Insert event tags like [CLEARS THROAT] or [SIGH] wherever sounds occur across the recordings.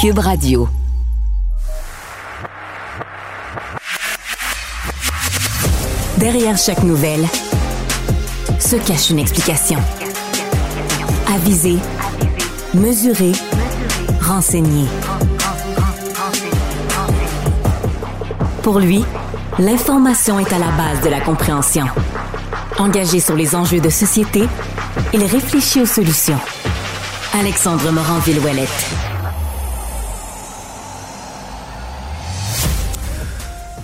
Cube Radio. Derrière chaque nouvelle se cache une explication. Aviser, mesurer, renseigner. Pour lui, l'information est à la base de la compréhension. Engagé sur les enjeux de société, il réfléchit aux solutions. Alexandre Morand-Villouellette.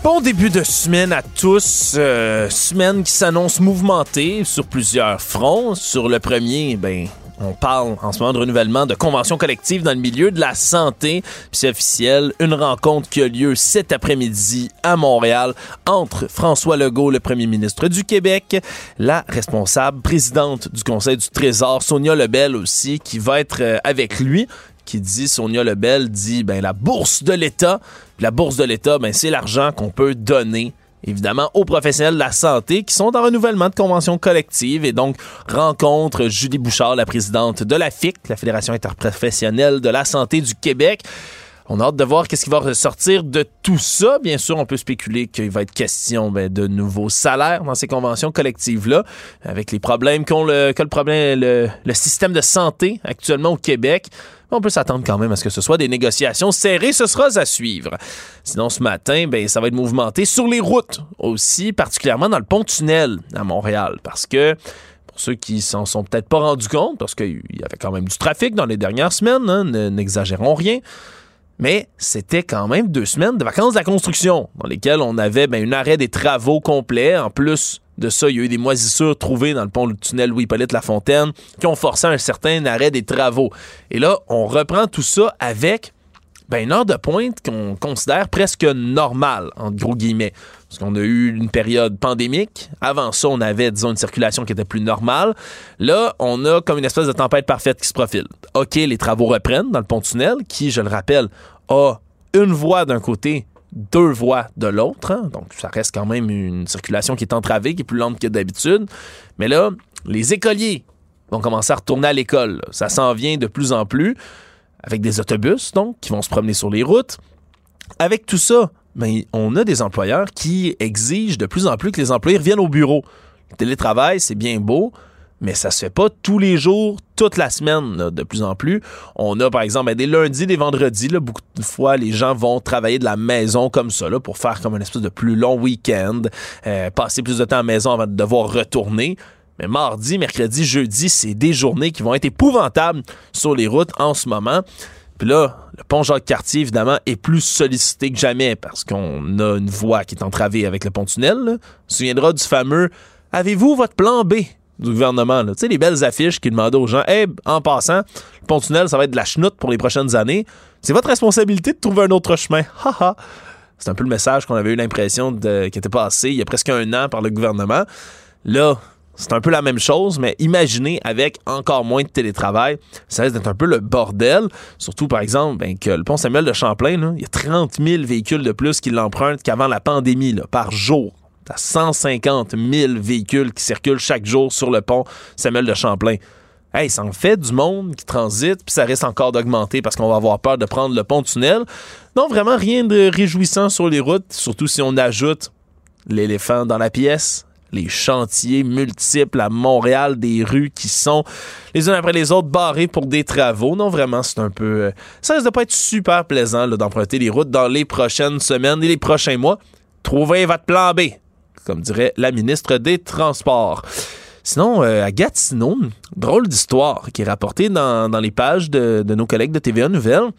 Bon début de semaine à tous. Euh, semaine qui s'annonce mouvementée sur plusieurs fronts. Sur le premier, ben, on parle en ce moment de renouvellement de conventions collectives dans le milieu de la santé. Puis c'est officiel, une rencontre qui a lieu cet après-midi à Montréal entre François Legault, le premier ministre du Québec, la responsable présidente du Conseil du Trésor, Sonia Lebel aussi, qui va être euh, avec lui qui dit, Sonia Lebel dit, ben, la bourse de l'État. La bourse de l'État, ben, c'est l'argent qu'on peut donner évidemment aux professionnels de la santé qui sont en renouvellement de conventions collectives et donc rencontre Julie Bouchard, la présidente de la FIC, la Fédération interprofessionnelle de la santé du Québec. On a hâte de voir qu'est-ce qui va ressortir de tout ça. Bien sûr, on peut spéculer qu'il va être question ben, de nouveaux salaires dans ces conventions collectives-là, avec les problèmes qu'ont le, que le système de santé actuellement au Québec. On peut s'attendre quand même à ce que ce soit des négociations serrées. Ce sera à suivre. Sinon, ce matin, ben, ça va être mouvementé sur les routes aussi, particulièrement dans le pont-tunnel à Montréal, parce que pour ceux qui s'en sont peut-être pas rendus compte, parce qu'il y avait quand même du trafic dans les dernières semaines, hein, n'exagérons rien. Mais c'était quand même deux semaines de vacances de la construction, dans lesquelles on avait ben, un arrêt des travaux complets. En plus de ça, il y a eu des moisissures trouvées dans le pont du tunnel Louis-Hippolyte Lafontaine qui ont forcé un certain arrêt des travaux. Et là, on reprend tout ça avec ben, une heure de pointe qu'on considère presque normale, entre gros guillemets. Parce qu'on a eu une période pandémique. Avant ça, on avait, disons, une circulation qui était plus normale. Là, on a comme une espèce de tempête parfaite qui se profile. OK, les travaux reprennent dans le pont-tunnel, qui, je le rappelle, a une voie d'un côté, deux voies de l'autre. hein. Donc, ça reste quand même une circulation qui est entravée, qui est plus lente que d'habitude. Mais là, les écoliers vont commencer à retourner à l'école. Ça s'en vient de plus en plus avec des autobus, donc, qui vont se promener sur les routes. Avec tout ça, ben, on a des employeurs qui exigent de plus en plus que les employés reviennent au bureau. Le télétravail, c'est bien beau, mais ça se fait pas tous les jours, toute la semaine, de plus en plus. On a, par exemple, ben, des lundis, des vendredis, là, beaucoup de fois, les gens vont travailler de la maison comme ça, pour faire comme un espèce de plus long week-end, euh, passer plus de temps à la maison avant de devoir retourner. Mais mardi, mercredi, jeudi, c'est des journées qui vont être épouvantables sur les routes en ce moment. Puis là, le pont Jacques-Cartier, évidemment, est plus sollicité que jamais parce qu'on a une voie qui est entravée avec le pont-tunnel. On se souviendra du fameux « Avez-vous votre plan B ?» du gouvernement. Tu sais, les belles affiches qui demandaient aux gens « Hey, en passant, le pont-tunnel, ça va être de la chenoute pour les prochaines années. C'est votre responsabilité de trouver un autre chemin. [LAUGHS] Ha ha! » C'est un peu le message qu'on avait eu l'impression qui était passé il y a presque un an par le gouvernement. Là, c'est un peu la même chose, mais imaginez avec encore moins de télétravail, ça risque d'être un peu le bordel. Surtout, par exemple, ben, que le pont Samuel de Champlain, il y a 30 000 véhicules de plus qui l'empruntent qu'avant la pandémie, par jour. T'as 150 000 véhicules qui circulent chaque jour sur le pont Samuel de Champlain. Hey, ça en fait du monde qui transite, puis ça risque encore d'augmenter parce qu'on va avoir peur de prendre le pont-tunnel. Non, vraiment rien de réjouissant sur les routes, surtout si on ajoute l'éléphant dans la pièce, les chantiers multiples à Montréal, des rues qui sont les unes après les autres barrées pour des travaux. Non, vraiment, c'est un peu... euh, ça risque de pas être super plaisant d'emprunter les routes dans les prochaines semaines et les prochains mois. Trouvez votre plan B, comme dirait la ministre des Transports. Sinon, euh, à Gatineau, drôle d'histoire qui est rapportée dans, les pages de, de nos collègues de TVA Nouvelles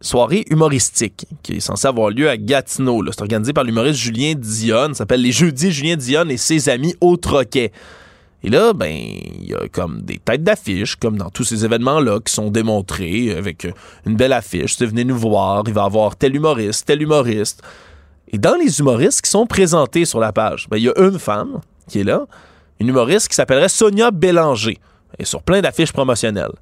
soirée humoristique qui est censée avoir lieu à Gatineau. C'est organisé par l'humoriste Julien Dionne. Ça s'appelle Les Jeudis Julien Dionne et ses amis au Troquet. Et là, ben, il y a comme des têtes d'affiche, comme dans tous ces événements-là, qui sont démontrés avec une belle affiche. venez nous voir, il va y avoir tel humoriste, tel humoriste. Et dans les humoristes qui sont présentés sur la page, ben, il y a une femme qui est là, une humoriste qui s'appellerait Sonia Bélanger, et sur plein d'affiches promotionnelles.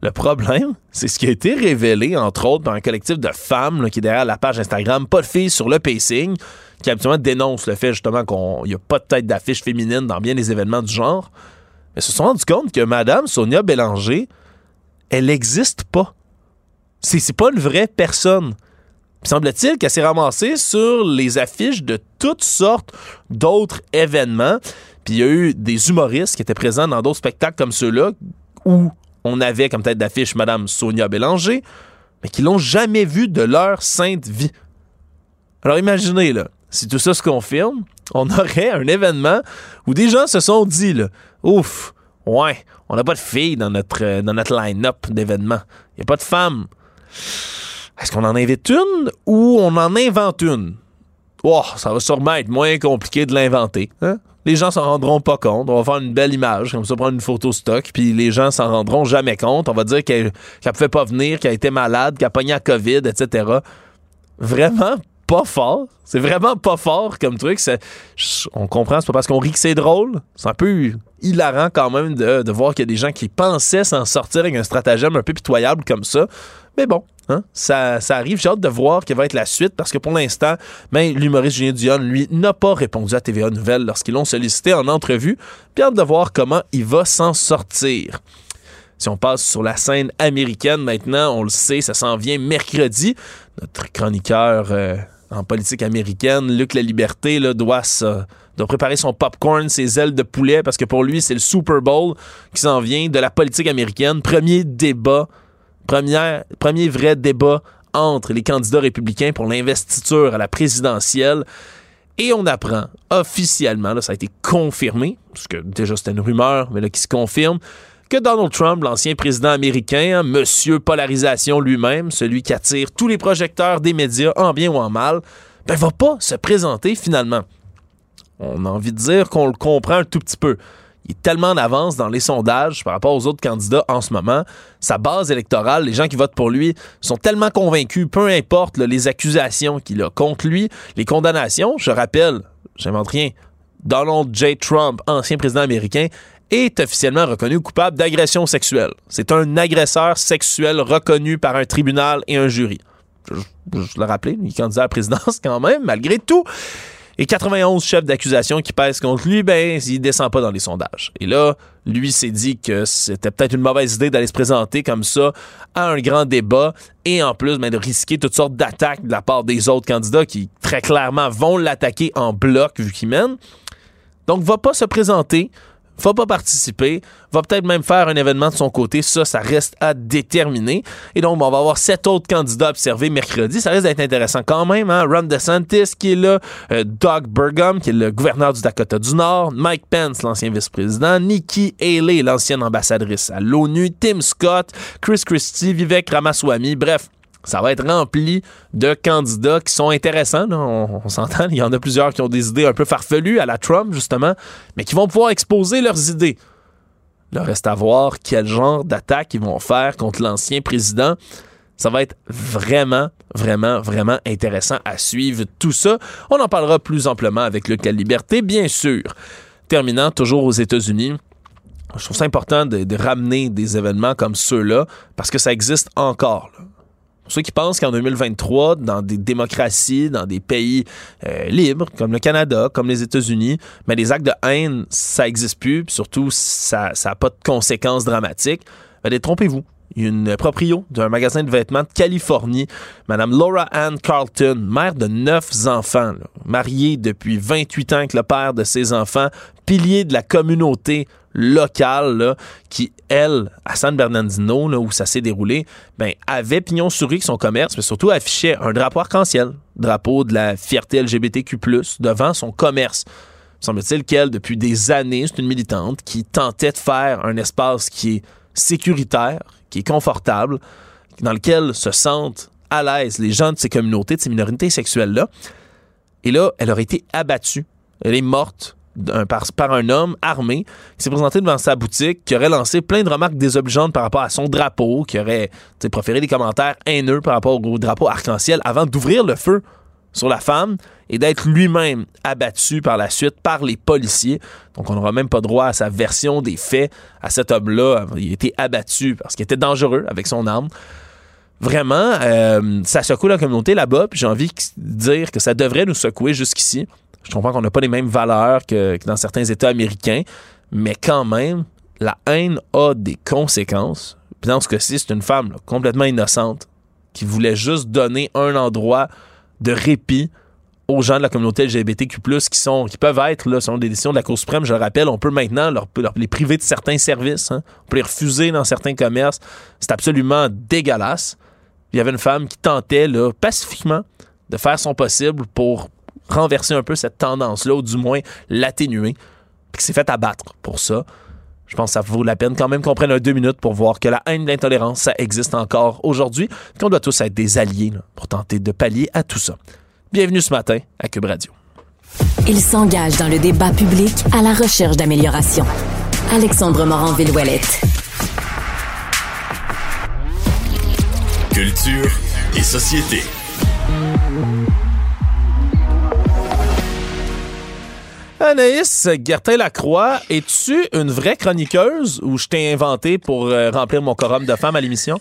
Le problème, c'est ce qui a été révélé, entre autres, par un collectif de femmes qui est derrière la page Instagram Pas de filles sur le pacing, qui habituellement dénonce le fait justement qu'il n'y a pas de tête d'affiche féminine dans bien des événements du genre. Mais se sont rendus compte que Madame Sonia Bélanger, elle n'existe pas. C'est pas une vraie personne. Semble-t-il qu'elle s'est ramassée sur les affiches de toutes sortes d'autres événements. Puis il y a eu des humoristes qui étaient présents dans d'autres spectacles comme ceux-là où on avait comme tête d'affiche Madame Sonia Bélanger, mais qui l'ont jamais vue de leur sainte vie. Alors imaginez, là, si tout ça se confirme, on aurait un événement où des gens se sont dit, là, ouf, ouais, on n'a pas de filles dans notre, euh, dans notre line-up d'événements. Il n'y a pas de femmes. Est-ce qu'on en invite une ou on en invente une? Oh, ça va sûrement être moins compliqué de l'inventer. Hein? Les gens s'en rendront pas compte. On va faire une belle image, comme ça, prendre une photo stock, puis les gens s'en rendront jamais compte. On va dire qu'elle ne pouvait pas venir, qu'elle a été malade, qu'elle a pogné la COVID, etc. Vraiment pas fort. C'est vraiment pas fort comme truc. on comprend, c'est pas parce qu'on rit que c'est drôle. C'est un peu hilarant quand même de, voir qu'il y a des gens qui pensaient s'en sortir avec un stratagème un peu pitoyable comme ça. Mais bon, hein, ça, ça, arrive. J'ai hâte de voir quelle va être la suite parce que pour l'instant, ben, l'humoriste Julien Dion, lui, n'a pas répondu à TVA Nouvelle lorsqu'ils l'ont sollicité en entrevue. Puis hâte de voir comment il va s'en sortir. Si on passe sur la scène américaine maintenant, on le sait, ça s'en vient mercredi. Notre chroniqueur euh, en politique américaine, Luc La Liberté, doit doit préparer son popcorn, ses ailes de poulet, parce que pour lui, c'est le Super Bowl qui s'en vient de la politique américaine. Premier débat premier vrai débat entre les candidats républicains pour l'investiture à la présidentielle. Et on apprend officiellement, là, ça a été confirmé, parce que déjà c'était une rumeur, mais là qui se confirme, que Donald Trump, l'ancien président américain, monsieur polarisation lui-même, celui qui attire tous les projecteurs des médias, en bien ou en mal, ben va pas se présenter finalement. On a envie de dire qu'on le comprend un tout petit peu il est tellement en avance dans les sondages par rapport aux autres candidats en ce moment. Sa base électorale, les gens qui votent pour lui, sont tellement convaincus, peu importe les accusations qu'il a contre lui, les condamnations. Je rappelle, j'invente rien, Donald J. Trump, ancien président américain, est officiellement reconnu coupable d'agression sexuelle. C'est un agresseur sexuel reconnu par un tribunal et un jury. Je, je le rappelais, il est candidat à la présidence quand même, malgré tout. Et 91 chefs d'accusation qui pèsent contre lui, ben, il descend pas dans les sondages. Et là, lui s'est dit que c'était peut-être une mauvaise idée d'aller se présenter comme ça à un grand débat et en plus ben, de risquer toutes sortes d'attaques de la part des autres candidats qui très clairement vont l'attaquer en bloc vu qu'il mène. Donc, va pas se présenter va pas participer, va peut-être même faire un événement de son côté. Ça, ça reste à déterminer. Et donc, on va avoir sept autres candidats observés mercredi. Ça risque d'être intéressant quand même. Hein? Ron DeSantis qui est là, euh, Doug Burgum qui est le gouverneur du Dakota du Nord, Mike Pence, l'ancien vice-président, Nikki Haley, l'ancienne ambassadrice à l'ONU, Tim Scott, Chris Christie, Vivek Ramaswamy. Bref, ça va être rempli de candidats qui sont intéressants. On, s'entend, il y en a plusieurs qui ont des idées un peu farfelues à la Trump, justement, mais qui vont pouvoir exposer leurs idées. Il reste à voir quel genre d'attaque ils vont faire contre l'ancien président. Ça va être vraiment, vraiment, vraiment intéressant à suivre tout ça. On en parlera plus amplement avec Luc La Liberté, bien sûr. Terminant, toujours aux États-Unis, je trouve ça important de, ramener des événements comme ceux-là parce que ça existe encore. Ceux qui pensent qu'en 2023, dans des démocraties, dans des pays euh, libres, comme le Canada, comme les États-Unis, mais les actes de haine, ça n'existe plus, surtout ça n'a pas de conséquences dramatiques, ben, détrompez-vous. Une proprio d'un magasin de vêtements de Californie, Madame Laura Ann Carlton, mère de neuf enfants, mariée depuis 28 ans avec le père de ses enfants, pilier de la communauté locale qui, elle, à San Bernardino, où ça s'est déroulé, ben, avait pignon sur rue son commerce, mais surtout affichait un drapeau arc-en-ciel, drapeau de la fierté LGBTQ+, devant son commerce. Semble-t-il qu'elle, depuis des années, c'est une militante qui tentait de faire un espace qui est sécuritaire, qui est confortable, dans lequel se sentent à l'aise les gens de ces communautés, de ces minorités sexuelles-là. Et là, elle aurait été abattue. Elle est morte par, un homme armé qui s'est présenté devant sa boutique, qui aurait lancé plein de remarques désobligeantes par rapport à son drapeau, qui aurait proféré des commentaires haineux par rapport au drapeau arc-en-ciel avant d'ouvrir le feu sur la femme et d'être lui-même abattu par la suite par les policiers. Donc, on n'aura même pas droit à sa version des faits à cet homme-là. Il a été abattu parce qu'il était dangereux avec son arme. Vraiment, euh, ça secoue la communauté là-bas, puis j'ai envie de dire que ça devrait nous secouer jusqu'ici. Je comprends qu'on n'a pas les mêmes valeurs que, dans certains États américains, mais quand même, la haine a des conséquences. Puis dans ce cas-ci, c'est une femme complètement innocente qui voulait juste donner un endroit de répit aux gens de la communauté LGBTQ+, qui qui peuvent être, selon des décisions de la Cour suprême, je le rappelle, on peut maintenant les priver de certains services, hein. on peut les refuser dans certains commerces. C'est absolument dégueulasse. Il y avait une femme qui tentait, pacifiquement, de faire son possible pour renverser un peu cette tendance-là, ou du moins l'atténuer, puis qui s'est fait abattre pour ça. Je pense que ça vaut la peine quand même qu'on prenne un deux minutes pour voir que la haine et l'intolérance, ça existe encore aujourd'hui, qu'on doit tous être des alliés pour tenter de pallier à tout ça. Bienvenue ce matin à Cube Radio. Il s'engage dans le débat public à la recherche d'amélioration. Alexandre Morin-Villouellette. Culture et société. Anaïs Gertin-Lacroix, es-tu une vraie chroniqueuse ou je t'ai inventé pour euh, remplir mon quorum de femmes à l'émission?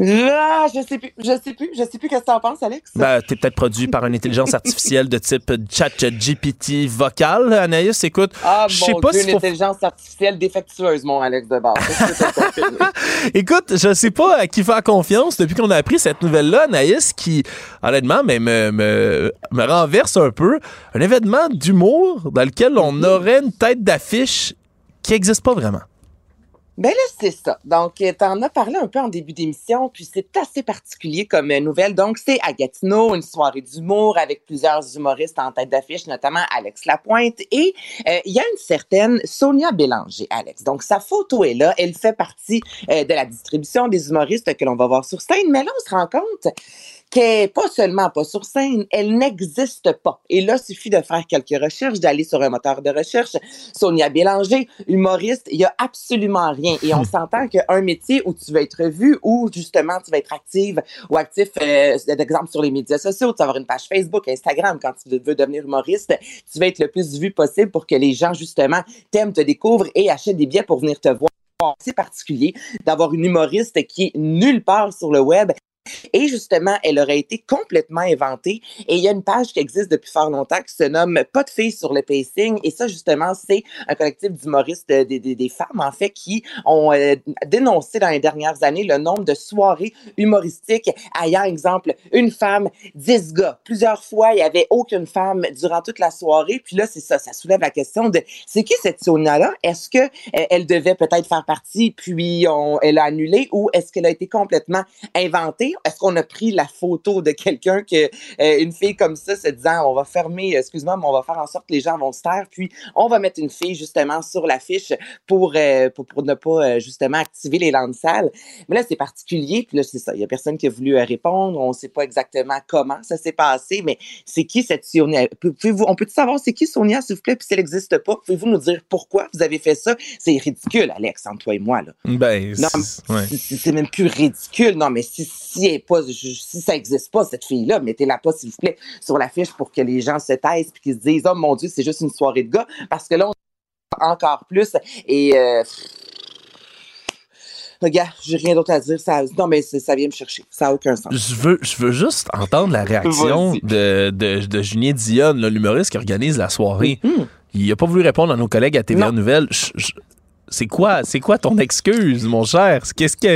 Ah, je sais plus, je sais plus, je sais plus qu'est-ce que t'en penses, Alex. Ben, t'es peut-être produit par une intelligence artificielle de type chat GPT vocal, Anaïs. Écoute, ah, je sais pas si une intelligence artificielle défectueuse, mon Alex de base. [LAUGHS] Écoute, je sais pas à qui faire confiance depuis qu'on a appris cette nouvelle-là, Anaïs, qui, honnêtement, mais me, me, me renverse un peu. Un événement d'humour dans lequel on mm-hmm. aurait une tête d'affiche qui n'existe pas vraiment. Ben là, c'est ça. Donc, euh, tu en as parlé un peu en début d'émission, puis c'est assez particulier comme euh, nouvelle. Donc, c'est à Gatineau, une soirée d'humour avec plusieurs humoristes en tête d'affiche, notamment Alex Lapointe. Et euh, il y a une certaine Sonia Bélanger, Alex. Donc, sa photo est là. Elle fait partie de la distribution des humoristes que l'on va voir sur scène. Mais là, on se rend compte qu'elle pas seulement pas sur scène, elle n'existe pas. Et là, il suffit de faire quelques recherches, d'aller sur un moteur de recherche. Sonia Bélanger, humoriste, il y a absolument rien. Et on [LAUGHS] s'entend qu'un métier où tu vas être vu, où justement tu vas être active ou actif, euh, d'exemple sur les médias sociaux, tu vas avoir une page Facebook, Instagram, quand tu veux devenir humoriste, tu vas être le plus vu possible pour que les gens justement t'aiment, te découvrent et achètent des billets pour venir te voir c'est particulier d'avoir une humoriste qui est nulle part sur le web et justement, elle aurait été complètement inventée. Et il y a une page qui existe depuis fort longtemps qui se nomme Pas de filles sur le pacing. Et ça, justement, c'est un collectif d'humoristes, des, des, des, femmes, en fait, qui ont euh, dénoncé dans les dernières années le nombre de soirées humoristiques ayant, exemple, une femme, dix gars. Plusieurs fois, il n'y avait aucune femme durant toute la soirée. Puis là, c'est ça, ça soulève la question de c'est qui cette Sonia-là? Est-ce que euh, elle devait peut-être faire partie, puis on, elle a annulé, ou est-ce qu'elle a été complètement inventée? Est-ce qu'on a pris la photo de quelqu'un que euh, une fille comme ça se disant on va fermer, excuse-moi, mais on va faire en sorte que les gens vont se taire, puis on va mettre une fille justement sur l'affiche pour, euh, pour, pour ne pas euh, justement activer les landes sales. Mais là, c'est particulier, puis là, c'est ça. Il y a personne qui a voulu répondre. On ne sait pas exactement comment ça s'est passé, mais c'est qui cette Sonia? Pouvez-vous, on peut savoir c'est qui Sonia, s'il vous plaît, puis si elle n'existe pas, pouvez-vous nous dire pourquoi vous avez fait ça? C'est ridicule, Alex, entre toi et moi. Là. Ben, non, c'est même plus ridicule. Non, mais si, si pas, si ça n'existe pas, cette fille-là, mettez-la pas, s'il vous plaît, sur l'affiche pour que les gens se taisent et qu'ils se disent, oh mon Dieu, c'est juste une soirée de gars. Parce que là, on encore plus. Et, euh, regarde, j'ai rien d'autre à dire. Ça, non, mais ça vient me chercher. Ça n'a aucun sens. Je veux, je veux juste entendre la réaction de, de, de, Julien Dionne, l'humoriste qui organise la soirée. Mm-hmm. Il n'a pas voulu répondre à nos collègues à TVA Nouvelles. C'est quoi, c'est quoi ton excuse, mon cher? Qu'est-ce qui,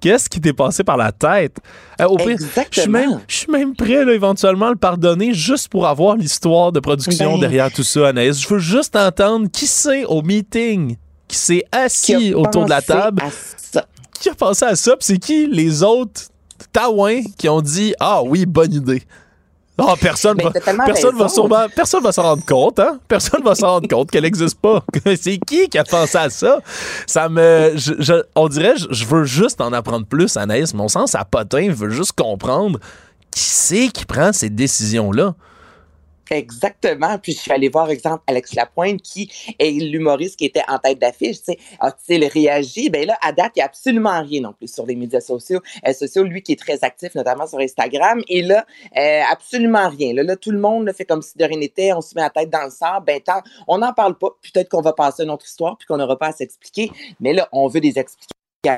qu'est-ce qui t'est passé par la tête? Euh, au pire, je suis même, je suis même prêt, là, éventuellement, à le pardonner juste pour avoir l'histoire de production ben. derrière tout ça, Anaïs. Je veux juste entendre qui c'est au meeting, qui s'est assis autour de la table, qui a pensé à ça, puis c'est qui les autres taouins qui ont dit, ah oui, bonne idée. Personne va, personne va sûrement, personne va s'en rendre compte, hein? Personne va s'en rendre compte qu'elle n'existe pas. [LAUGHS] C'est qui qui a pensé à ça? Ça me, je, on dirait, je, veux juste en apprendre plus, Anaïs. Mon sens à potin veut juste comprendre qui c'est qui prend ces décisions-là. Exactement. Puis je suis allée voir, exemple, Alex Lapointe, qui est l'humoriste qui était en tête d'affiche. Tu sais, a-t-il réagi? Ben là, à date, il n'y a absolument rien non plus sur les médias sociaux. Euh, sociaux, lui qui est très actif, notamment sur Instagram. Et là, euh, absolument rien. Là, tout le monde fait comme si de rien n'était. On se met la tête dans le sable. Ben, tant, on n'en parle pas. Peut-être qu'on va passer à une autre histoire puis qu'on n'aura pas à s'expliquer. Mais là, on veut des explications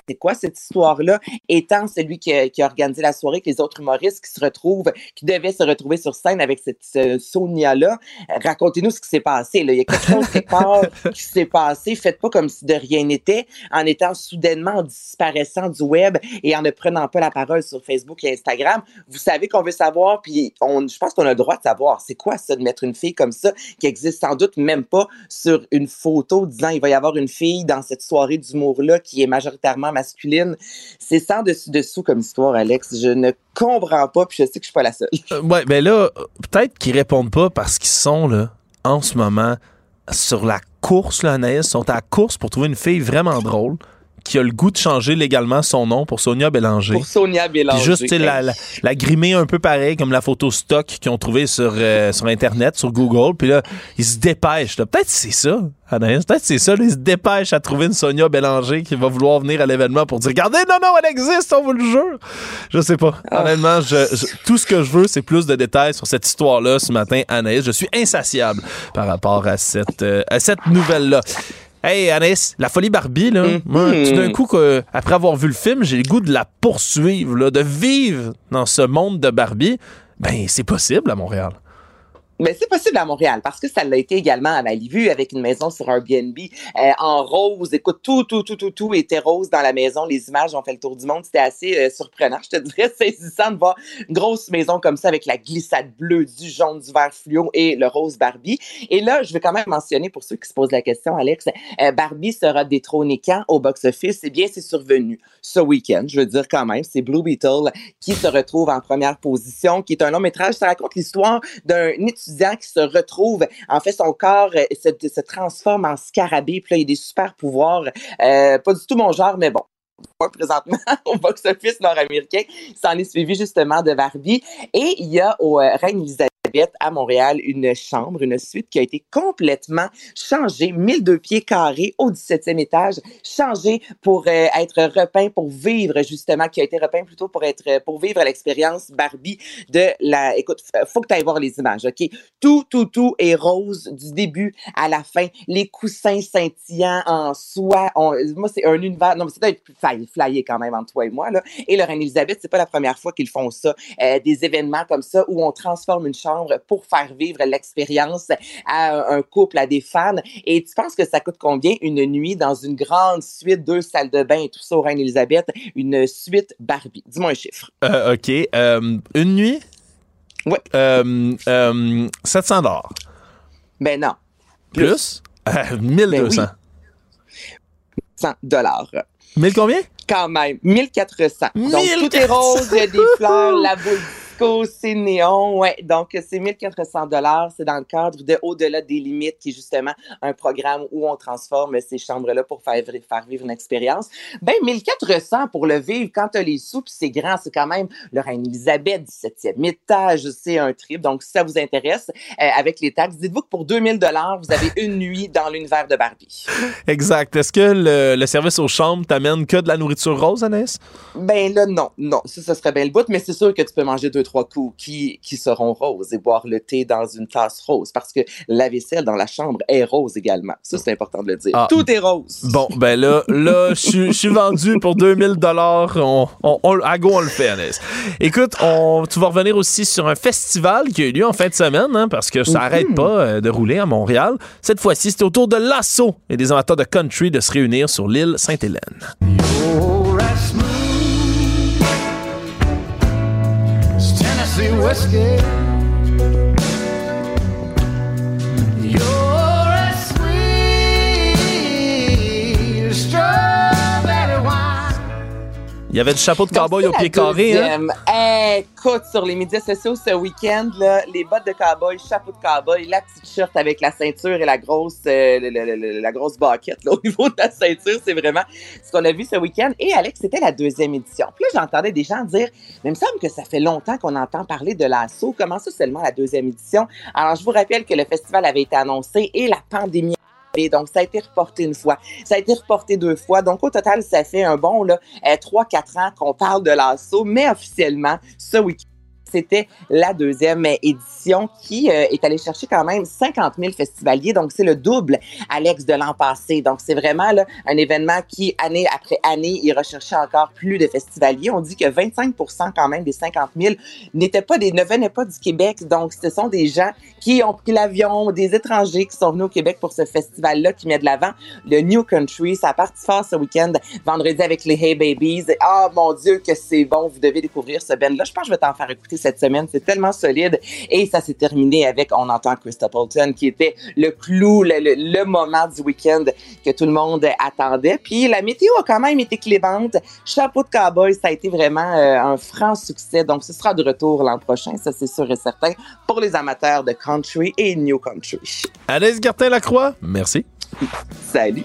c'est quoi cette histoire-là, étant celui qui a, qui a, organisé la soirée, que les autres humoristes qui se retrouvent, qui devaient se retrouver sur scène avec cette Sonia-là? Racontez-nous ce qui s'est passé. Là. Il y a quelque chose quelque part [LAUGHS] qui s'est passé. Faites pas comme si de rien n'était, en étant soudainement disparaissant du web et en ne prenant pas la parole sur Facebook et Instagram. Vous savez qu'on veut savoir, puis on, je pense qu'on a le droit de savoir. C'est quoi ça de mettre une fille comme ça, qui existe sans doute même pas sur une photo disant il va y avoir une fille dans cette soirée d'humour-là qui est majoritairement masculine. C'est sans dessus-dessous comme histoire, Alex. Je ne comprends pas, puis je sais que je suis pas la seule. Euh, ouais, mais là, peut-être qu'ils répondent pas parce qu'ils sont, là, en ce moment, sur la course, là, Anaïs, sont à la course pour trouver une fille vraiment drôle qui a le goût de changer légalement son nom pour Sonia Bélanger. Pour Sonia Bélanger. Puis juste la, la, la, grimer un peu pareil comme la photo stock qu'ils ont trouvée sur, euh, sur Internet, sur Google. Puis là, ils se dépêchent. Peut-être c'est ça, Anaïs. Peut-être c'est ça. Là, ils se dépêchent à trouver une Sonia Bélanger qui va vouloir venir à l'événement pour dire Regardez, non, non, elle existe, on vous le jure. Je sais pas. Ah. Honnêtement, je, tout ce que je veux, c'est plus de détails sur cette histoire-là ce matin, Anaïs. Je suis insatiable par rapport à cette, euh, à cette nouvelle-là. Hey, Anaïs, la folie Barbie, là, mm moi, tout d'un coup, après avoir vu le film, j'ai le goût de la poursuivre, là, de vivre dans ce monde de Barbie. Ben, c'est possible à Montréal. Mais c'est possible à Montréal parce que ça l'a été également à Malibu avec une maison sur Airbnb euh, en rose. Écoute, tout, tout, tout, tout, tout était rose dans la maison. Les images ont fait le tour du monde. C'était assez euh, surprenant. Je te dirais [LAUGHS] saisissant de voir une grosse maison comme ça avec la glissade bleue, du jaune, du vert fluo et le rose Barbie. Et là, je vais quand même mentionner pour ceux qui se posent la question, Alex, euh, Barbie sera détrônée quand au box-office? Eh bien, c'est survenu ce week-end. Je veux dire quand même, c'est Blue Beetle qui se retrouve en première position, qui est un long métrage. Ça raconte l'histoire d'un qui se retrouve, en fait, son corps euh, se, transforme en scarabée, puis là, il a des super pouvoirs. Euh, pas du tout mon genre, mais bon, [LAUGHS] présentement [LAUGHS] au box-office nord-américain. Ça en est suivi justement de Barbie. Et il y a au euh, Reine Elisabeth à Montréal une chambre, une suite qui a été complètement changée, 1002 pieds carrés au 17e étage, changée pour euh, être repeint, pour vivre justement, qui a été repeint plutôt pour être, pour vivre l'expérience Barbie de la, écoute, faut que tu ailles voir les images, OK? Tout, tout, tout est rose du début à la fin. Les coussins scintillants en soie. moi, c'est un univers, non, mais c'est plus flyé quand même entre toi et moi, là. Et le Reine-Élisabeth, c'est pas la première fois qu'ils font ça. Euh, des événements comme ça où on transforme une chambre pour faire vivre l'expérience à un couple, à des fans. Et tu penses que ça coûte combien une nuit dans une grande suite, deux salles de bain et tout ça au Reine-Élisabeth, une suite Barbie? Dis-moi un chiffre. Euh, OK. Euh, une nuit? Oui. Euh, 700 dollars. Ben non. Plus? 1200. Ben 100 dollars. 1000 combien? Quand même. 1400. Donc, tout est rose, il y a des fleurs, la boule c'est néon, ouais. Donc, c'est 1400 dollars. C'est dans le cadre de Au-delà des limites, qui est justement un programme où on transforme ces chambres-là pour faire, faire vivre une expérience. Ben, 1400 pour le vivre quand tu as les sous, puis c'est grand, c'est quand même le Reine-Élisabeth, 17e étage, c'est un trip. Donc, si ça vous intéresse, euh, avec les taxes, dites-vous que pour 2000 dollars, vous avez une nuit dans l'univers de Barbie. [LAUGHS] Exact. Est-ce que le, service aux chambres t'amène que de la nourriture rose, Annès? Ben là, non. Non, ça, ça serait bien le bout, mais c'est sûr que tu peux manger deux, trois coups qui, qui seront roses et boire le thé dans une tasse rose parce que la vaisselle dans la chambre est rose également. Ça, c'est important de le dire. Ah. Tout est rose. Bon, ben là, là, je suis vendu pour 2000 dollars. On, on, à go, on le fait, Annès. Écoute, on, tu vas revenir aussi sur un festival qui a eu lieu en fin de semaine, hein, parce que ça n'arrête pas euh, de rouler à Montréal. Cette fois-ci, c'était autour de l'assaut et des amateurs de country de se réunir sur l'île Sainte-Hélène. fancy whiskey. Il y avait du chapeau de cowboy au pied carré. Hein? Écoute, sur les médias sociaux ce week-end, les bottes de cowboy, chapeau de cowboy, la petite shirt avec la ceinture et la grosse, euh, la, grosse baquette [LAUGHS] au niveau de la ceinture, c'est vraiment ce qu'on a vu ce week-end. Et Alex, c'était la deuxième édition. Puis là, j'entendais des gens dire, mais il me semble que ça fait longtemps qu'on entend parler de l'assaut. Comment ça seulement la deuxième édition? Alors, je vous rappelle que le festival avait été annoncé et la pandémie donc, ça a été reporté une fois. Ça a été reporté deux fois. Donc, au total, ça fait un bon, là, euh, trois, quatre ans qu'on parle de l'assaut, mais officiellement, ce week-end, c'était la deuxième édition qui euh, est allée chercher quand même 50 000 festivaliers. Donc, c'est le double, Alex, de l'an passé. Donc, c'est vraiment un événement qui, année après année, il recherchait encore plus de festivaliers. On dit que 25% quand même des 50 000 n'étaient pas des, ne venaient pas du Québec. Donc, ce sont des gens qui ont pris l'avion, des étrangers qui sont venus au Québec pour ce festival-là qui met de l'avant le New Country. Ça a parti fort ce week-end, vendredi avec les Hey Babies. Ah, oh, mon Dieu, que c'est bon. Vous devez découvrir ce band-là. Je pense que je vais t'en faire écouter cette semaine. C'est tellement solide. Et ça s'est terminé avec, on entend Chris Polton, qui était le clou, le, moment du week-end que tout le monde attendait. Puis la météo a quand même été clémente. Chapeau de cowboy, ça a été vraiment euh, un franc succès. Donc, ce sera de retour l'an prochain, ça c'est sûr et certain, pour les amateurs de country et new country. Anaïs Gartin-Lacroix, merci. Salut.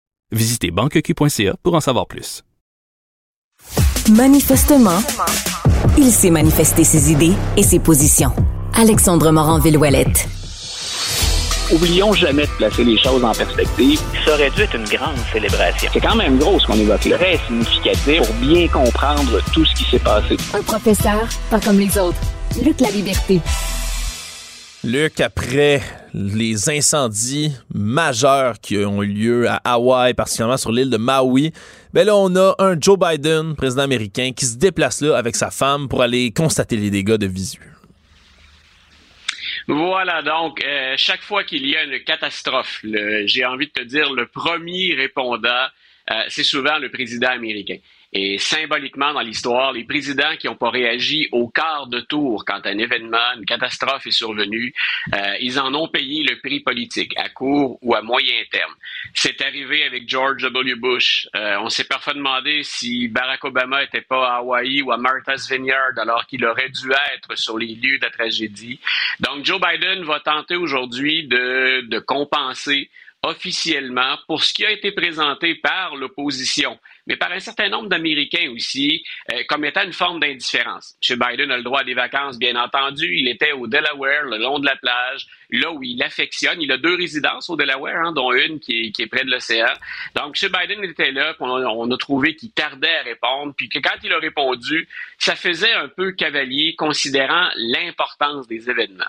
Visitez banqueq.ca pour en savoir plus. Manifestement, il sait manifester ses idées et ses positions. Alexandre Morin-Villouellette. Oublions jamais de placer les choses en perspective. Ça aurait dû être une grande célébration. C'est quand même gros ce qu'on évoque là. Très significatif pour bien comprendre tout ce qui s'est passé. Un professeur, pas comme les autres. Luc la liberté. Luc, après les incendies majeurs qui ont eu lieu à Hawaï, particulièrement sur l'île de Maui, ben là, on a un Joe Biden, président américain, qui se déplace là avec sa femme pour aller constater les dégâts de visu. Voilà, donc, euh, chaque fois qu'il y a une catastrophe, j'ai envie de te dire, le premier répondant, euh, c'est souvent le président américain. Et symboliquement dans l'histoire, les présidents qui n'ont pas réagi au quart de tour quand un événement, une catastrophe est survenue, euh, ils en ont payé le prix politique, à court ou à moyen terme. C'est arrivé avec George W. Bush. Euh, on s'est parfois demandé si Barack Obama n'était pas à Hawaï ou à Martha's Vineyard alors qu'il aurait dû être sur les lieux de la tragédie. Donc Joe Biden va tenter aujourd'hui de, de compenser officiellement pour ce qui a été présenté par l'opposition mais par un certain nombre d'Américains aussi, euh, comme étant une forme d'indifférence. M. Biden a le droit à des vacances, bien entendu. Il était au Delaware, le long de la plage, là où il affectionne. Il a deux résidences au Delaware, hein, dont une qui est, près de l'océan. Donc, M. Biden était là, on a, trouvé qu'il tardait à répondre, puis que quand il a répondu, ça faisait un peu cavalier, considérant l'importance des événements.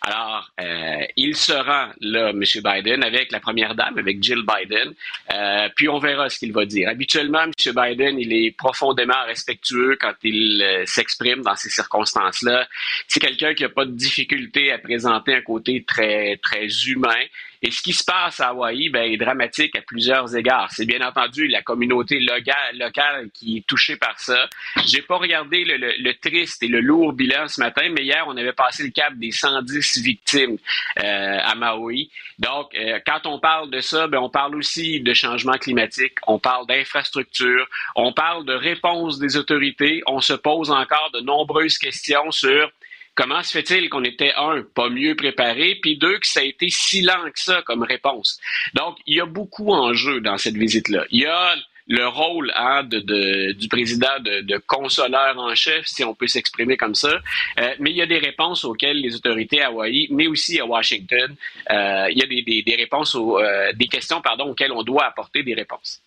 Alors, euh, il se rend là, M. Biden, avec la première dame, avec Jill Biden, euh, puis on verra ce qu'il va dire. Habituellement, M. Biden, il est profondément respectueux quand il euh, s'exprime dans ces circonstances-là. C'est quelqu'un qui n'a pas de difficulté à présenter un côté très, très humain. Et ce qui se passe à Hawaï ben, est dramatique à plusieurs égards. C'est bien entendu la communauté locale, qui est touchée par ça. J'ai pas regardé le, triste et le lourd bilan ce matin, mais hier, on avait passé le cap des 110 victimes euh, à Maui. Donc, euh, quand on parle de ça, ben, on parle aussi de changement climatique, on parle d'infrastructure, on parle de réponse des autorités, on se pose encore de nombreuses questions sur Comment se fait-il qu'on était, un, pas mieux préparé, puis deux, que ça a été si lent que ça comme réponse? Donc, il y a beaucoup en jeu dans cette visite-là. Il y a le rôle hein, de, du président de, consoleur en chef, si on peut s'exprimer comme ça. Euh, mais il y a des réponses auxquelles les autorités à Hawaï, mais aussi à Washington, euh, il y a des, des, réponses, aux, euh, des questions pardon, auxquelles on doit apporter des réponses.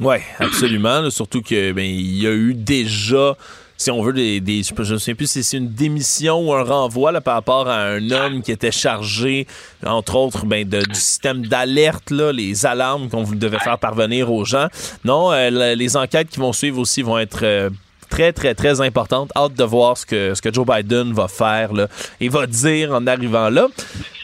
Oui, absolument. surtout que ben, il y a eu déjà si on veut, des, des je ne sais plus si c'est une démission ou un renvoi là, par rapport à un homme qui était chargé, entre autres, ben, de, du système d'alerte, les alarmes qu'on devait faire parvenir aux gens. Non, euh, les enquêtes qui vont suivre aussi vont être euh, très, très, très importantes. Hâte de voir ce que, ce que Joe Biden va faire là, et va dire en arrivant là.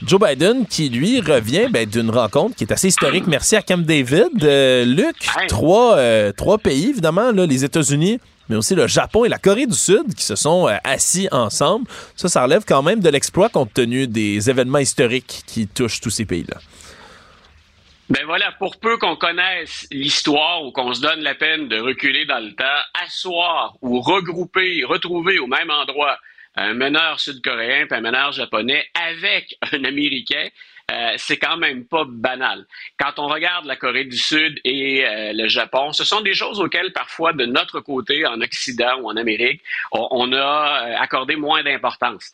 Joe Biden qui, lui, revient ben, d'une rencontre qui est assez historique. Merci à Camp David. Euh, Luc, trois, trois pays, évidemment, là, les États-Unis, mais aussi le Japon et la Corée du Sud qui se sont euh, assis ensemble. Ça, ça relève quand même de l'exploit compte tenu des événements historiques qui touchent tous ces pays-là. Ben voilà, pour peu qu'on connaisse l'histoire ou qu'on se donne la peine de reculer dans le temps, asseoir ou regrouper, retrouver au même endroit un meneur sud-coréen et un meneur japonais avec un Américain, euh, c'est quand même pas banal. Quand on regarde la Corée du Sud et euh, le Japon, ce sont des choses auxquelles parfois de notre côté, en Occident ou en Amérique, on, a euh, accordé moins d'importance.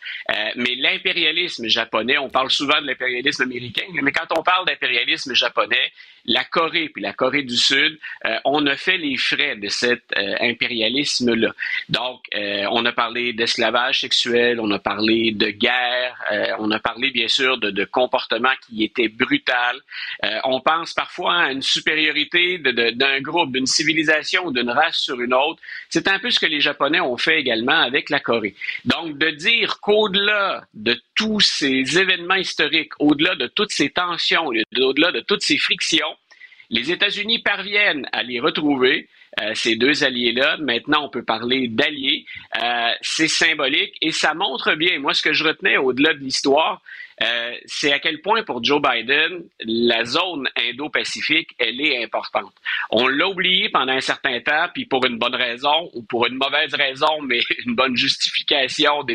mais l'impérialisme japonais, on parle souvent de l'impérialisme américain, mais quand on parle d'impérialisme japonais, la Corée puis la Corée du Sud, on a fait les frais de cet impérialisme-là. Donc, on a parlé d'esclavage sexuel, on a parlé de guerre, on a parlé bien sûr de, de comportement qui était brutal. Euh, on pense parfois à une supériorité d'un groupe, d'une civilisation ou d'une race sur une autre. C'est un peu ce que les Japonais ont fait également avec la Corée. Donc, de dire qu'au-delà de tous ces événements historiques, au-delà de toutes ces tensions, au-delà de toutes ces frictions, les États-Unis parviennent à les retrouver, euh, ces deux alliés-là. Maintenant, on peut parler d'alliés. Euh, c'est symbolique et ça montre bien. Moi, ce que je retenais au-delà de l'histoire, euh, c'est à quel point pour Joe Biden, la zone Indo-Pacifique, elle est importante. On l'a oublié pendant un certain temps, puis pour une bonne raison ou pour une mauvaise raison, [LAUGHS] mais une bonne justification de,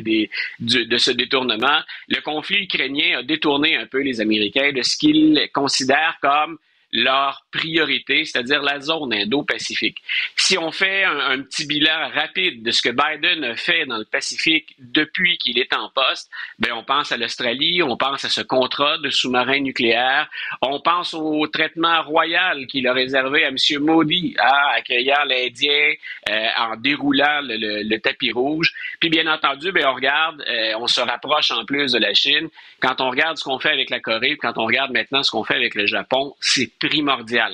de ce détournement. Le conflit ukrainien a détourné un peu les Américains de ce qu'ils considèrent comme leur priorité, c'est-à-dire la zone Indo-Pacifique. Si on fait un, petit bilan rapide de ce que Biden a fait dans le Pacifique depuis qu'il est en poste, ben on pense à l'Australie, on pense à ce contrat de sous-marin nucléaire, on pense au traitement royal qu'il a réservé à M. Modi, à accueillir l'Indien euh, en déroulant le, tapis rouge. Puis bien entendu, ben on regarde, euh, on se rapproche en plus de la Chine. Quand on regarde ce qu'on fait avec la Corée, quand on regarde maintenant ce qu'on fait avec le Japon, c'est primordial.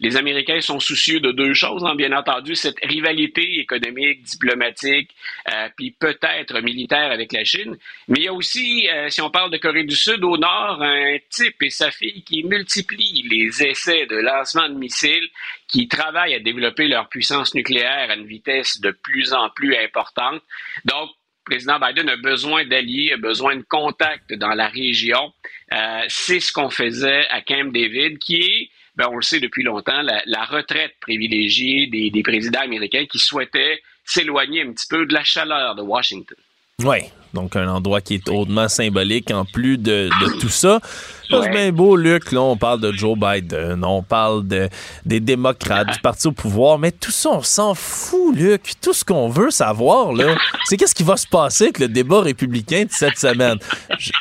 Les Américains sont soucieux de deux choses, hein, bien entendu, cette rivalité économique, diplomatique, euh, puis peut-être militaire avec la Chine. Mais il y a aussi, euh, si on parle de Corée du Sud, au nord, un type et sa fille qui multiplient les essais de lancement de missiles, qui travaillent à développer leur puissance nucléaire à une vitesse de plus en plus importante. Donc, le président Biden a besoin d'alliés, a besoin de contacts dans la région. Euh, c'est ce qu'on faisait à Camp David, qui est, ben, on le sait depuis longtemps, la, retraite privilégiée des, des présidents américains qui souhaitaient s'éloigner un petit peu de la chaleur de Washington. Oui, donc un endroit qui est hautement symbolique en plus de, tout ça. C'est bien beau, Luc. Là, on parle de Joe Biden, on parle de, des démocrates, du parti au pouvoir, mais tout ça, on s'en fout, Luc. Tout ce qu'on veut savoir, là, c'est qu'est-ce qui va se passer avec le débat républicain de cette semaine.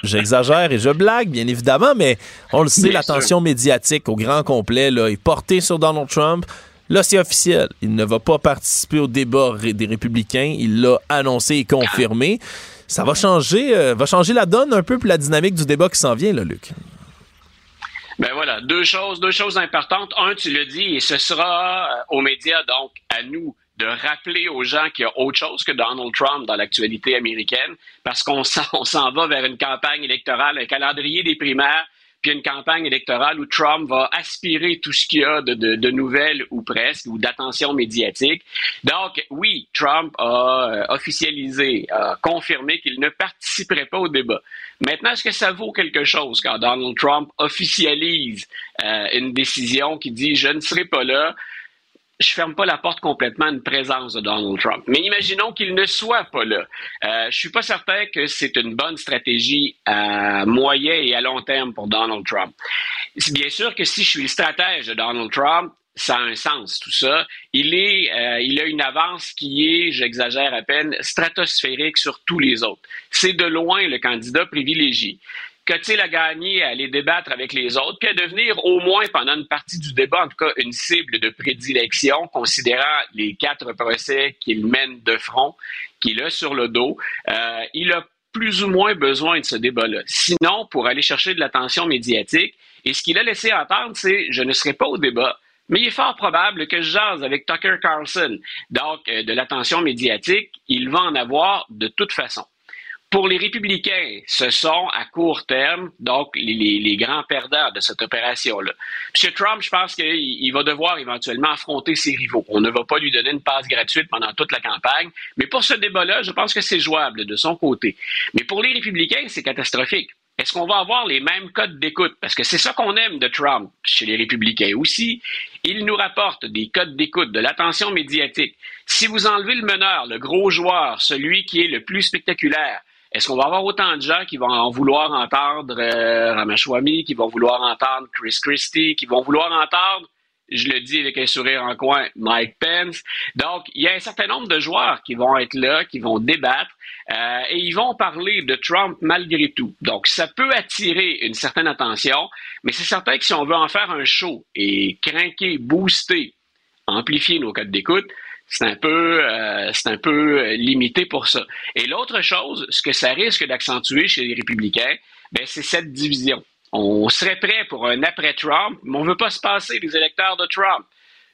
J'exagère et je blague, bien évidemment, mais on le sait, l'attention médiatique au grand complet là, est portée sur Donald Trump. Là, c'est officiel. Il ne va pas participer au débat des républicains. Il l'a annoncé et confirmé. Ça va changer, euh, va changer la donne un peu pour la dynamique du débat qui s'en vient, là, Luc. Ben voilà, deux choses, deux choses importantes. Un, tu le dis, et ce sera euh, aux médias, donc à nous, de rappeler aux gens qu'il y a autre chose que Donald Trump dans l'actualité américaine, parce qu'on s'en va vers une campagne électorale, un calendrier des primaires puis une campagne électorale où Trump va aspirer tout ce qu'il y a de, de, nouvelles ou presque, ou d'attention médiatique. Donc, oui, Trump a euh, officialisé, a confirmé qu'il ne participerait pas au débat. Maintenant, est-ce que ça vaut quelque chose quand Donald Trump officialise euh, une décision qui dit je ne serai pas là? je ferme pas la porte complètement à une présence de Donald Trump. Mais imaginons qu'il ne soit pas là. Euh, je suis pas certain que c'est une bonne stratégie à moyen et à long terme pour Donald Trump. C'est bien sûr que si je suis le stratège de Donald Trump, ça a un sens, tout ça. Il est, euh, il a une avance qui est, j'exagère à peine, stratosphérique sur tous les autres. C'est de loin le candidat privilégié qu'a-t-il à gagner à aller débattre avec les autres, puis à devenir au moins pendant une partie du débat, en tout cas, une cible de prédilection, considérant les quatre procès qu'il mène de front, qu'il a sur le dos. Euh, il a plus ou moins besoin de ce débat-là. Sinon, pour aller chercher de l'attention médiatique, et ce qu'il a laissé entendre, c'est je ne serai pas au débat, mais il est fort probable que je jase avec Tucker Carlson. Donc, euh, de l'attention médiatique, il va en avoir de toute façon. Pour les républicains, ce sont à court terme, donc, les, grands perdants de cette opération-là. M. Trump, je pense qu'il va devoir éventuellement affronter ses rivaux. On ne va pas lui donner une passe gratuite pendant toute la campagne, mais pour ce débat-là, je pense que c'est jouable de son côté. Mais pour les républicains, c'est catastrophique. Est-ce qu'on va avoir les mêmes codes d'écoute? Parce que c'est ça qu'on aime de Trump, chez les républicains aussi. Il nous rapporte des codes d'écoute, de l'attention médiatique. Si vous enlevez le meneur, le gros joueur, celui qui est le plus spectaculaire, est-ce qu'on va avoir autant de gens qui vont en vouloir entendre euh, Ramachwamy, qui vont vouloir entendre Chris Christie, qui vont vouloir entendre je le dis avec un sourire en coin, Mike Pence? Donc, il y a un certain nombre de joueurs qui vont être là, qui vont débattre, euh, et ils vont parler de Trump malgré tout. Donc, ça peut attirer une certaine attention, mais c'est certain que si on veut en faire un show et craquer, booster, amplifier nos codes d'écoute, c'est un peu, euh, c'est un peu limité pour ça. Et l'autre chose, ce que ça risque d'accentuer chez les républicains, ben, c'est cette division. On serait prêt pour un après-Trump, mais on ne veut pas se passer des électeurs de Trump.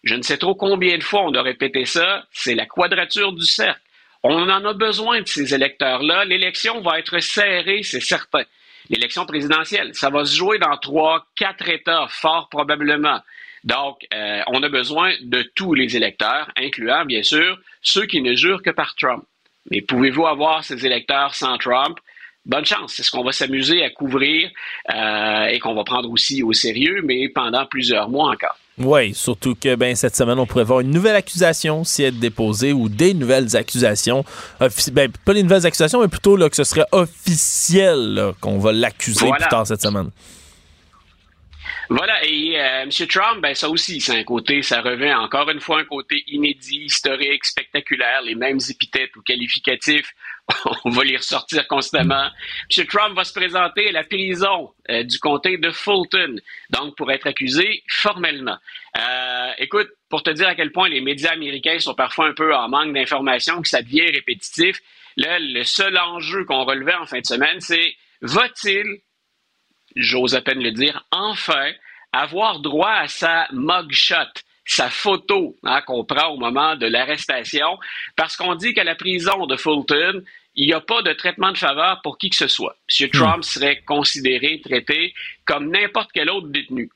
Je ne sais trop combien de fois on a répété ça, c'est la quadrature du cercle. On en a besoin de ces électeurs-là. L'élection va être serrée, c'est certain. L'élection présidentielle, ça va se jouer dans trois, quatre États, fort probablement. Donc, euh, on a besoin de tous les électeurs, incluant, bien sûr, ceux qui ne jurent que par Trump. Mais pouvez-vous avoir ces électeurs sans Trump? bonne chance. C'est ce qu'on va s'amuser à couvrir euh, et qu'on va prendre aussi au sérieux, mais pendant plusieurs mois encore? Oui, surtout que ben, cette semaine, on pourrait voir une nouvelle accusation si elle est déposée ou des nouvelles accusations. Ben, pas les nouvelles accusations, mais plutôt là, que ce serait officiel qu'on va l'accuser plus tard cette semaine. Voilà, et euh, M. Trump, ben ça aussi, c'est un côté, ça revient encore une fois un côté inédit, historique, spectaculaire, les mêmes épithètes ou qualificatifs [LAUGHS] on va les ressortir constamment. M. Trump va se présenter à la prison euh, du comté de Fulton, donc pour être accusé formellement. Euh, écoute, pour te dire à quel point les médias américains sont parfois un peu en manque d'informations, que ça devient répétitif, là, le seul enjeu qu'on relevait en fin de semaine, c'est va-t-il, j'ose à peine le dire, enfin avoir droit à sa mugshot? Sa photo hein, qu'on prend au moment de l'arrestation, parce qu'on dit qu'à la prison de Fulton, il n'y a pas de traitement de faveur pour qui que ce soit. M. Hmm. Trump serait considéré, traité comme n'importe quel autre détenu.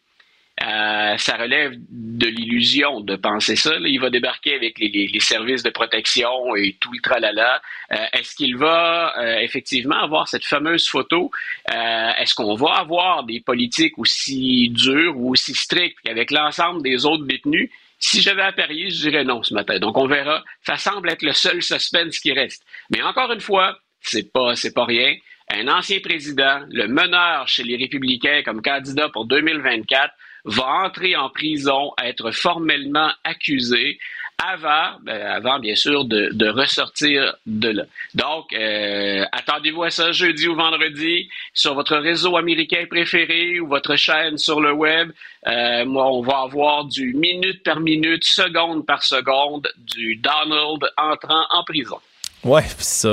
Euh, ça relève de l'illusion de penser ça. Il va débarquer avec les, services de protection et tout le tralala. Euh, est-ce qu'il va euh, effectivement avoir cette fameuse photo? Est-ce qu'on va avoir des politiques aussi dures ou aussi strictes qu'avec l'ensemble des autres détenus? Si j'avais à parier, je dirais non ce matin. Donc on verra. Ça semble être le seul suspense qui reste. Mais encore une fois, c'est pas, c'est pas rien. Un ancien président, le meneur chez les républicains comme candidat pour 2024, va entrer en prison, être formellement accusé avant, ben, avant bien sûr, de, ressortir de là. Donc, euh, attendez-vous à ça jeudi ou vendredi sur votre réseau américain préféré ou votre chaîne sur le web. Euh, moi, on va avoir du minute par minute, seconde par seconde, du Donald entrant en prison. Ouais, ça,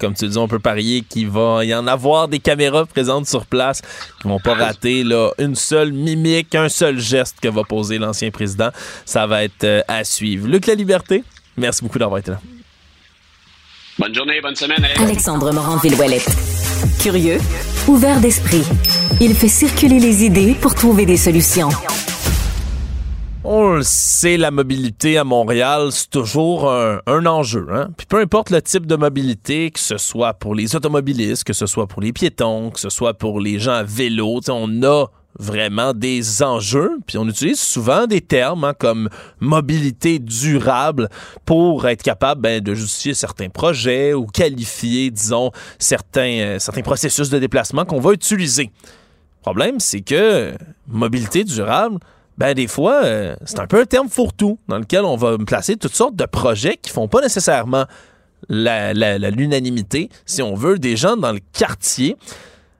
comme tu dis, on peut parier qu'il va y en avoir des caméras présentes sur place qui vont pas rater là, une seule mimique, un seul geste que va poser l'ancien président. Ça va être euh, à suivre. Luc La Liberté, merci beaucoup d'avoir été là. Bonne journée, bonne semaine. Alexandre Morin-Villouellette. Curieux, ouvert d'esprit. Il fait circuler les idées pour trouver des solutions. On le sait, la mobilité à Montréal, c'est toujours un, enjeu. Hein? Puis peu importe le type de mobilité, que ce soit pour les automobilistes, que ce soit pour les piétons, que ce soit pour les gens à vélo, on a vraiment des enjeux. Puis on utilise souvent des termes hein, comme mobilité durable pour être capable ben, de justifier certains projets ou qualifier, disons, certains, euh, certains processus de déplacement qu'on va utiliser. Le problème, c'est que mobilité durable, ben des fois, euh, c'est un peu un terme fourre-tout dans lequel on va placer toutes sortes de projets qui font pas nécessairement l'unanimité, si on veut, des gens dans le quartier.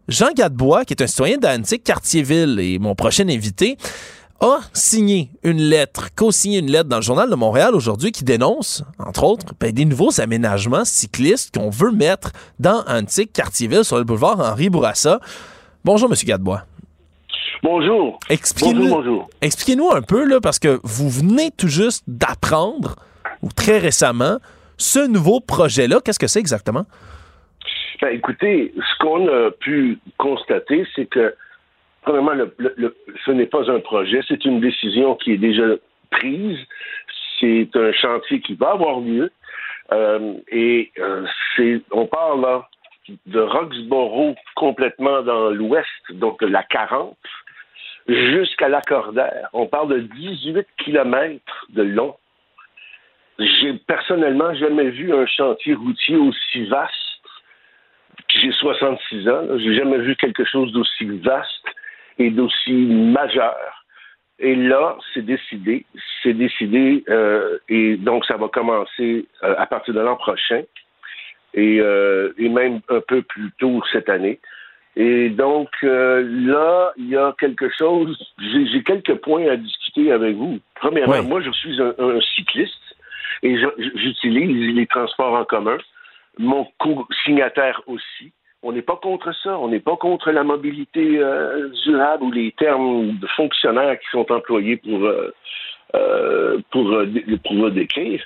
Jean Gadebois, qui est un citoyen d'Antique, Quartier-Ville, et mon prochain invité, a signé une lettre, co-signé une lettre dans le Journal de Montréal aujourd'hui qui dénonce, entre autres, ben, des nouveaux aménagements cyclistes qu'on veut mettre dans Antique, Quartier-Ville, sur le boulevard Henri Bourassa. Bonjour, M. Gadebois. Bonjour. Expliquez-nous, bonjour, bonjour. Expliquez-nous un peu, là, parce que vous venez tout juste d'apprendre, ou très récemment, ce nouveau projet-là. Qu'est-ce que c'est exactement? Ben, écoutez, ce qu'on a pu constater, c'est que, premièrement, le, le, ce n'est pas un projet, c'est une décision qui est déjà prise. C'est un chantier qui va avoir lieu. Euh, et euh, c'est, on parle là de Roxborough complètement dans l'ouest, donc de la 40, jusqu'à l'Accordaire. On parle de 18 kilomètres de long. J'ai personnellement jamais vu un chantier routier aussi vaste. J'ai 66 ans, j'ai jamais vu quelque chose d'aussi vaste et d'aussi majeur. Et là, c'est décidé, c'est décidé, euh, et donc ça va commencer euh, à partir de l'an prochain, euh, et, même un peu plus tôt cette année. Et donc euh, là, il y a quelque chose, j'ai quelques points à discuter avec vous. Premièrement, Oui. moi, je suis un, un cycliste et j'utilise les transports en commun. Mon co-signataire aussi. On n'est pas contre ça. On n'est pas contre la mobilité euh, durable ou les termes de fonctionnaires qui sont employés pour, euh, euh, pour, euh, pour le décrire.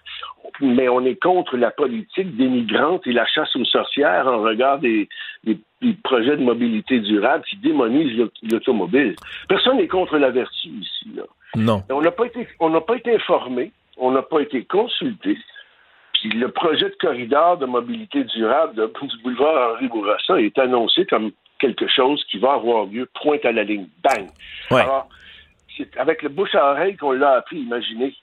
Mais on est contre la politique dénigrante et la chasse aux sorcières en regard des, des- des projets de mobilité durable qui démonisent l'au- l'automobile. Personne n'est contre la vertu ici. Là. Non. On n'a pas été, on n'a pas été informé, on n'a pas été consulté. Puis le projet de corridor de mobilité durable de, [LAUGHS] du boulevard Henri Bourassa est annoncé comme quelque chose qui va avoir lieu, pointe à la ligne, bang. Ouais. Alors, c'est avec le bouche à oreille qu'on l'a appris, imaginez.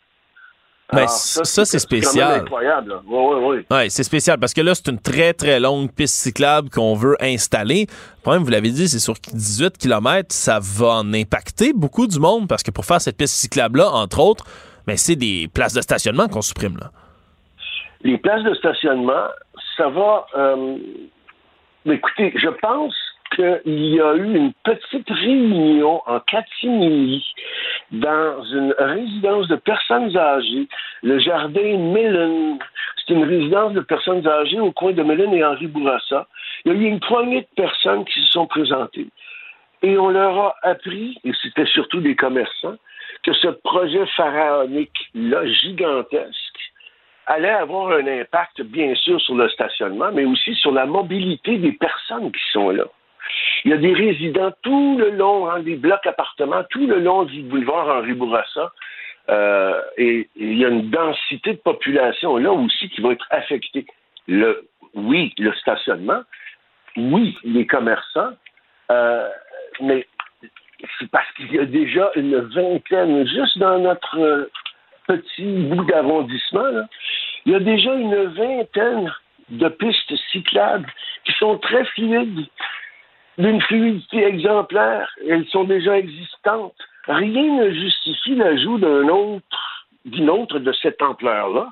Ben, ça, c'est spécial. incroyable. là. Ouais, ouais, ouais. Oui, c'est spécial parce que là, c'est une très, très longue piste cyclable qu'on veut installer. Le problème, vous l'avez dit, c'est sur 18 km, ça va en impacter beaucoup du monde parce que pour faire cette piste cyclable-là, entre autres, ben, c'est des places de stationnement qu'on supprime. Là. Les places de stationnement, ça va. euh, écoutez, je pense qu'il y a eu une petite réunion en catimini dans une résidence de personnes âgées, le jardin Mellon. C'est une résidence de personnes âgées au coin de Mellon et Henri Bourassa. Il y a eu une poignée de personnes qui se sont présentées. Et on leur a appris, et c'était surtout des commerçants, que ce projet pharaonique-là, gigantesque, allait avoir un impact, bien sûr, sur le stationnement, mais aussi sur la mobilité des personnes qui sont là. Il y a des résidents tout le long, hein, des blocs appartements, tout le long du boulevard Henri Bourassa. Euh, et, il y a une densité de population là aussi qui va être affectée. Le, oui, le stationnement, oui, les commerçants, euh, mais c'est parce qu'il y a déjà une vingtaine, juste dans notre euh, petit bout d'arrondissement, il y a déjà une vingtaine de pistes cyclables qui sont très fluides, d'une fluidité exemplaire. Elles sont déjà existantes. Rien ne justifie l'ajout d'un autre, d'une autre de cette ampleur-là.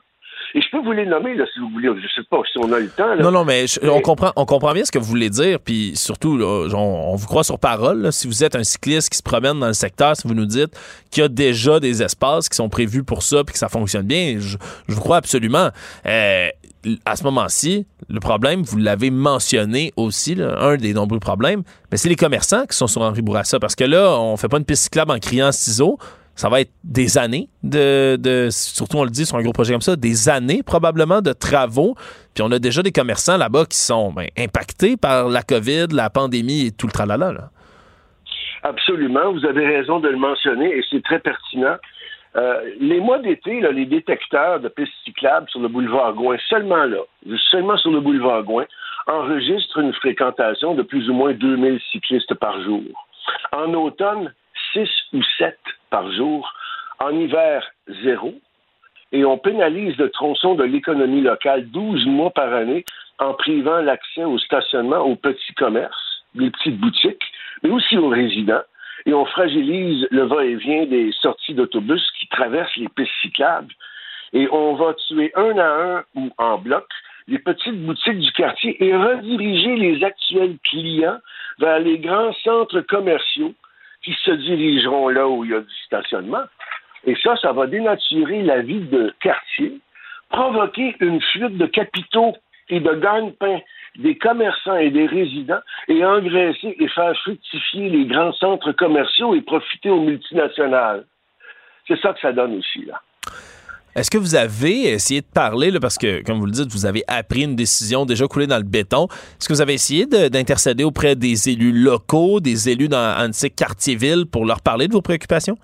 Et je peux vous les nommer, là, si vous voulez. Je sais pas si on a le temps. Là. Non, non, mais je- on, comprend, on comprend bien ce que vous voulez dire, puis surtout, là, on, on vous croit sur parole. là. si vous êtes un cycliste qui se promène dans le secteur, si vous nous dites qu'il y a déjà des espaces qui sont prévus pour ça, puis que ça fonctionne bien, je, je vous crois absolument. Euh, à ce moment-ci, le problème, vous l'avez mentionné aussi, un des nombreux problèmes, mais c'est les commerçants qui sont sur Henri Bourassa, parce que là, on fait pas une piste cyclable en criant ciseaux. Ça va être des années de, de, surtout on le dit sur un gros projet comme ça, des années probablement de travaux. Puis on a déjà des commerçants là-bas qui sont ben, impactés par la COVID, la pandémie et tout le tralala. Là. Absolument, vous avez raison de le mentionner et c'est très pertinent. Euh, les mois d'été, les détecteurs de pistes cyclables sur le boulevard Gouin, seulement là, seulement sur le boulevard Gouin, enregistrent une fréquentation de plus ou moins 2000 cyclistes par jour. En automne, 6 ou 7 par jour. En hiver, zéro. Et on pénalise le tronçon de l'économie locale 12 mois par année en privant l'accès au stationnement aux petits commerces, les petites boutiques, mais aussi aux résidents. Et on fragilise le va-et-vient des sorties d'autobus qui traversent les pistes cyclables. Et on va tuer un à un ou en bloc les petites boutiques du quartier et rediriger les actuels clients vers les grands centres commerciaux qui se dirigeront là où il y a du stationnement. Et ça, ça va dénaturer la vie de quartier, provoquer une fuite de capitaux et de gagne-pain des commerçants et des résidents et engraisser et faire fructifier les grands centres commerciaux et profiter aux multinationales. C'est ça que ça donne aussi, là. Est-ce que vous avez essayé de parler, parce que, comme vous le dites, vous avez appris une décision déjà coulée dans le béton. Est-ce que vous avez essayé d'intercéder auprès des élus locaux, des élus dans un de ces quartiers-villes pour leur parler de vos préoccupations?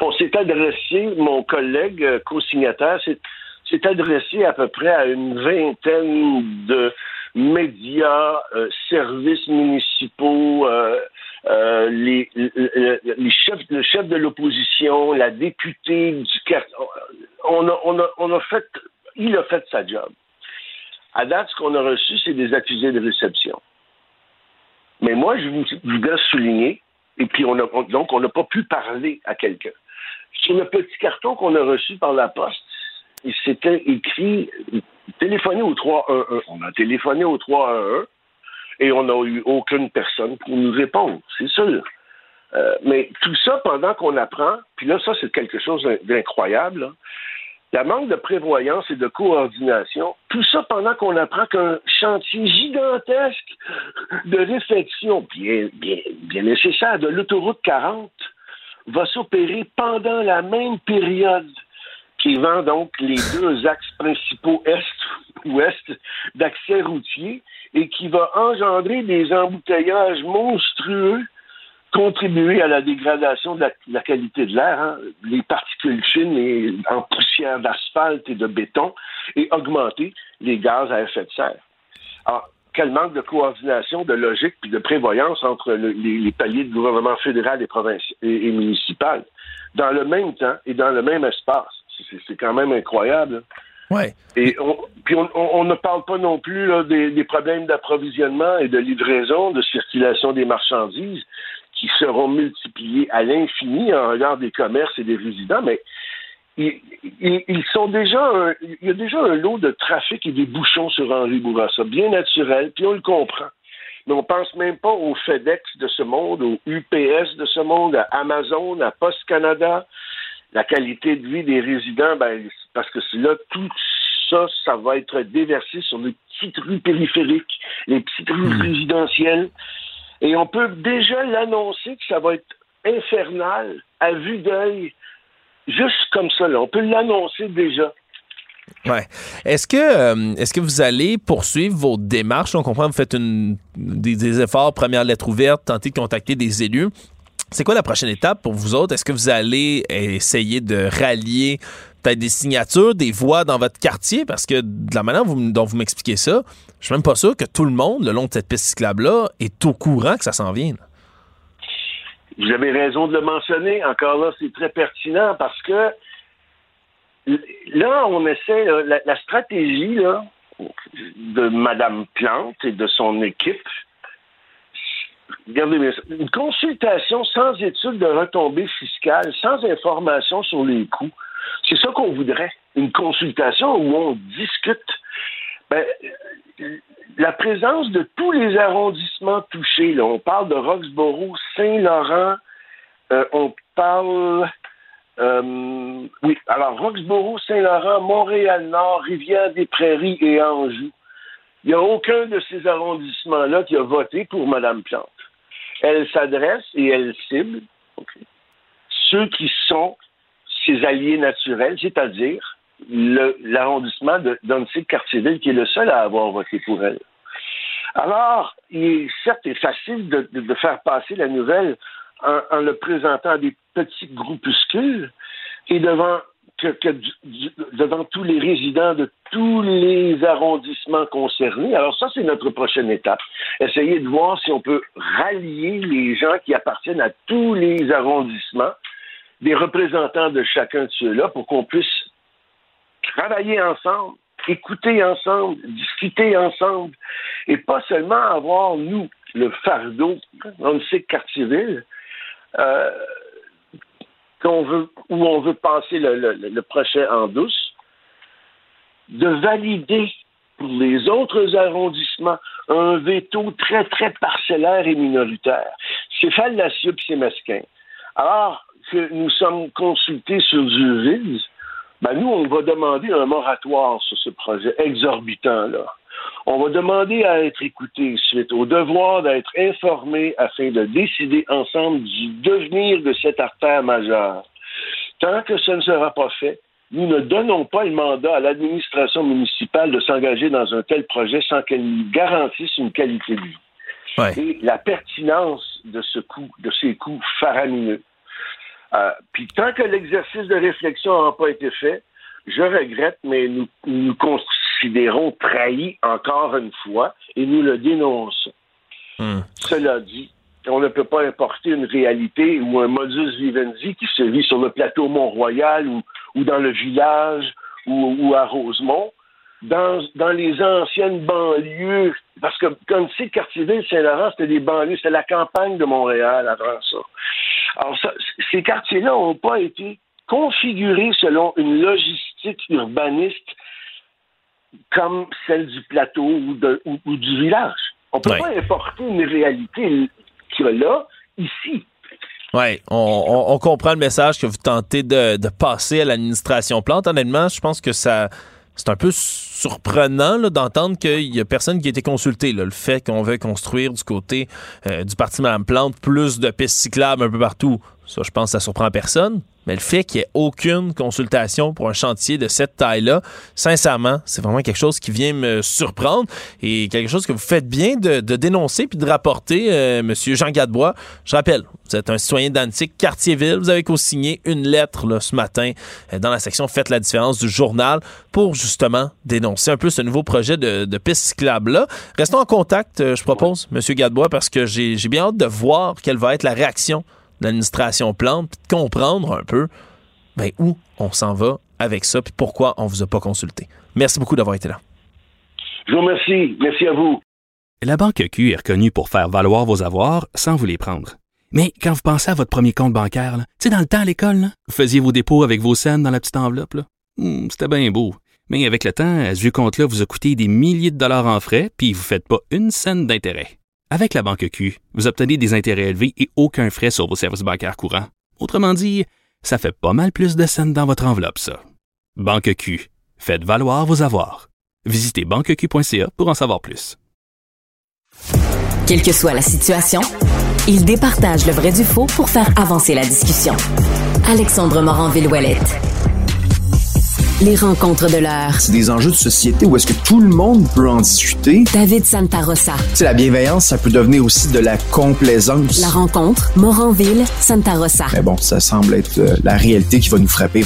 On s'est adressé, mon collègue euh, co-signataire s'est adressé à peu près à une vingtaine de médias, euh, services municipaux, euh, euh, les, chefs, le chef de l'opposition, la députée du on a, on, a, on a fait, il a fait sa job. À date, ce qu'on a reçu, c'est des accusés de réception. Mais moi, je, vous, voudrais souligner, et puis on a, donc on n'a pas pu parler à quelqu'un. Sur le petit carton qu'on a reçu par la poste, il s'était écrit téléphoner au 311. On a téléphoné au 311 et on n'a eu aucune personne pour nous répondre, c'est sûr. Euh, mais tout ça pendant qu'on apprend, puis là, ça, c'est quelque chose d'incroyable. La manque de prévoyance et de coordination, tout ça pendant qu'on apprend qu'un chantier gigantesque de réflexion, bien, bien, bien nécessaire, de l'autoroute 40, va s'opérer pendant la même période qui vend donc les deux axes principaux est-ouest d'accès routier et qui va engendrer des embouteillages monstrueux, contribuer à la dégradation de la, qualité de l'air, hein, les particules fines et en poussière d'asphalte et de béton, et augmenter les gaz à effet de serre. Alors, quel manque de coordination, de logique puis de prévoyance entre les, paliers de gouvernement fédéral et, provincial et municipal, dans le même temps et dans le même espace c'est quand même incroyable. Ouais. Et on, puis on, ne parle pas non plus des, problèmes d'approvisionnement et de livraison, de circulation des marchandises qui seront multipliés à l'infini en regard des commerces et des résidents, mais ils, sont déjà il y a déjà un lot de trafic et des bouchons sur Henri Bourassa, bien naturel, puis on le comprend. Mais on pense même pas au FedEx de ce monde, au UPS de ce monde, à Amazon, à Post Canada, la qualité de vie des résidents, ben, parce que là, tout ça, ça va être déversé sur les petites rues périphériques, les petites rues hmm. résidentielles. Et on peut déjà l'annoncer que ça va être infernal, à vue d'œil, juste comme ça. Là. On peut l'annoncer déjà. Ouais. Est-ce que, euh, est-ce que vous allez poursuivre vos démarches? On comprend que vous faites une, des, des, efforts, première lettre ouverte, tenter de contacter des élus. C'est quoi la prochaine étape pour vous autres? Est-ce que vous allez essayer de rallier peut-être des signatures, des voix dans votre quartier? Parce que de la manière dont vous m'expliquez ça, je suis même pas sûr que tout le monde, le long de cette piste cyclable-là, est au courant que ça s'en vient. Vous avez raison de le mentionner. Encore là, c'est très pertinent parce que là, on essaie, la, la stratégie de Mme Plante et de son équipe, regardez bien une consultation sans étude de retombées fiscales, sans information sur les coûts, c'est ça qu'on voudrait. Une consultation où on discute. Ben, la présence de tous les arrondissements touchés, là, on parle de Roxborough, Saint-Laurent, euh, on parle euh, oui, alors Roxborough, Saint-Laurent, Montréal-Nord, Rivière-des-Prairies et Anjou. Il n'y a aucun de ces arrondissements-là qui a voté pour Mme Plante elle s'adresse et elle cible ceux qui sont ses alliés naturels, c'est-à-dire l'arrondissement de Danzig-Cartierville, qui est le seul à avoir voté pour elle. Alors, il est certes facile de, faire passer la nouvelle en, le présentant à des petits groupuscules et devant que, devant tous les résidents de tous les arrondissements concernés. Alors ça, c'est notre prochaine étape. Essayer de voir si on peut rallier les gens qui appartiennent à tous les arrondissements, des représentants de chacun de ceux-là, pour qu'on puisse travailler ensemble, écouter ensemble, discuter ensemble, et pas seulement avoir, nous, le fardeau, on le sait, Cartierville, euh, qu'on veut, où on veut passer le, prochain en douce, de valider pour les autres arrondissements, un veto très, très parcellaire et minoritaire. C'est fallacieux puis c'est mesquin. Alors que nous sommes consultés sur du vide, ben nous, on va demander un moratoire sur ce projet exorbitant-là. On va demander à être écouté suite au devoir d'être informé afin de décider ensemble du devenir de cette artère majeure. Tant que ce ne sera pas fait, nous ne donnons pas le mandat à l'administration municipale de s'engager dans un tel projet sans qu'elle nous garantisse une qualité de vie. Et la pertinence de ce de ces coups faramineux. Euh, puis tant que l'exercice de réflexion n'a pas été fait, je regrette, mais nous nous considérons trahis encore une fois et nous le dénonçons. Hmm. Cela dit, on ne peut pas importer une réalité ou un modus vivendi qui se vit sur le plateau Mont-Royal ou, ou dans le village ou, ou à Rosemont, dans, dans, les anciennes banlieues, parce que comme tu sais, Quartier-Ville, Saint-Laurent, c'était des banlieues, c'était la campagne de Montréal avant ça. Alors, ça, ces quartiers-là n'ont pas été configurés selon une logistique urbaniste comme celle du plateau ou, de, ou, du village. On ne peut pas importer une réalité qu'il y a là, ici. Oui, on, on, comprend le message que vous tentez de, de passer à l'administration plante. Honnêtement, je pense que ça c'est un peu surprenant d'entendre qu'il y a personne qui a été consulté. Le fait qu'on veut construire du côté euh, du parti Mme Plante plus de pistes cyclables un peu partout, ça, je pense que ça surprend personne. Mais le fait qu'il n'y ait aucune consultation pour un chantier de cette taille-là, sincèrement, c'est vraiment quelque chose qui vient me surprendre et quelque chose que vous faites bien de, dénoncer puis de rapporter, euh, Monsieur Jean Gadebois. Je rappelle, vous êtes un citoyen d'Antique, Quartier-Ville. Vous avez co-signé une lettre ce matin euh, dans la section Faites la différence du journal pour justement dénoncer un peu ce nouveau projet de, de piste cyclable-là. Restons en contact, euh, je propose, Monsieur Gadebois, parce que j'ai bien hâte de voir quelle va être la réaction l'administration plante, puis de comprendre un peu ben, où on s'en va avec ça, puis pourquoi on vous a pas consulté. Merci beaucoup d'avoir été là. Je vous remercie. Merci à vous. La Banque Q est reconnue pour faire valoir vos avoirs sans vous les prendre. Mais quand vous pensez à votre premier compte bancaire, tu sais, dans le temps à l'école, vous faisiez vos dépôts avec vos scènes dans la petite enveloppe. Hmm, c'était bien beau. Mais avec le temps, ce vieux compte-là vous a coûté des milliers de dollars en frais, puis vous ne faites pas une scène d'intérêt. Avec la banque Q, vous obtenez des intérêts élevés et aucun frais sur vos services bancaires courants. Autrement dit, ça fait pas mal plus de scènes dans votre enveloppe, ça. Banque Q, faites valoir vos avoirs. Visitez banqueq.ca pour en savoir plus. Quelle que soit la situation, il départage le vrai du faux pour faire avancer la discussion. Alexandre Morin-Villouellette. Les rencontres de l'heure. C'est des enjeux de société où est-ce que tout le monde peut en discuter. David Santarossa. C'est la bienveillance, ça peut devenir aussi de la complaisance. La rencontre, Moranville, Santarossa. Mais bon, ça semble être euh, la réalité qui va nous frapper.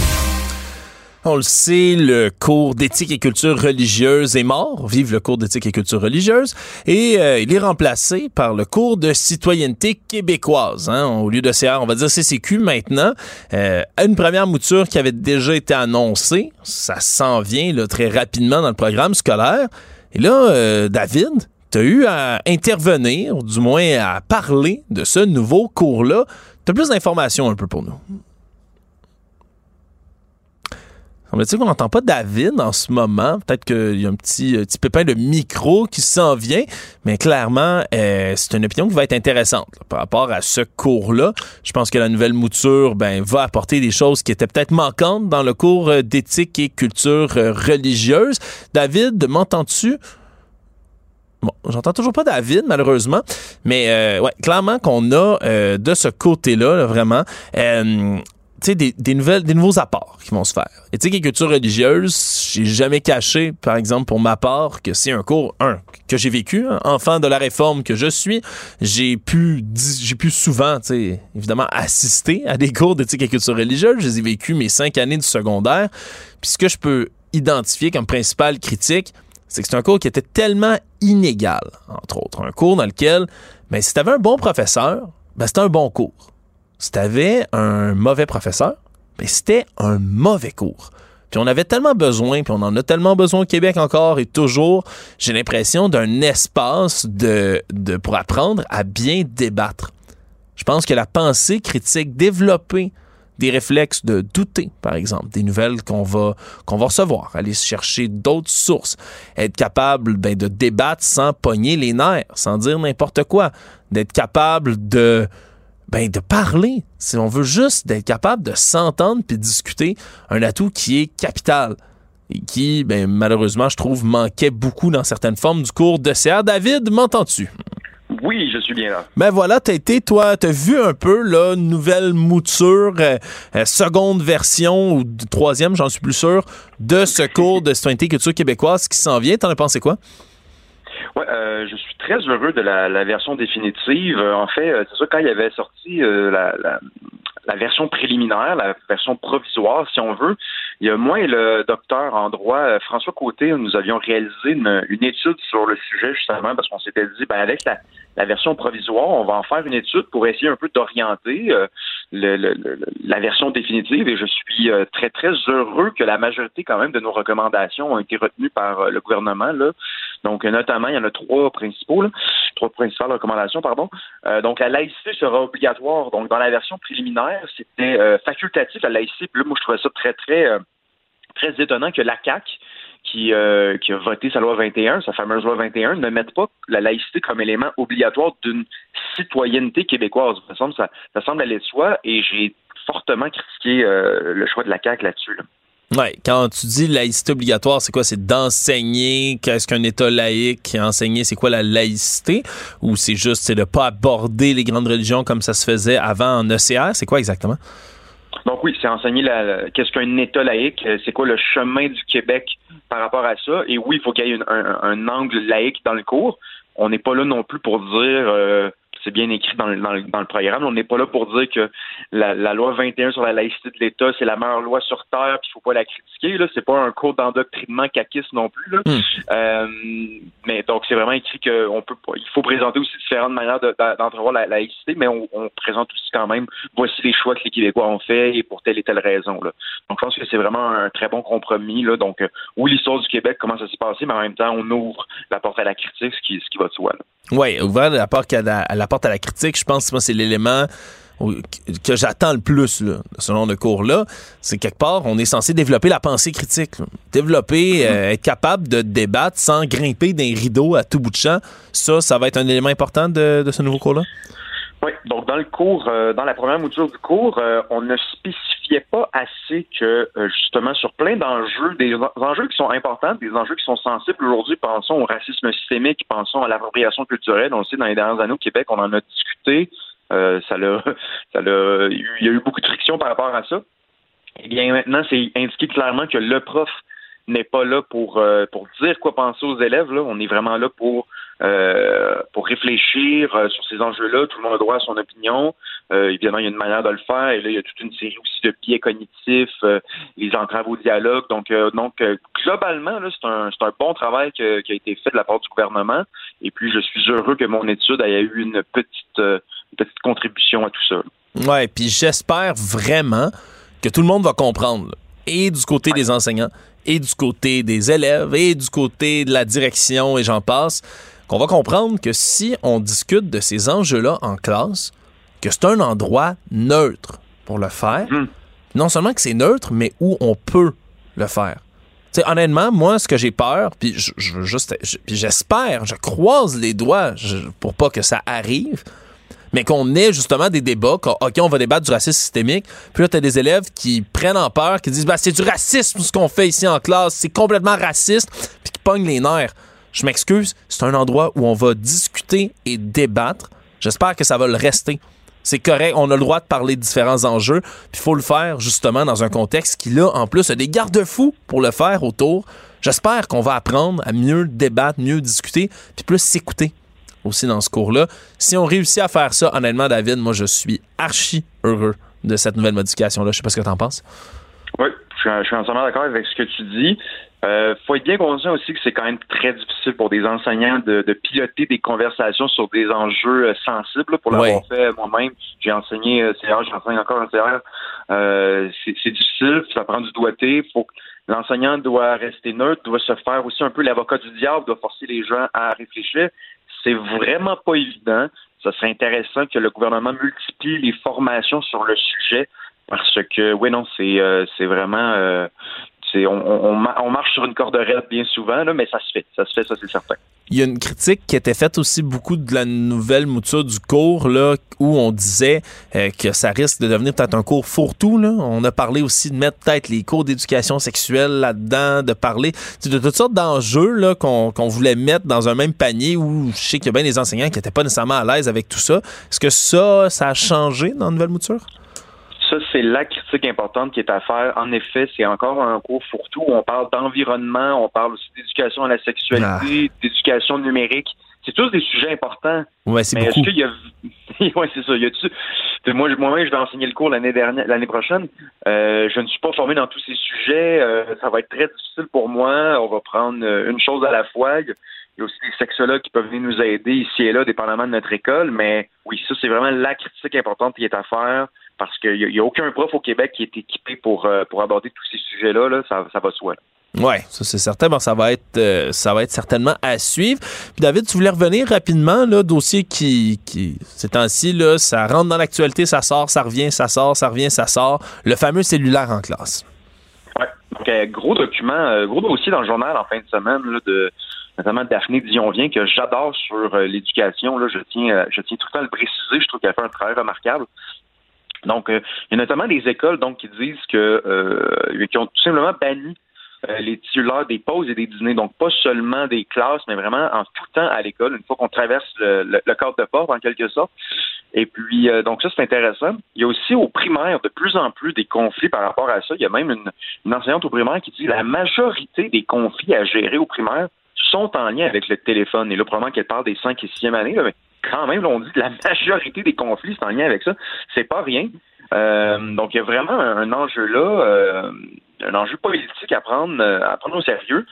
On le sait, le cours d'éthique et culture religieuse est mort. Vive le cours d'éthique et culture religieuse. Et euh, il est remplacé par le cours de citoyenneté québécoise. Hein. Au lieu de CR, on va dire CCQ maintenant. Euh, une première mouture qui avait déjà été annoncée. Ça s'en vient là, très rapidement dans le programme scolaire. Et là, euh, David, tu eu à intervenir, du moins à parler de ce nouveau cours-là. Tu plus d'informations un peu pour nous. On tu qu'on n'entend pas David en ce moment. Peut-être qu'il y a un petit, euh, petit pépin de micro qui s'en vient, mais clairement, euh, c'est une opinion qui va être intéressante par rapport à ce cours-là. Je pense que la nouvelle mouture ben, va apporter des choses qui étaient peut-être manquantes dans le cours euh, d'éthique et culture religieuse. David, m'entends-tu? Bon, j'entends toujours pas David, malheureusement. Mais ouais, clairement qu'on a de ce côté-là, vraiment, des, des, nouvelles, des nouveaux apports qui vont se faire. Et tu sais, culture religieuse, j'ai jamais caché, par exemple, pour ma part, que c'est un cours, un, que j'ai vécu, hein, enfant de la réforme que je suis. J'ai pu, j'ai pu souvent, tu sais, évidemment, assister à des cours d'éthique et culture religieuse. J'ai vécu mes cinq années du secondaire. Puis ce que je peux identifier comme principale critique, c'est que c'est un cours qui était tellement inégal, entre autres. Un cours dans lequel, ben, si t'avais un bon professeur, ben, c'était un bon cours si t'avais un mauvais professeur, ben c'était un mauvais cours. Puis on avait tellement besoin, puis on en a tellement besoin au Québec encore et toujours, j'ai l'impression d'un espace de, pour apprendre à bien débattre. Je pense que la pensée critique développée des réflexes de douter, par exemple, des nouvelles qu'on va, qu'on va recevoir, aller chercher d'autres sources, être capable ben, de débattre sans pogner les nerfs, sans dire n'importe quoi, d'être capable de ben de parler. Si on veut juste d'être capable de s'entendre puis discuter, un atout qui est capital et qui, ben, malheureusement, je trouve, manquait beaucoup dans certaines formes du cours de CR. David, m'entends-tu? Oui, je suis bien là. Ben voilà, t'as été, toi, t'as vu un peu, là, nouvelle mouture, euh, euh, seconde version ou troisième, j'en suis plus sûr, de ce [LAUGHS] cours de citoyenneté culture québécoise qui s'en vient. T'en as pensé quoi? Ouais, euh, je suis très heureux de la, version définitive. En fait, c'est ça, quand il avait sorti la, la version préliminaire, la version provisoire, si on veut. Il y a moi et le docteur en droit, euh, François Côté, nous avions réalisé une, étude sur le sujet justement parce qu'on s'était dit, ben avec la, la, version provisoire, on va en faire une étude pour essayer un peu d'orienter euh, le, la version définitive. Et je suis euh, très très heureux que la majorité quand même de nos recommandations ont été retenues par le gouvernement. Là. Donc notamment, il y en a trois principaux, là, trois principales recommandations, pardon. donc la laïcité sera obligatoire. Donc dans la version préliminaire c'était euh, facultatif à laïcité. Puis là, moi, je trouvais ça très, très, euh, très étonnant que la CAC, qui, euh, qui a voté sa loi 21, sa fameuse loi 21, ne mette pas la laïcité comme élément obligatoire d'une citoyenneté québécoise. Ça semble, ça, semble aller de soi et j'ai fortement critiqué le choix de la CAQ là-dessus. là dessus Ouais, quand tu dis laïcité obligatoire, c'est quoi? C'est d'enseigner qu'est-ce qu'un État laïque, enseigner c'est quoi la laïcité, ou c'est juste c'est de pas aborder les grandes religions comme ça se faisait avant en ECR? C'est quoi exactement? Donc oui, c'est enseigner qu'est-ce qu'un État laïque, c'est quoi le chemin du Québec par rapport à ça? Et oui, il faut qu'il y ait un, angle laïque dans le cours. On n'est pas là non plus pour dire euh, c'est bien écrit dans le, dans le, programme. On n'est pas là pour dire que la, loi 21 sur la laïcité de l'État, c'est la meilleure loi sur Terre, puis il faut pas la critiquer. Là, c'est pas un cours d'endoctrinement caquiste non plus. Là. Hmm. Euh, mais donc, c'est vraiment écrit qu'on peut il faut présenter aussi différentes manières d'entrevoir la, laïcité, mais on, présente aussi quand même voici les choix que les Québécois ont fait et pour telle et telle raison. Là. Donc, je pense que c'est vraiment un très bon compromis. Là. Donc, euh, oui, l'histoire du Québec, comment ça s'est passé, mais en même temps, on ouvre la porte à la critique, ce qui, ce qui va de soi. Oui, ouvert la porte à la, à la critique, je pense que c'est l'élément que j'attends le plus, là, selon le cours-là, c'est quelque part, on est censé développer la pensée critique. Développer, euh, être capable de débattre sans grimper d'un rideau à tout bout de champ. Ça, ça va être un élément important de, ce nouveau cours-là? Oui, donc dans le cours, euh, dans la première mouture du cours, euh, on ne spécifiait pas assez que justement sur plein d'enjeux, des enjeux qui sont importants, des enjeux qui sont sensibles aujourd'hui, pensons au racisme systémique, pensons à l'appropriation culturelle. On le sait, dans les dernières années au Québec, on en a discuté. Euh, ça l'a, [LAUGHS] ça l'a, il y a eu beaucoup de friction par rapport à ça. Eh bien, maintenant, c'est indiqué clairement que le prof n'est pas là pour euh, pour dire quoi penser aux élèves. Là. On est vraiment là pour euh, pour réfléchir sur ces enjeux-là. Tout le monde a droit à son opinion. évidemment, il y a une manière de le faire. Et là, il y a toute une série aussi de biais cognitifs, les entraves au dialogue. Donc, donc globalement, là, c'est un, c'est un bon travail qui a été fait de la part du gouvernement. Et puis, je suis heureux que mon étude ait eu une petite petite contribution à tout ça. Ouais, puis j'espère vraiment que tout le monde va comprendre, et du côté des enseignants, et du côté des élèves, et du côté de la direction, et j'en passe, qu'on va comprendre que si on discute de ces enjeux-là en classe, que c'est un endroit neutre pour le faire. Hmm. Non seulement que c'est neutre, mais où on peut le faire. honnêtement, moi, ce que j'ai peur, puis je, juste, j'espère, je croise les doigts pour pas que ça arrive, mais qu'on ait justement des débats, OK, on va débattre du racisme systémique, puis là, tu as des élèves qui prennent en peur, qui disent, bah, c'est du racisme ce qu'on fait ici en classe, c'est complètement raciste, puis qui pognent les nerfs. Je m'excuse, c'est un endroit où on va discuter et débattre. J'espère que ça va le rester. C'est correct, on a le droit de parler de différents enjeux, puis il faut le faire justement dans un contexte qui, là, en plus, a des garde-fous pour le faire autour. J'espère qu'on va apprendre à mieux débattre, mieux discuter, puis plus s'écouter aussi dans ce cours-là. Si on réussit à faire ça, honnêtement, David, moi, je suis archi heureux de cette nouvelle modification-là. Je sais pas ce que tu en penses. Oui, je suis, entièrement d'accord avec ce que tu dis. Euh, faut être bien conscient aussi que c'est quand même très difficile pour des enseignants de, piloter des conversations sur des enjeux euh, sensibles. Pour l'avoir fait moi-même, j'ai enseigné euh, CR, j'enseigne encore en CR. Euh, c'est difficile, ça prend du doigté. Faut l'enseignant doit rester neutre, doit se faire aussi un peu l'avocat du diable, doit forcer les gens à réfléchir. C'est vraiment pas évident. Ça serait intéressant que le gouvernement multiplie les formations sur le sujet parce que, oui, non, c'est c'est vraiment on, marche sur une corde raide bien souvent, mais ça se fait. Ça se fait, ça c'est certain. Il y a une critique qui était faite aussi beaucoup de la nouvelle mouture du cours, là, où on disait euh, que ça risque de devenir peut-être un cours fourre-tout. On a parlé aussi de mettre peut-être les cours d'éducation sexuelle là-dedans, de parler de toutes sortes d'enjeux qu'on voulait mettre dans un même panier où je sais qu'il y a bien des enseignants qui n'étaient pas nécessairement à l'aise avec tout ça. Est-ce que ça, ça a changé dans la nouvelle mouture? Ça, c'est la critique importante qui est à faire. En effet, c'est encore un cours fourre-tout. On parle d'environnement, on parle aussi d'éducation à la sexualité, ah. d'éducation numérique. C'est tous des sujets importants. Ouais, c'est beaucoup. qu'il y a... [LAUGHS] ouais, c'est ça. Y a moi, moi-même, je vais enseigner le cours l'année dernière, l'année prochaine. Euh, je ne suis pas formé dans tous ces sujets. Euh, ça va être très difficile pour moi. On va prendre euh, une chose à la fois. Il y a aussi des sexologues qui peuvent venir nous aider ici et là, dépendamment de notre école. Mais oui, ça, c'est vraiment la critique importante qui est à faire parce qu'il n'y a, aucun prof au Québec qui est équipé pour, euh, pour aborder tous ces sujets-là. Là, ça, va soi. Oui, ça c'est certain. ça va être euh, ça va être certainement à suivre. Puis David, tu voulais revenir rapidement, là, dossier qui, qui ces temps-ci, là, ça rentre dans l'actualité, ça sort, ça revient, ça sort, ça revient, ça sort. Le fameux cellulaire en classe. Oui. Donc, euh, gros document, gros dossier dans le journal en fin de semaine là, de notamment Daphné Dion-Vient, que j'adore sur l'éducation. Là, je tiens, je tiens tout le temps à le préciser. Je trouve qu'elle fait un travail remarquable. Donc, euh, il y a notamment des écoles donc qui disent que euh, qui ont tout simplement banni euh, les titulaires des pauses et des dîners. Donc, pas seulement des classes, mais vraiment en tout temps à l'école, une fois qu'on traverse le, le, cadre de porte, en quelque sorte. Et puis, donc ça, c'est intéressant. Il y a aussi au primaire de plus en plus des conflits par rapport à ça. Il y a même une, une enseignante au primaire qui dit que la majorité des conflits à gérer au primaire sont en lien avec le téléphone. Et là, probablement qu'elle parle des 5 et 6e années, mais quand même, on dit que la majorité des conflits sont en lien avec ça. C'est pas rien. Euh, donc, il y a vraiment un, enjeu là, euh, un enjeu politique à prendre, euh, à prendre au sérieux.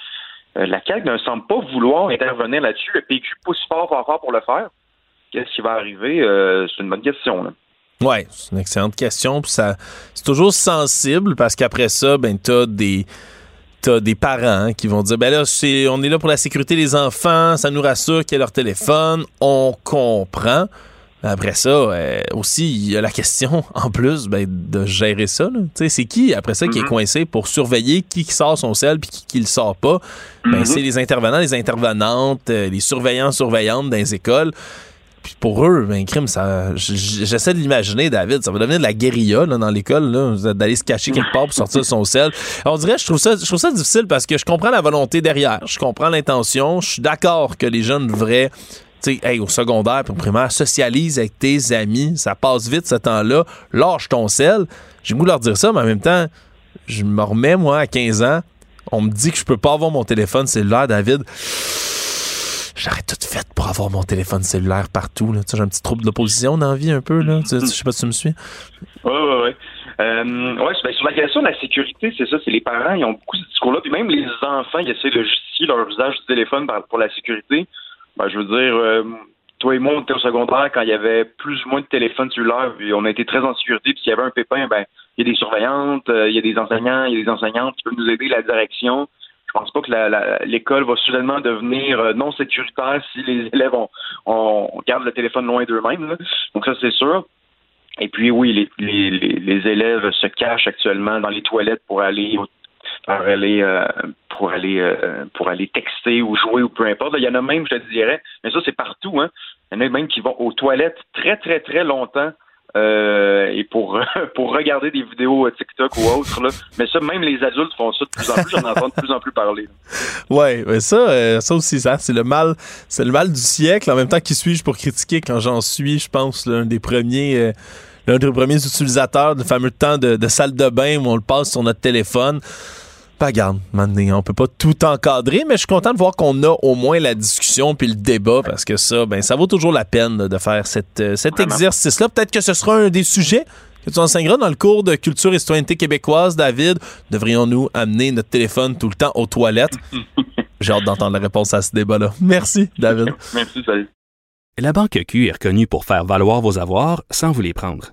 la CAQ ne semble pas vouloir intervenir là-dessus. Le PQ pousse fort, fort, fort pour le faire. Qu'est-ce qui va arriver? c'est une bonne question. Oui, c'est une excellente question. ça, c'est toujours sensible parce qu'après ça, ben, t'as des t'as des parents hein, qui vont dire ben là c'est on est là pour la sécurité des enfants, ça nous rassure qu'il y a leur téléphone, on comprend. Après ça, euh, aussi, il y a la question, en plus, ben, de gérer ça. C'est qui, après ça, qui est mm-hmm. coincé pour surveiller qui, sort son sel puis qui, qui le sort pas? Ben, mm-hmm. C'est les intervenants, les intervenantes, euh, les surveillants, surveillantes dans les écoles. Pour eux, ben, crime, ça, j'essaie de l'imaginer, David. Ça va devenir de la guérilla là, dans l'école, d'aller se cacher quelque part pour sortir son sel. On dirait, je trouve ça, je trouve ça difficile parce que je comprends la volonté derrière, je comprends l'intention, je suis d'accord que les jeunes devraient tu sais, hey, au secondaire au primaire, socialise avec tes amis, ça passe vite ce temps-là, lâche ton sel. J'ai de leur dire ça, mais en même temps, je me remets, moi, à 15 ans, on me dit que je peux pas avoir mon téléphone cellulaire, David. J'aurais tout fait pour avoir mon téléphone cellulaire partout. J'ai un petit trouble d'opposition dans la vie un peu. Là. Je sais pas si tu me suis. Oui, oui, oui. Euh, ouais, ben, sur la question de la sécurité, c'est ça, c'est les parents, ils ont beaucoup ce discours-là, puis même les enfants, ils essaient de justifier leur usage du téléphone pour la sécurité. Ben, je veux dire, euh, toi et moi, on était au secondaire quand il y avait plus ou moins de téléphones cellulaires, puis on a été très en sécurité, puis s'il y avait un pépin, ben, il y a des surveillantes, euh, il y a des enseignants, il y a des enseignantes qui peuvent nous aider, la direction je pense pas que l'école va soudainement devenir euh, non sécuritaire si les élèves on, garde le téléphone loin d'eux-mêmes. Donc ça c'est sûr. Et puis oui, les, élèves se cachent actuellement dans les toilettes pour aller pour aller euh, pour aller euh, pour aller texter ou jouer ou peu importe. Il y en a même, je te dirais, mais ça c'est partout. Hein. Il y en a même qui vont aux toilettes très très très longtemps euh, et pour [LAUGHS] pour regarder des vidéos euh, TikTok ou autres. Là. Mais ça, même les adultes font ça de plus en plus. J'en entends de plus en plus parler. [LAUGHS] Ouais, mais ça, euh, ça aussi, ça, c'est le mal, c'est le mal du siècle. En même temps, qui suis-je pour critiquer quand j'en suis, je pense, l'un des premiers. l'un des premiers utilisateurs du fameux temps de salle de bain où on le passe sur notre téléphone? Pas garde, maintenant, on peut pas tout encadrer, mais je suis content de voir qu'on a au moins la discussion puis le débat parce que ça, ben, ça vaut toujours la peine de faire euh, cet exercice-là. Peut-être que ce sera un des sujets que tu enseigneras dans le cours de culture et citoyenneté québécoise, David. Devrions-nous amener notre téléphone tout le temps aux toilettes? [LAUGHS] J'ai hâte d'entendre la réponse à ce débat-là. Merci, David. Merci, salut. La Banque Q est reconnue pour faire valoir vos avoirs sans vous les prendre.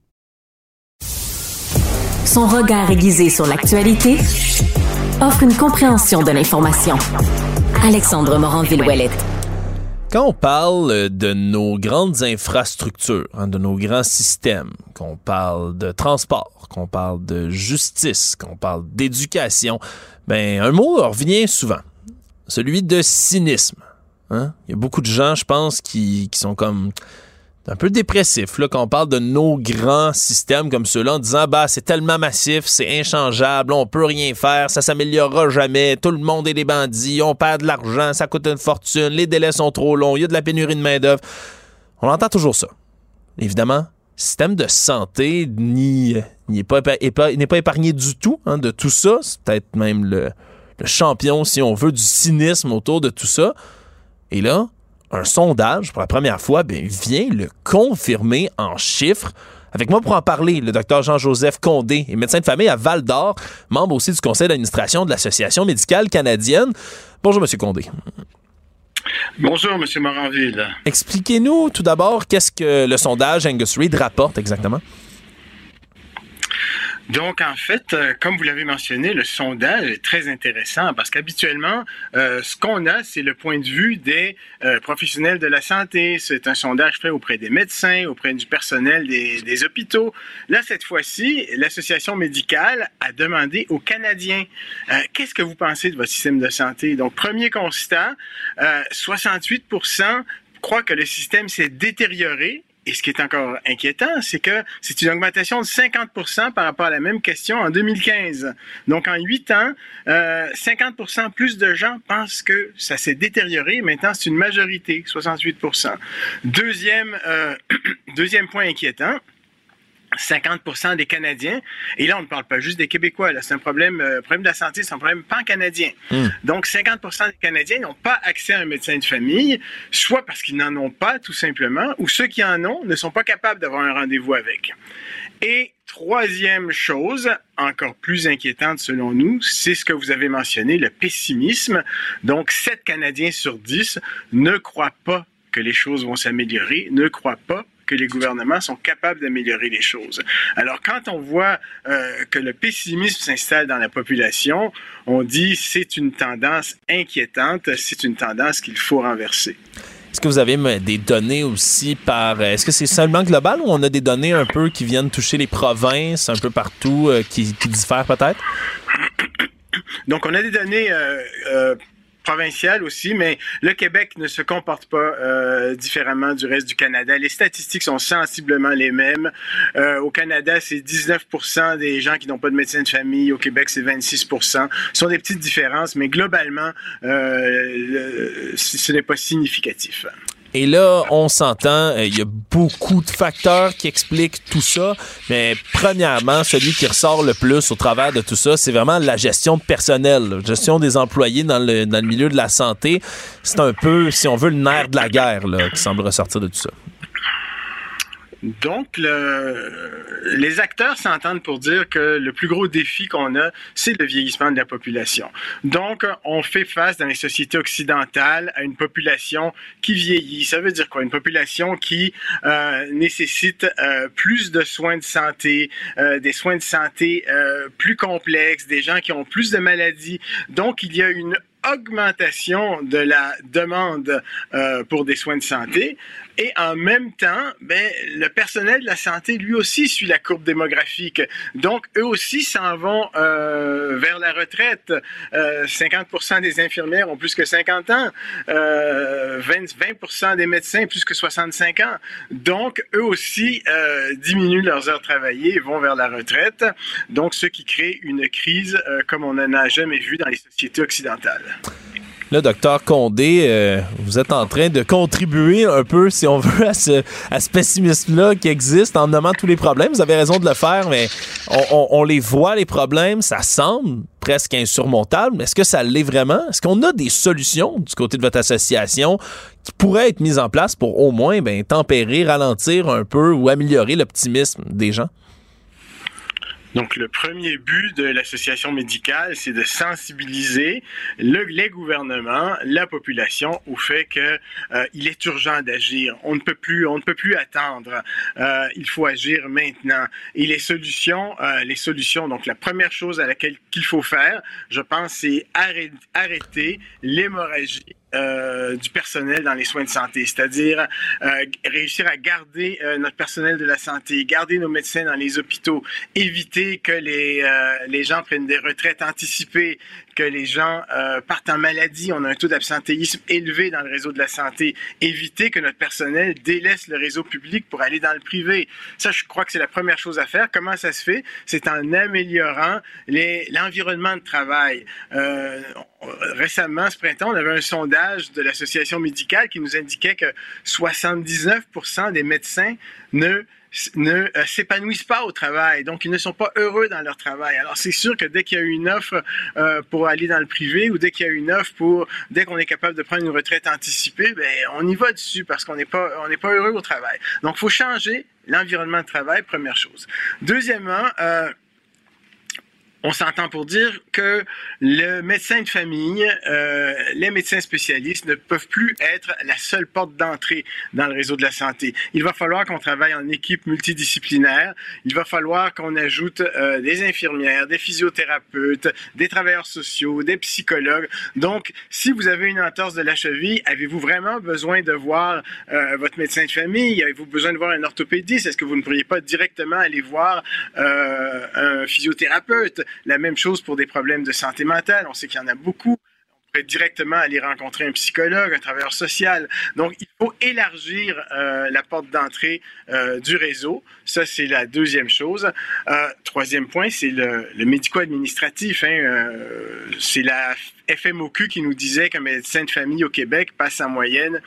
Son regard aiguisé sur l'actualité offre une compréhension de l'information. Alexandre Morin-Villouellette. Quand on parle de nos grandes infrastructures, hein, de nos grands systèmes, qu'on parle de transport, qu'on parle de justice, qu'on parle d'éducation, ben un mot revient souvent, celui de cynisme. Hein? Il y a beaucoup de gens, je pense, qui, qui sont comme un peu dépressifs là, quand on parle de nos grands systèmes comme ceux-là en disant bah c'est tellement massif, c'est inchangeable, on peut rien faire, ça s'améliorera jamais, tout le monde est des bandits, on perd de l'argent, ça coûte une fortune, les délais sont trop longs, il y a de la pénurie de main-d'œuvre. On entend toujours ça. Évidemment, système de santé n'est pas, pas, épargné du tout hein, de tout ça. C'est peut-être même le, le champion, si on veut, du cynisme autour de tout ça. Et là, un sondage, pour la première fois, ben, vient le confirmer en chiffres. Avec moi pour en parler, le docteur Jean-Joseph Condé est médecin de famille à Val d'Or, membre aussi du conseil d'administration de l'Association médicale canadienne. Bonjour, Monsieur Condé. Bonjour, M. Moranville. Expliquez-nous tout d'abord qu'est-ce que le sondage Angus Reid rapporte exactement. Donc, en fait, euh, comme vous l'avez mentionné, le sondage est très intéressant parce qu'habituellement, euh, ce qu'on a, c'est le point de vue des euh, professionnels de la santé. C'est un sondage fait auprès des médecins, auprès du personnel des, des hôpitaux. Là, cette fois-ci, l'Association médicale a demandé aux Canadiens qu'est-ce que vous pensez de votre système de santé? Donc, premier constat, 68% croient que le système s'est détérioré et ce qui est encore inquiétant, c'est que c'est une augmentation de 50 par rapport à la même question en 2015. Donc, en huit ans, euh, 50 plus de gens pensent que ça s'est détérioré. Maintenant, c'est une majorité, 68 Deuxième, euh, [CLEARS THROAT] deuxième point inquiétant, 50% des Canadiens. Et là, on ne parle pas juste des Québécois. C'est un problème, euh, problème de la santé, c'est un problème pan-canadien. Hmm. Donc, 50 des Canadiens n'ont pas accès à un médecin de famille, soit parce qu'ils n'en ont pas, tout simplement, ou ceux qui en ont ne sont pas capables d'avoir un rendez-vous avec. Et troisième chose, encore plus inquiétante selon nous, c'est ce que vous avez mentionné, le pessimisme. Donc, 7 Canadiens sur 10 ne croient pas que les choses vont s'améliorer, ne croient pas que les gouvernements sont capables d'améliorer les choses. Alors, quand on voit euh, que le pessimisme s'installe dans la population, on dit c'est une tendance inquiétante, c'est une tendance qu'il faut renverser. Est-ce que vous avez des données aussi par... Euh, est-ce que c'est seulement global ou on a des données un peu qui viennent toucher les provinces un peu partout, euh, qui, diffèrent peut-être? Donc, on a des données provincial aussi, mais le Québec ne se comporte pas euh, différemment du reste du Canada. Les statistiques sont sensiblement les mêmes. Euh, au Canada, c'est 19% des gens qui n'ont pas de médecin de famille. Au Québec, c'est 26 Ce sont des petites différences, mais globalement, euh, ce n'est pas significatif. Et là, on s'entend, euh, il y a beaucoup de facteurs qui expliquent tout ça, mais premièrement, celui qui ressort le plus au travers de tout ça, c'est vraiment la gestion de personnel, la gestion des employés dans le, dans le milieu de la santé. C'est un peu, si on veut, le nerf de la guerre là, qui semble ressortir de tout ça. Donc, le, les acteurs s'entendent pour dire que le plus gros défi qu'on a, c'est le vieillissement de la population. Donc, on fait face dans les sociétés occidentales à une population qui vieillit. Ça veut dire quoi? Une population qui euh, nécessite euh, plus de soins de santé, euh, des soins de santé euh, plus complexes, des gens qui ont plus de maladies. Donc, il y a une augmentation de la demande euh, pour des soins de santé. Et en même temps, ben, le personnel de la santé, lui aussi, suit la courbe démographique. Donc, eux aussi s'en vont euh, vers la retraite. Euh, 50% des infirmières ont plus que 50 ans. Euh, 20, 20 des médecins plus que 65 ans. Donc, eux aussi euh, diminuent leurs heures travaillées et vont vers la retraite. Donc, ce qui crée une crise euh, comme on n'en a jamais vu dans les sociétés occidentales. Là, docteur Condé, euh, vous êtes en train de contribuer un peu, si on [LAUGHS] veut, à ce, à pessimisme-là qui existe en nommant tous les problèmes. Vous avez raison de le faire, mais on, on, les voit, les problèmes, ça semble presque insurmontable. Mais est-ce que ça l'est vraiment? Est-ce qu'on a des solutions du côté de votre association qui pourraient être mises en place pour au moins ben, tempérer, ralentir un peu ou améliorer l'optimisme des gens? Donc, le premier but de l'association médicale, c'est de sensibiliser le, les gouvernements, la population au fait que euh, il est urgent d'agir. On ne peut plus, on ne peut plus attendre. Euh, il faut agir maintenant. Et les solutions, euh, les solutions. Donc, la première chose à laquelle qu'il faut faire, je pense, c'est arrêter, arrêter l'hémorragie euh, du personnel dans les soins de santé, c'est-à-dire euh, réussir à garder euh, notre personnel de la santé, garder nos médecins dans les hôpitaux, éviter que les, les gens prennent des retraites anticipées, que les gens partent en maladie, on a un taux d'absentéisme élevé dans le réseau de la santé, éviter que notre personnel délaisse le réseau public pour aller dans le privé. Ça, je crois que c'est la première chose à faire. Comment ça se fait? C'est en améliorant l'environnement de travail. récemment, ce printemps, on avait un sondage de l'Association médicale qui nous indiquait que 79% des médecins ne ne euh, s'épanouissent pas au travail, donc ils ne sont pas heureux dans leur travail. Alors c'est sûr que dès qu'il y a une offre euh, pour aller dans le privé ou dès qu'il y a une offre pour dès qu'on est capable de prendre une retraite anticipée, ben on y va dessus parce qu'on n'est pas on n'est pas heureux au travail. Donc faut changer l'environnement de travail, première chose. Deuxièmement, euh, on s'entend pour dire que le médecin de famille, euh, les médecins spécialistes ne peuvent plus être la seule porte d'entrée dans le réseau de la santé. Il va falloir qu'on travaille en équipe multidisciplinaire. Il va falloir qu'on ajoute euh, des infirmières, des physiothérapeutes, des travailleurs sociaux, des psychologues. Donc, si vous avez une entorse de la cheville, avez-vous vraiment besoin de voir euh, votre médecin de famille? Avez-vous besoin de voir un orthopédiste? Est-ce que vous ne pourriez pas directement aller voir euh, un physiothérapeute? La même chose pour des problèmes de santé mentale. On sait qu'il y en a beaucoup On pourrait directement aller rencontrer un psychologue, un travailleur social. Donc, il faut élargir euh, la porte d'entrée euh, du réseau. Ça, c'est la deuxième chose. Euh, troisième point, c'est le, médico-administratif. Hein, c'est la FMOQ qui nous disait qu'un médecin de famille au Québec passe en moyenne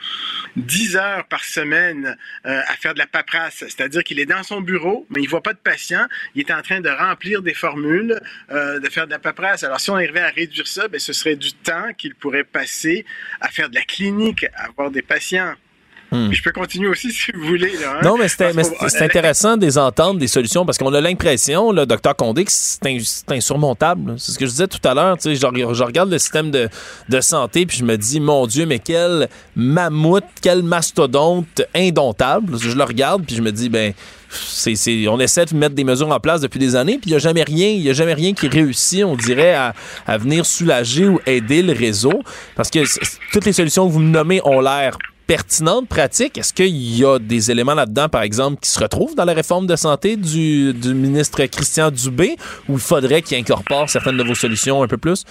10 heures par semaine euh, à faire de la paperasse. C'est-à-dire qu'il est dans son bureau, mais il voit pas de patient. Il est en train de remplir des formules, euh, de faire de la paperasse. Alors, si on arrivait à réduire ça, ben, ce serait du temps qu'il pourrait passer à faire de la clinique, à avoir des patients. Hmm. Puis je peux continuer aussi [LAUGHS] si vous voulez. Là, hein. Non, mais c'est intéressant de les entendre, des solutions, parce qu'on a l'impression, le docteur Condé, que c'est ins- c'est insurmontable. C'est ce que je disais tout à l'heure. Je, re- je regarde le système de, de santé, puis je me dis, mon Dieu, mais quel mammouth, quel mastodonte indomptable. Je le regarde, puis je me dis, ben. on essaie de mettre des mesures en place depuis des années, puis il n'y a jamais rien, il y a jamais rien qui réussit, on dirait, à, à venir soulager ou aider le réseau. Parce que toutes les solutions que vous me nommez ont l'air pertinentes, pratiques? Est-ce qu'il y a des éléments là-dedans, par exemple, qui se retrouvent dans la réforme de santé du, du ministre Christian Dubé, ou il faudrait qu'il incorpore certaines de vos solutions un peu plus?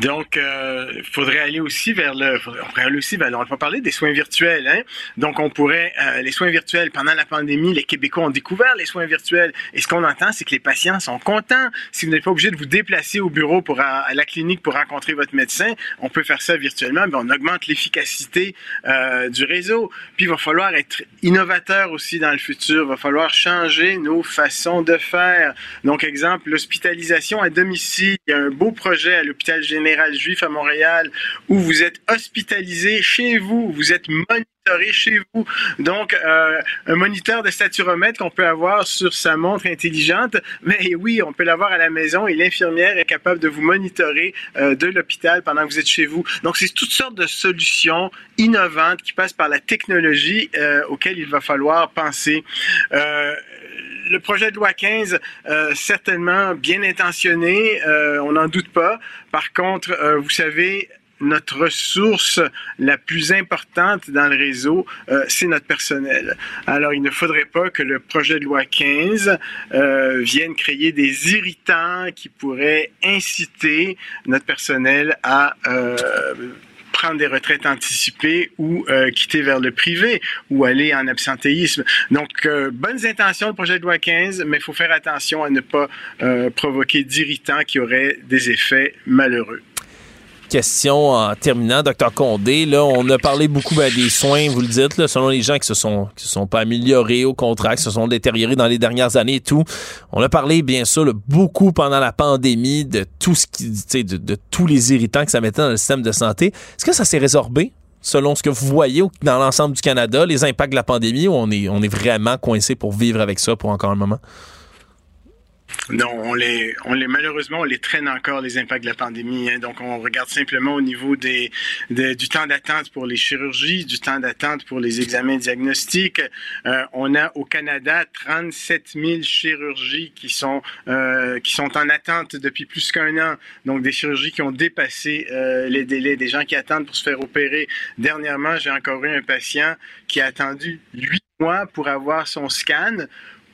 Donc, euh, il faudrait aller aussi vers le. on pourrait aller aussi vers. On va parler des soins virtuels. Hein? Donc, on pourrait. euh, les soins virtuels, pendant la pandémie, les Québécois ont découvert les soins virtuels. Et ce qu'on entend, c'est que les patients sont contents. Si vous n'êtes pas obligé de vous déplacer au bureau pour à, à la clinique pour rencontrer votre médecin, on peut faire ça virtuellement. Mais on augmente l'efficacité euh, du réseau. Puis, il va falloir être innovateur aussi dans le futur. Il va falloir changer nos façons de faire. Donc, exemple, l'hospitalisation à domicile. Il y a un beau projet à l'hôpital général juif à Montréal où vous êtes hospitalisé chez vous, vous êtes monitoré chez vous. Donc, euh, un moniteur de saturomètre qu'on peut avoir sur sa montre intelligente, mais oui, on peut l'avoir à la maison et l'infirmière est capable de vous monitorer euh, de l'hôpital pendant que vous êtes chez vous. Donc, c'est toutes sortes de solutions innovantes qui passent par la technologie euh, auxquelles il va falloir penser. Le projet de loi 15, euh, certainement bien intentionné, euh, on n'en doute pas. Par contre, euh, vous savez, notre ressource la plus importante dans le réseau, c'est notre personnel. Alors, il ne faudrait pas que le projet de loi 15 euh, vienne créer des irritants qui pourraient inciter notre personnel à prendre des retraites anticipées ou euh, quitter vers le privé ou aller en absentéisme. Donc, euh, bonnes intentions, le projet de loi 15, mais il faut faire attention à ne pas euh, provoquer d'irritants qui auraient des effets malheureux. Question en terminant, docteur Condé. Là, on a parlé beaucoup ben, des soins, vous le dites, là, selon les gens qui se sont qui se sont pas améliorés, au contraire, qui se sont détériorés dans les dernières années et tout. On a parlé bien sûr beaucoup pendant la pandémie de tout ce qui, de, tous les irritants que ça mettait dans le système de santé. Est-ce que ça s'est résorbé? Selon ce que vous voyez dans l'ensemble du Canada, les impacts de la pandémie, où on est, on est vraiment coincé pour vivre avec ça pour encore un moment? Non, on les, on les, malheureusement, on les traîne encore, les impacts de la pandémie. Hein. Donc, on regarde simplement au niveau des, du temps d'attente pour les chirurgies, du temps d'attente pour les examens diagnostiques. Euh, on a au Canada 37 000 chirurgies qui sont, euh, qui sont en attente depuis plus qu'un an. Donc, des chirurgies qui ont dépassé euh, les délais, des gens qui attendent pour se faire opérer. Dernièrement, j'ai encore eu un patient qui a attendu huit mois pour avoir son scan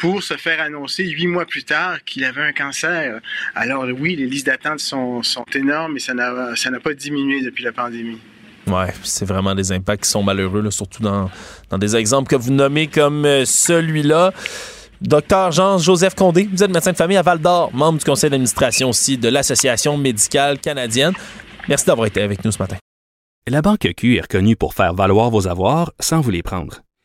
pour se faire annoncer huit mois plus tard qu'il avait un cancer. Alors oui, les listes d'attente sont, sont énormes et ça n'a pas diminué depuis la pandémie. Ouais, c'est vraiment des impacts qui sont malheureux, surtout dans, dans des exemples que vous nommez comme euh, celui-là. Docteur Jean-Joseph Condé, vous êtes médecin de famille à Val d'Or, membre du conseil d'administration aussi de l'Association médicale canadienne. Merci d'avoir été avec nous ce matin. La Banque Q est reconnue pour faire valoir vos avoirs sans vous les prendre.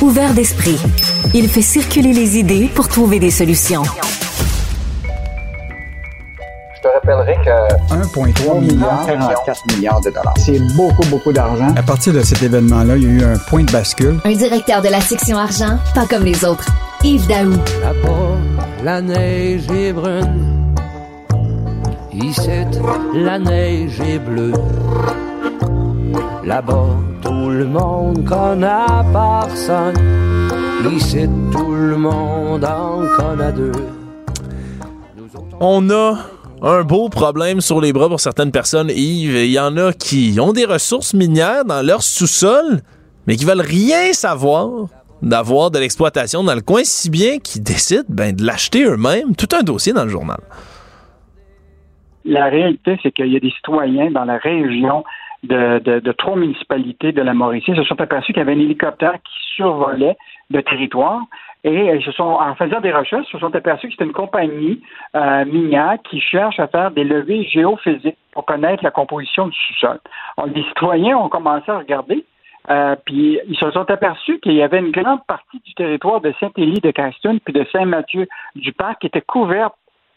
Ouvert d'esprit, il fait circuler les idées pour trouver des solutions. Je te rappellerai que 1,3 milliard, 44 milliards de dollars. C'est beaucoup, beaucoup d'argent. À partir de cet événement-là, il y a eu un point de bascule. Un directeur de la section argent, pas comme les autres. Yves Daou. Là-bas, la neige est brune. Ici, la neige est bleue. Là-bas, tout le monde connaît personne. Ici, tout le monde en connaît deux. On a un beau problème sur les bras pour certaines personnes, Yves. Il y en a qui ont des ressources minières dans leur sous-sol, mais qui veulent rien savoir d'avoir de l'exploitation dans le coin, si bien qu'ils décident ben, de l'acheter eux-mêmes. Tout un dossier dans le journal. La réalité, c'est qu'il y a des citoyens dans la région de, trois municipalités de la Mauricie se sont aperçus qu'il y avait un hélicoptère qui survolait le territoire et ils se sont, en faisant des recherches, se sont aperçus que c'était une compagnie euh, minière qui cherche à faire des levées géophysiques pour connaître la composition du sous-sol. Les citoyens ont commencé à regarder, euh, puis ils se sont aperçus qu'il y avait une grande partie du territoire de Saint-Élie de Caston puis de Saint-Mathieu du Parc qui était couverte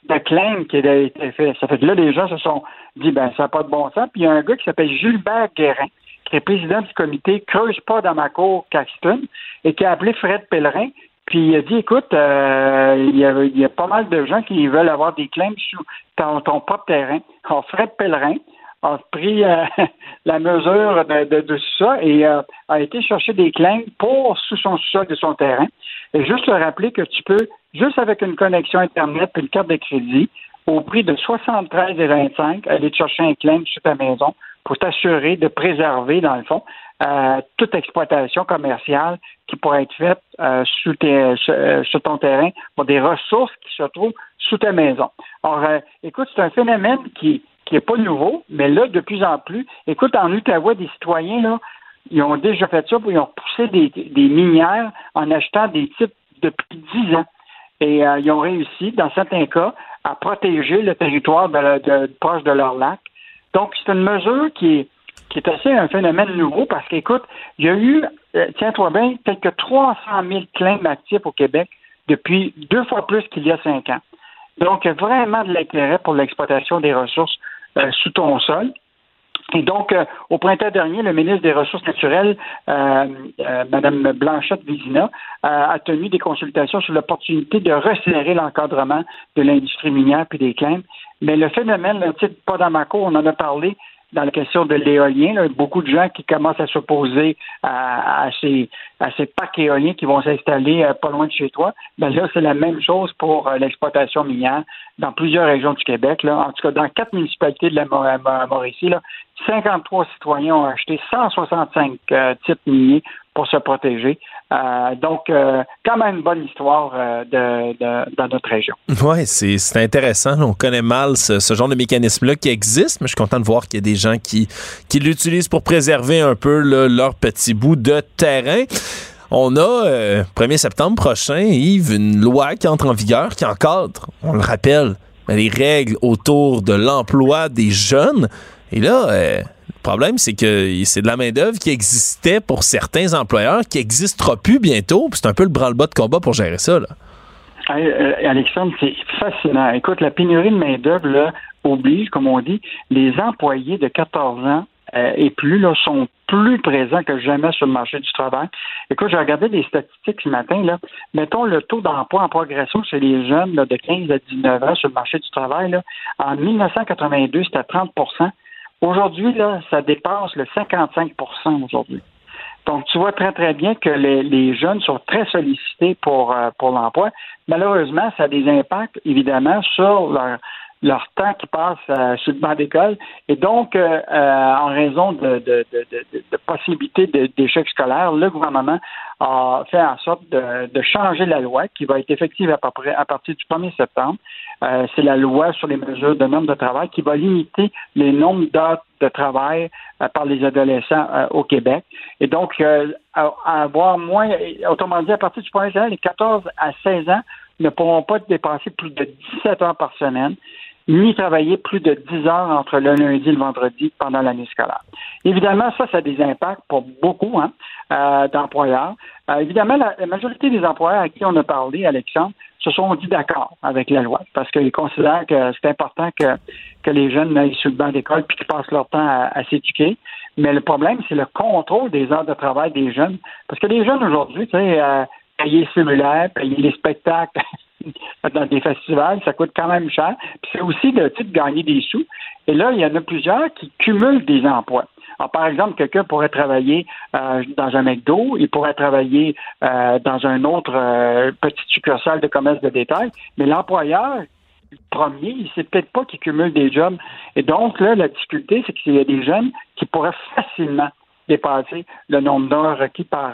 de claim qui a été fait. Ça fait que là, les gens se sont dit, ben, ça n'a pas de bon sens. Puis il y a un gars qui s'appelle Gilbert Guérin, qui est président du comité Creuse pas dans ma cour Caxton, et qui a appelé Fred Pellerin. Puis il a dit, écoute, euh, il, y a, pas mal de gens qui veulent avoir des claims sur ton, ton propre terrain. Alors, Fred Pellerin a pris euh, [LAUGHS] la mesure de, de, ça et euh, a été chercher des claims pour sous son sol de son terrain. Et juste te rappeler que tu peux juste avec une connexion Internet et une carte de crédit, au prix de 73,25, aller chercher un claim sur ta maison pour t'assurer de préserver, dans le fond, euh, toute exploitation commerciale qui pourrait être faite euh, sous euh, sur, ton terrain pour des ressources qui se trouvent sous ta maison. Alors, écoute, c'est un phénomène qui qui n'est pas nouveau, mais là, de plus en plus, écoute, en Outaouais, des citoyens, là, ils ont déjà fait ça, puis ils ont poussé des, minières en achetant des types depuis dix ans. Et euh, ils ont réussi, dans certains cas, à protéger le territoire proche de leur lac. Donc, c'est une mesure qui est, assez un phénomène nouveau parce qu'écoute, il y a eu, euh, tiens-toi bien, quelques 300 000 claims actifs au Québec depuis deux fois plus qu'il y a cinq ans. Donc, il y a vraiment de l'intérêt pour l'exploitation des ressources sous ton sol. Et donc, euh, au printemps dernier, le ministre des Ressources naturelles, euh, euh Mme Blanchette-Vizina, a tenu des consultations sur l'opportunité de resserrer l'encadrement de l'industrie minière puis des claims. Mais le phénomène, le titre pas on en a parlé, dans la question de l'éolien. Beaucoup de gens qui commencent à s'opposer à, ces, à ces parcs éoliens qui vont s'installer euh, pas loin de chez toi. Ben là, c'est la même chose pour euh, l'exploitation minière dans plusieurs régions du Québec. Là. En tout cas, dans quatre municipalités de la Mauricie, là, 53 citoyens ont acheté 165 euh, types miniers pour se protéger. Euh, donc, euh, quand même une bonne histoire euh, de, dans notre région. Oui, c'est intéressant. On connaît mal ce, genre de mécanisme-là qui existe, mais je suis content de voir qu'il y a des gens qui, qui l'utilisent pour préserver un peu leur petit bout de terrain. On a, 1er septembre prochain, Yves, une loi qui entre en vigueur qui encadre, on le rappelle, les règles autour de l'emploi des jeunes. Et là, le problème, c'est que c'est de la main-d'œuvre qui existait pour certains employeurs, qui n'existera plus bientôt. C'est un peu le branle-bas de combat pour gérer ça. Là. Euh, Alexandre, c'est fascinant. Écoute, la pénurie de main-d'œuvre oblige, comme on dit, les employés de 14 ans euh, et plus là, sont plus présents que jamais sur le marché du travail. Écoute, j'ai regardé des statistiques ce matin. Là. Mettons le taux d'emploi en progression chez les jeunes de 15 à 19 ans sur le marché du travail. Là. En 1982, c'était 30 Aujourd'hui, là, ça dépasse le 55% aujourd'hui. Donc, tu vois très, très bien que les, jeunes sont très sollicités pour, euh, pour l'emploi. Malheureusement, ça a des impacts, évidemment, sur leur, leur temps qui passe euh, sur le banc d'école. Et donc, euh, euh, en raison de, de, de, de, possibilités d'échec scolaire, le gouvernement a fait en sorte de, changer la loi qui va être effective à, peu près, à partir du 1er septembre. C'est la loi sur les mesures de nombre de travail qui va limiter les nombres d'heures de travail par les adolescents au Québec. Et donc, avoir moins, autrement dit, à partir du 1er septembre, les 14 à 16 ans ne pourront pas dépasser plus de 17 heures par semaine ni travailler plus de 10 heures entre le lundi et le vendredi pendant l'année scolaire. Évidemment, ça, ça a des impacts pour beaucoup hein, euh, d'employeurs. Euh, évidemment, la, majorité des employeurs à qui on a parlé, Alexandre, se sont dit d'accord avec la loi parce qu'ils considèrent que c'est important que, que les jeunes aillent sur le banc d'école puis qu'ils passent leur temps à, s'éduquer. Mais le problème, c'est le contrôle des heures de travail des jeunes. Parce que les jeunes aujourd'hui, tu sais, euh, payer cellulaire, payer les spectacles [LAUGHS] dans des festivals, ça coûte quand même cher. Puis c'est aussi le type de gagner des sous. Et là, il y en a plusieurs qui cumulent des emplois. Alors, par exemple, quelqu'un pourrait travailler euh, dans un McDo, il pourrait travailler euh, dans un autre euh, petit succursale de commerce de détail, mais l'employeur premier, il sait peut-être pas qu'il cumule des jobs. Et donc, là, la difficulté, c'est qu'il y a des jeunes qui pourraient facilement dépasser le nombre d'heures requis par,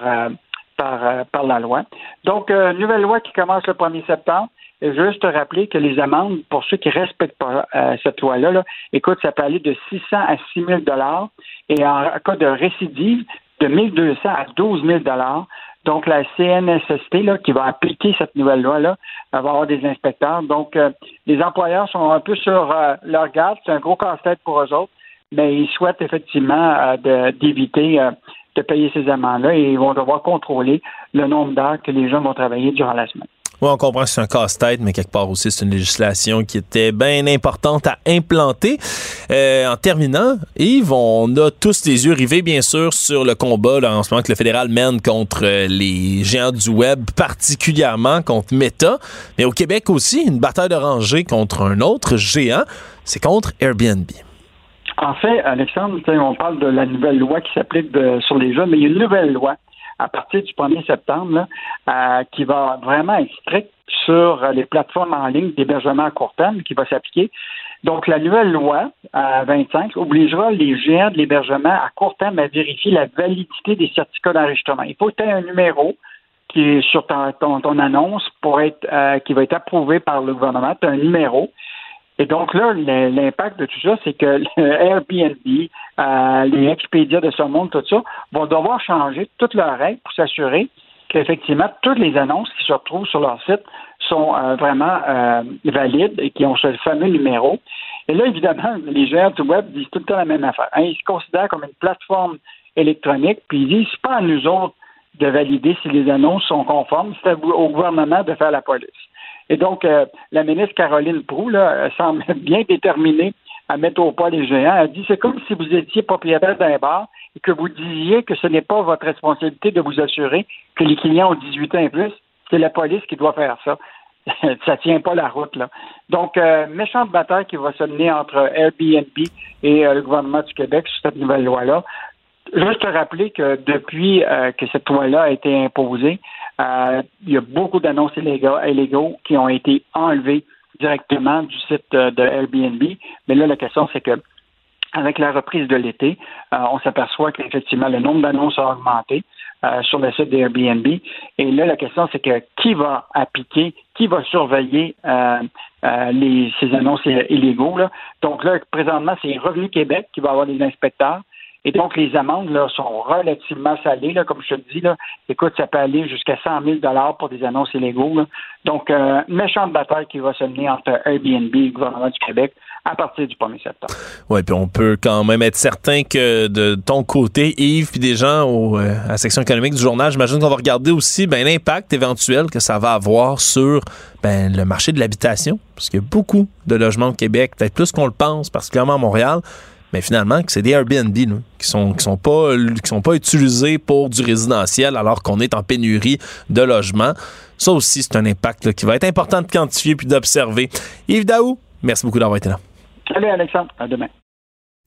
par, par la loi. Donc, nouvelle loi qui commence le 1er septembre. Juste te rappeler que les amendes, pour ceux qui respectent pas euh, cette loi-là, là, écoute, ça peut aller de 600 à 6 000 et en cas de récidive, de 1 200 à 12 000 donc, la CNSST, là, qui va appliquer cette nouvelle loi-là, va avoir des inspecteurs. Donc, euh, les employeurs sont un peu sur euh, leur garde. C'est un gros casse-tête pour eux autres, mais ils souhaitent effectivement d'éviter de payer ces amendes-là et ils vont devoir contrôler le nombre d'heures que les gens vont travailler durant la semaine. Oui, on comprend que c'est un casse-tête, mais quelque part aussi, c'est une législation qui était bien importante à implanter. Euh, en terminant, Yves, on a tous les yeux rivés, bien sûr, sur le combat en ce moment que le fédéral mène contre euh, les géants du web, particulièrement contre Meta. Mais au Québec aussi, une bataille de rangée contre un autre géant, c'est contre Airbnb. En fait, Alexandre, on parle de la nouvelle loi qui s'applique sur les jeunes, mais il y a une nouvelle loi à partir du 1er septembre, euh, qui va vraiment être strict sur les plateformes en ligne d'hébergement à court terme qui va s'appliquer. Donc, la nouvelle loi à 25 obligera les géants de l'hébergement à court terme à vérifier la validité des certificats d'enregistrement. Il faut que tu aies un numéro qui est sur ton, ton, annonce pour être euh, qui va être approuvé par le gouvernement. Tu as un numéro. Et donc là, l'impact de tout ça, c'est que Airbnb, euh, les Expedia de ce monde, tout ça, vont devoir changer toutes leurs règles pour s'assurer qu'effectivement, toutes les annonces qui se retrouvent sur leur site sont euh, vraiment euh, valides et qui ont ce fameux numéro. Et là, évidemment, les géants du web disent tout le temps la même affaire. Hein, ils se considèrent comme une plateforme électronique, puis ils disent, c'est pas à nous autres de valider si les annonces sont conformes, c'est au gouvernement de faire la police. Et donc, euh, la ministre Caroline Proux là, semble [LAUGHS] bien déterminée à mettre au pas les géants. Elle dit c'est comme si vous étiez propriétaire d'un bar et que vous disiez que ce n'est pas votre responsabilité de vous assurer que les clients ont 18 ans et plus. C'est la police qui doit faire ça. [LAUGHS] ça tient pas la route, là. Donc, euh, méchante bataille qui va se mener entre Airbnb et euh, le gouvernement du Québec sur cette nouvelle loi-là. Juste te rappeler que depuis que cette loi-là a été imposée, euh, il y a beaucoup d'annonces illégaux, qui ont été enlevées directement du site euh, de Airbnb. Mais là, la question, c'est que avec la reprise de l'été, euh, on s'aperçoit qu'effectivement, le nombre d'annonces a augmenté sur le site d'Airbnb. Et là, la question, c'est que qui va appliquer, qui va surveiller ces annonces illégaux? Donc là, présentement, c'est Revenu Québec qui va avoir des inspecteurs. Et donc, les amendes là, sont relativement salées. Là, comme je te dis, là, écoute, ça peut aller jusqu'à 100 000 pour des annonces illégaux. Donc, euh, méchante bataille qui va se mener entre Airbnb et le gouvernement du Québec à partir du 1er septembre. Oui, puis on peut quand même être certain que de ton côté, Yves, puis des gens euh, à la section économique du journal, j'imagine qu'on va regarder aussi ben, l'impact éventuel que ça va avoir sur ben, le marché de l'habitation, parce qu'il y a beaucoup de logements au Québec, peut-être plus qu'on le pense, particulièrement à Montréal, mais finalement que c'est des Airbnb là, qui sont qui sont pas qui sont pas utilisés pour du résidentiel alors qu'on est en pénurie de logements. Ça aussi c'est un impact là, qui va être important de quantifier puis d'observer. Yves Daou, merci beaucoup d'avoir été là. Salut Alexandre, à demain.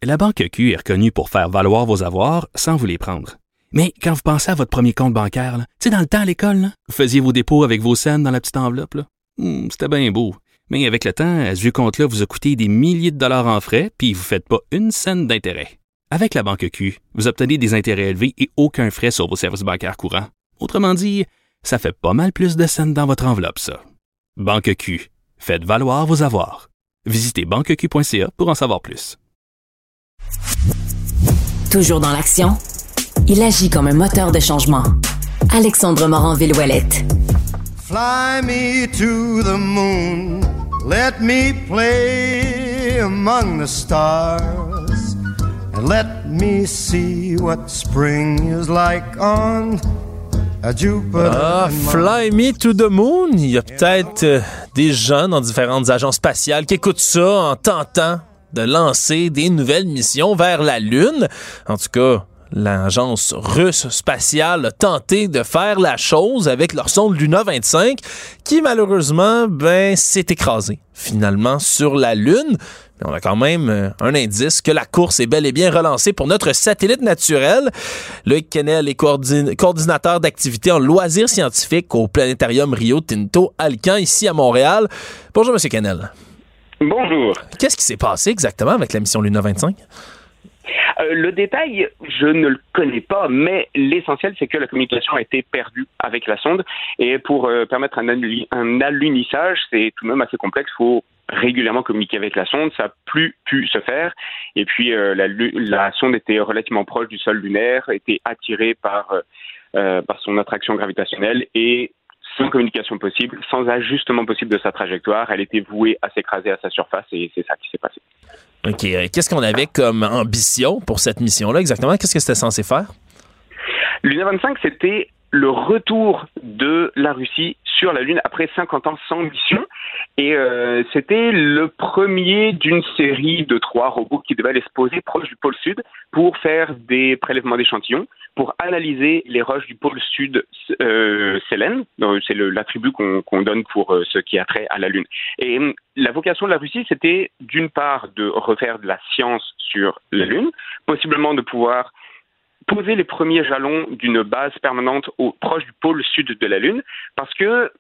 La Banque Q est reconnue pour faire valoir vos avoirs sans vous les prendre. Mais quand vous pensez à votre premier compte bancaire, tu sais, dans le temps à l'école, vous faisiez vos dépôts avec vos scènes dans la petite enveloppe. Hmm, C'était bien beau. Mais avec le temps, ce vieux compte-là vous a coûté des milliers de dollars en frais, puis vous ne faites pas une scène d'intérêt. Avec la Banque Q, vous obtenez des intérêts élevés et aucun frais sur vos services bancaires courants. Autrement dit, ça fait pas mal plus de scènes dans votre enveloppe, ça. Banque Q, faites valoir vos avoirs. Visitez banqueq.ca pour en savoir plus. Toujours dans l'action, il agit comme un moteur de changement. Alexandre Morin-Villouellette. Fly me to the moon, let me play among the stars, and let me see what spring is like on a Jupiter. Ah, Fly Me to the Moon. Il y a peut-être euh, des gens dans différentes agences spatiales qui écoutent ça en tentant de lancer des nouvelles missions vers la Lune. En tout cas, l'agence russe spatiale a tenté de faire la chose avec leur sonde Luna 25 qui malheureusement ben s'est écrasée finalement sur la lune. Mais on a quand même euh, un indice que la course est bel et bien relancée pour notre satellite naturel. Loïc Kennel est coordin- coordinateur d'activités en loisirs scientifiques au planétarium Rio Tinto Alcan ici à Montréal. Bonjour monsieur Kennel. Bonjour. Qu'est-ce qui s'est passé exactement avec la mission Luna 25 Euh, le détail, je ne le connais pas, mais l'essentiel, c'est que la communication a été perdue avec la sonde. Et pour euh, permettre un, un alunissage, c'est tout de même assez complexe. Il faut régulièrement communiquer avec la sonde. Ça n'a plus pu se faire. Et puis, euh, la, la sonde était relativement proche du sol lunaire, était attirée par, par son attraction gravitationnelle et sans communication possible, sans ajustement possible de sa trajectoire, elle était vouée à s'écraser à sa surface et c'est ça qui s'est passé. OK. euh, Qu'est-ce qu'on avait comme ambition pour cette mission-là exactement? Qu'est-ce que c'était censé faire? Luna 25, c'était le retour de la Russie sur la Lune après 50 ans sans mission. Et euh, c'était le premier d'une série de trois robots qui devaient aller se poser proche du pôle sud pour faire des prélèvements d'échantillons, pour analyser les roches du pôle sud euh, Sélène. C'est l'attribut qu'on qu'on donne pour euh, ce qui a trait à la Lune. Et hum, la vocation de la Russie, c'était d'une part de refaire de la science sur la Lune, possiblement de pouvoir poser les premiers jalons d'une base permanente proche du pôle sud de la Lune, parce que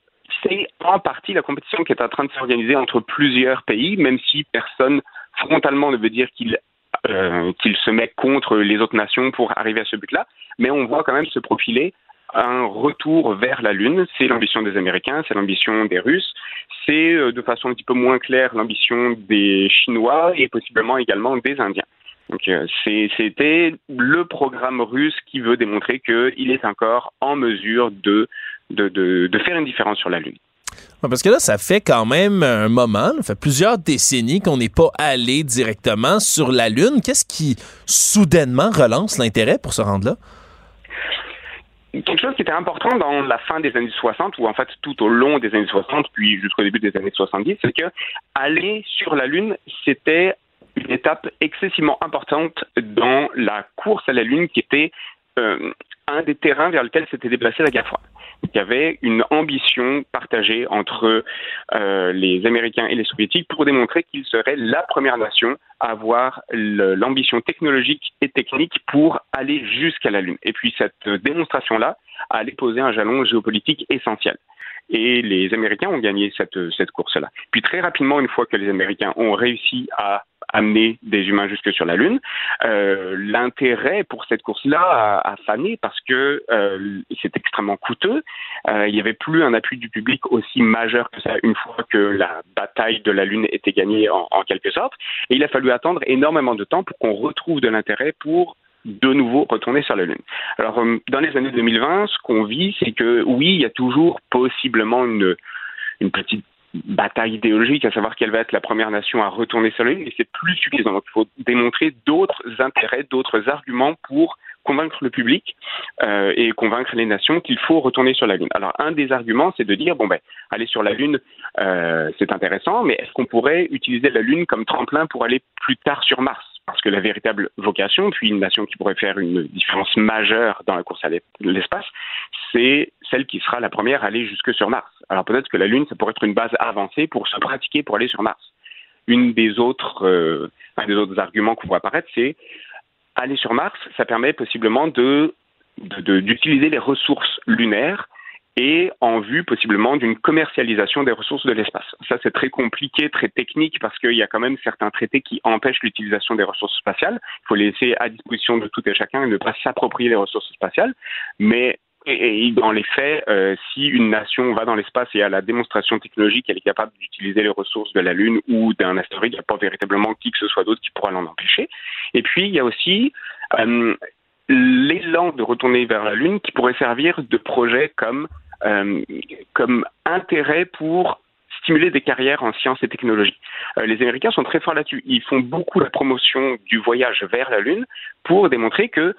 c'est en partie la compétition qui est en train de s'organiser entre plusieurs pays, même si personne frontalement ne veut dire qu'il euh, qu'il se met contre les autres nations pour arriver à ce but-là, mais on voit quand même se profiler un retour vers la Lune. C'est l'ambition des Américains, c'est l'ambition des Russes, c'est euh, de façon un petit peu moins claire l'ambition des Chinois et possiblement également des Indiens. Donc euh, c'était le programme russe qui veut démontrer qu'il est encore en mesure de, de, de, de faire une différence sur la Lune. Parce que là, ça fait quand même un moment, ça fait plusieurs décennies qu'on n'est pas allé directement sur la Lune. Qu'est-ce qui soudainement relance l'intérêt pour se rendre là? Quelque chose qui était important dans la fin des années 60, ou en fait tout au long des années 60, puis jusqu'au début des années 70, c'est que aller sur la Lune, c'était une étape excessivement importante dans la course à la Lune, qui était euh, un des terrains vers lequel s'était déplacée la guerre froide. Il y avait une ambition partagée entre euh, les Américains et les Soviétiques pour démontrer qu'ils seraient la première nation à avoir l'ambition technologique et technique pour aller jusqu'à la Lune. Et puis cette démonstration-là allait poser un jalon géopolitique essentiel. Et les Américains ont gagné cette, cette course-là. Puis très rapidement, une fois que les Américains ont réussi à amener des humains jusque sur la Lune, euh, l'intérêt pour cette course-là a, fané parce que euh, c'est extrêmement coûteux. Euh, il n'y avait plus un appui du public aussi majeur que ça une fois que la bataille de la Lune était gagnée en, quelque sorte. Et il a fallu attendre énormément de temps pour qu'on retrouve de l'intérêt pour de nouveau retourner sur la Lune. Alors, dans les années 2020, ce qu'on vit, c'est que oui, il y a toujours possiblement une petite bataille idéologique, à savoir quelle va être la première nation à retourner sur la Lune, mais c'est plus suffisant. Donc, il faut démontrer d'autres intérêts, d'autres arguments pour convaincre le public euh, et convaincre les nations qu'il faut retourner sur la Lune. Alors, un des arguments, c'est de dire, bon, ben, aller sur la Lune, euh, c'est intéressant, mais est-ce qu'on pourrait utiliser la Lune comme tremplin pour aller plus tard sur Mars? Parce que la véritable vocation, puis une nation qui pourrait faire une différence majeure dans la course à l'espace, c'est celle qui sera la première à aller jusque sur Mars. Alors peut-être que la Lune, ça pourrait être une base avancée pour se pratiquer pour aller sur Mars. Une des autres, euh, un des autres arguments qu'on voit apparaître, c'est aller sur Mars, ça permet possiblement d'utiliser les ressources lunaires et en vue possiblement d'une commercialisation des ressources de l'espace. Ça, c'est très compliqué, très technique, parce qu'il y a quand même certains traités qui empêchent l'utilisation des ressources spatiales. Il faut les laisser à disposition de tout et chacun et ne pas s'approprier les ressources spatiales. Mais et, dans les faits, euh, si une nation va dans l'espace et a la démonstration technologique qu'elle est capable d'utiliser les ressources de la Lune ou d'un astéroïde, il n'y a pas véritablement qui que ce soit d'autre qui pourra l'en empêcher. Et puis, il y a aussi euh, l'élan de retourner vers la Lune qui pourrait servir de projet comme, euh, comme intérêt pour stimuler des carrières en sciences et technologies. Euh, les Américains sont très forts là-dessus. Ils font beaucoup la promotion du voyage vers la Lune pour démontrer que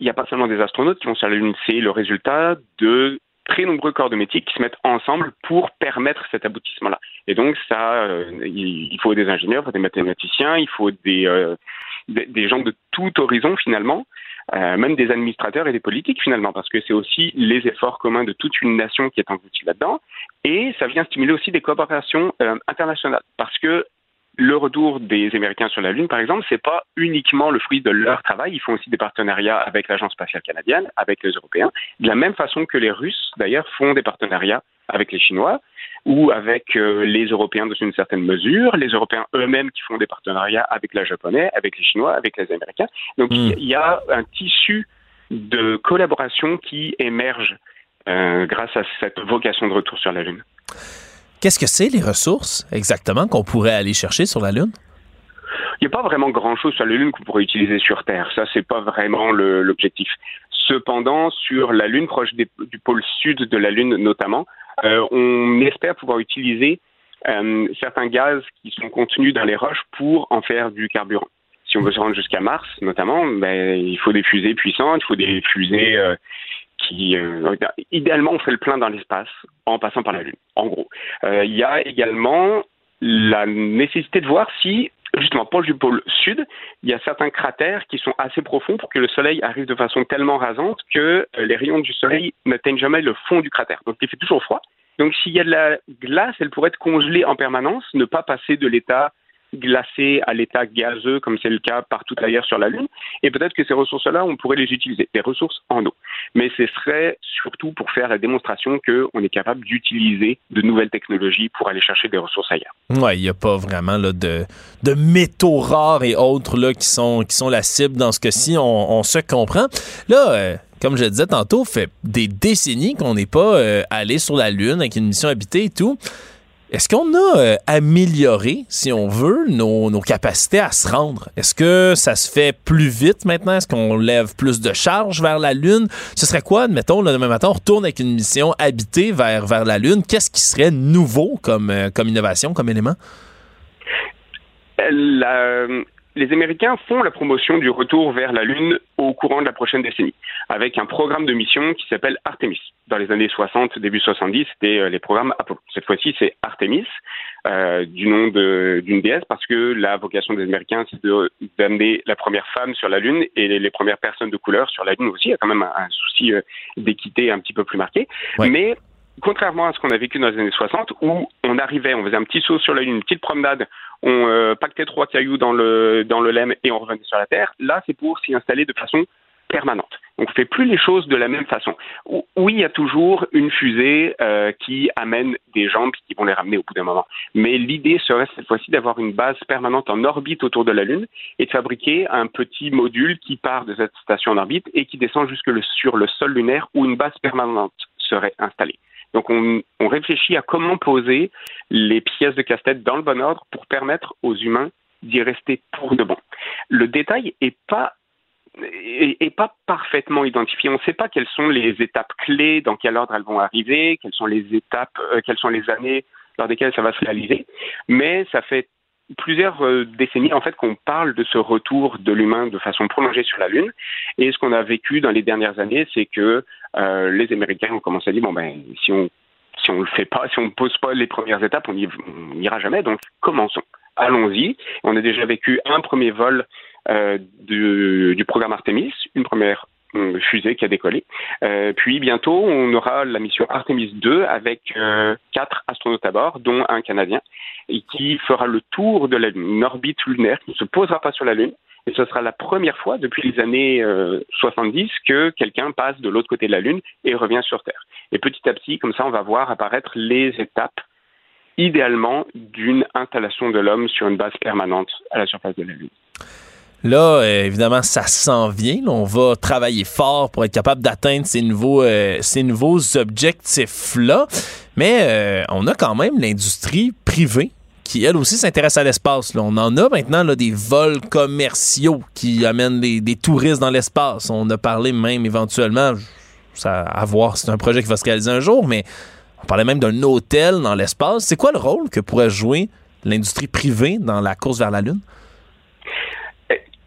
il n'y a pas seulement des astronautes qui vont sur la Lune, c'est le résultat de très nombreux corps de métier qui se mettent ensemble pour permettre cet aboutissement-là. Et donc, ça, euh, il faut des ingénieurs, il faut des mathématiciens, il faut des, euh, des, gens de tout horizon finalement, euh, même des administrateurs et des politiques finalement, parce que c'est aussi les efforts communs de toute une nation qui est engloutie là-dedans. Et ça vient stimuler aussi des coopérations internationales, parce que le retour des Américains sur la Lune, par exemple, c'est pas uniquement le fruit de leur travail. Ils font aussi des partenariats avec l'Agence spatiale canadienne, avec les Européens, de la même façon que les Russes, d'ailleurs, font des partenariats avec les Chinois ou avec euh, les Européens dans une certaine mesure, les Européens eux-mêmes qui font des partenariats avec les Japonais, avec les Chinois, avec les Américains. Donc hmm. il y a un tissu de collaboration qui émerge euh, grâce à cette vocation de retour sur la Lune. Qu'est-ce que c'est les ressources exactement qu'on pourrait aller chercher sur la Lune? Il n'y a pas vraiment grand-chose sur la Lune qu'on pourrait utiliser sur Terre. Ça, c'est pas vraiment l'objectif. Cependant, sur la Lune, proche du pôle sud de la Lune notamment, euh, on espère pouvoir utiliser euh, certains gaz qui sont contenus dans les roches pour en faire du carburant. Si on veut se rendre jusqu'à Mars, notamment, ben, il faut des fusées puissantes, il faut des fusées euh, qui, idéalement, on fait le plein dans l'espace en passant par la Lune. En gros, il y a également la nécessité de voir si, justement, proche du pôle sud, il y a certains cratères qui sont assez profonds pour que le Soleil arrive de façon tellement rasante que euh, les rayons du Soleil n'atteignent jamais le fond du cratère. Donc, il fait toujours froid. Donc, s'il y a de la glace, elle pourrait être congelée en permanence, ne pas passer de l'état glacé à l'état gazeux, comme c'est le cas partout ailleurs sur la Lune. Et peut-être que ces ressources-là, on pourrait les utiliser, des ressources en eau. Mais ce serait surtout pour faire la démonstration qu'on est capable d'utiliser de nouvelles technologies pour aller chercher des ressources ailleurs. Oui, il n'y a pas vraiment là, de, de métaux rares et autres là, qui, sont, qui sont la cible dans ce cas-ci. On, se comprend. Là, euh, comme je le disais tantôt, fait des décennies qu'on n'est pas euh, allé sur la Lune avec une mission habitée et tout. Est-ce qu'on a euh, amélioré, si on veut, nos, capacités à se rendre? Est-ce que ça se fait plus vite maintenant? Est-ce qu'on lève plus de charges vers la Lune? Ce serait quoi, admettons, le demain matin, on retourne avec une mission habitée vers, vers la Lune? Qu'est-ce qui serait nouveau comme, euh, comme innovation, comme élément? La, les Américains font la promotion du retour vers la Lune au courant de la prochaine décennie, avec un programme de mission qui s'appelle Artemis. Dans les années 60, début 70, c'était euh, les programmes Apollo. Cette fois-ci, c'est Artemis, euh, du nom d'une déesse, parce que la vocation des Américains, c'est d'amener la première femme sur la Lune et les, premières personnes de couleur sur la Lune aussi. Il y a quand même un, souci euh, d'équité un petit peu plus marqué. Mais contrairement à ce qu'on a vécu dans les années 60, où on arrivait, on faisait un petit saut sur la Lune, une petite promenade, on euh, pactait trois cailloux dans le, dans le lemme et on revenait sur la Terre, là, c'est pour s'y installer de façon permanente. On ne fait plus les choses de la même façon. Oui, il y a toujours une fusée euh, qui amène des gens qui vont les ramener au bout d'un moment. Mais l'idée serait cette fois-ci d'avoir une base permanente en orbite autour de la Lune et de fabriquer un petit module qui part de cette station en orbite et qui descend jusque sur le sol lunaire où une base permanente serait installée. Donc on, réfléchit à comment poser les pièces de casse-tête dans le bon ordre pour permettre aux humains d'y rester pour de bon. Le détail n'est pas est, pas parfaitement identifiée. On ne sait pas quelles sont les étapes clés, dans quel ordre elles vont arriver, quelles sont les étapes, euh, quelles sont les années lors desquelles ça va se réaliser. Mais ça fait plusieurs euh, décennies en fait qu'on parle de ce retour de l'humain de façon prolongée sur la Lune. Et ce qu'on a vécu dans les dernières années, c'est que euh, les Américains ont commencé à dire bon ben si on si on le fait pas, si on ne pose pas les premières étapes, on n'ira jamais. Donc commençons. Allons-y. On a déjà vécu un premier vol du, du, programme Artemis, une première euh, fusée qui a décollé. Euh, puis bientôt, on aura la mission Artemis 2 avec euh, quatre astronautes à bord, dont un Canadien, et qui fera le tour de la Lune, une orbite lunaire qui ne se posera pas sur la Lune. Et ce sera la première fois depuis les années 70 que quelqu'un passe de l'autre côté de la Lune et revient sur Terre. Et petit à petit, comme ça, on va voir apparaître les étapes idéalement d'une installation de l'homme sur une base permanente à la surface de la Lune. Là, euh, évidemment, ça s'en vient. on va travailler fort pour être capable d'atteindre ces nouveaux, euh, objectifs-là. Mais euh, on a quand même l'industrie privée qui, elle aussi, s'intéresse à l'espace. On en a maintenant des vols commerciaux qui amènent des, touristes dans l'espace. On a parlé même éventuellement, à voir, c'est un projet qui va se réaliser un jour, mais on parlait même d'un hôtel dans l'espace. C'est quoi le rôle que pourrait jouer l'industrie privée dans la course vers la Lune?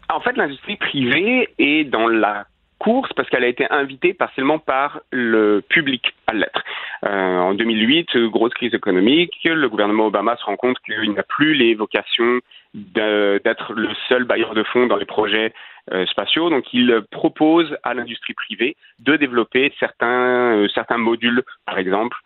En fait, l'industrie privée est dans la course parce qu'elle a été invitée partiellement par le public à l'être. Euh, en 2008, grosse crise économique, le gouvernement Obama se rend compte qu'il n'a plus les vocations d'être le seul bailleur de fonds dans les projets euh, spatiaux, donc il propose à l'industrie privée de développer certains, euh, certains modules, par exemple,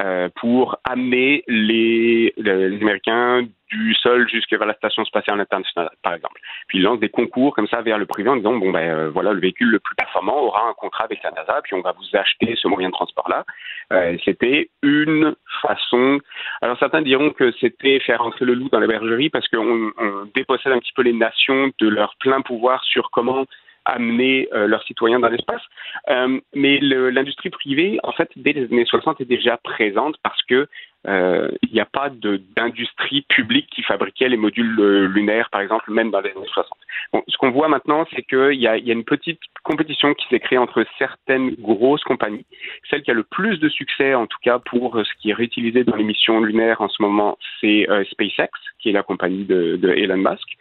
euh, pour amener les, les, Américains du sol jusqu'à la station spatiale internationale, par exemple. Puis ils lancent des concours comme ça vers le privé en disant bon ben euh, voilà le véhicule le plus performant aura un contrat avec la NASA, puis on va vous acheter ce moyen de transport là. Euh, c'était une façon. Alors certains diront que c'était faire entrer le loup dans la bergerie parce qu'on dépossède un petit peu les nations de leur plein pouvoir sur comment amener euh, leurs citoyens dans l'espace. Euh, mais l'industrie privée, en fait, dès les années 60 est déjà présente parce que euh, il n'y a pas d'industrie publique qui fabriquait les modules lunaires, par exemple, même dans les années 60. Bon, ce qu'on voit maintenant, c'est qu'il y, y, a une petite compétition qui s'est créée entre certaines grosses compagnies. Celle qui a le plus de succès, en tout cas pour ce qui est réutilisé dans les missions lunaires en ce moment, c'est SpaceX, qui est la compagnie de, de Elon Musk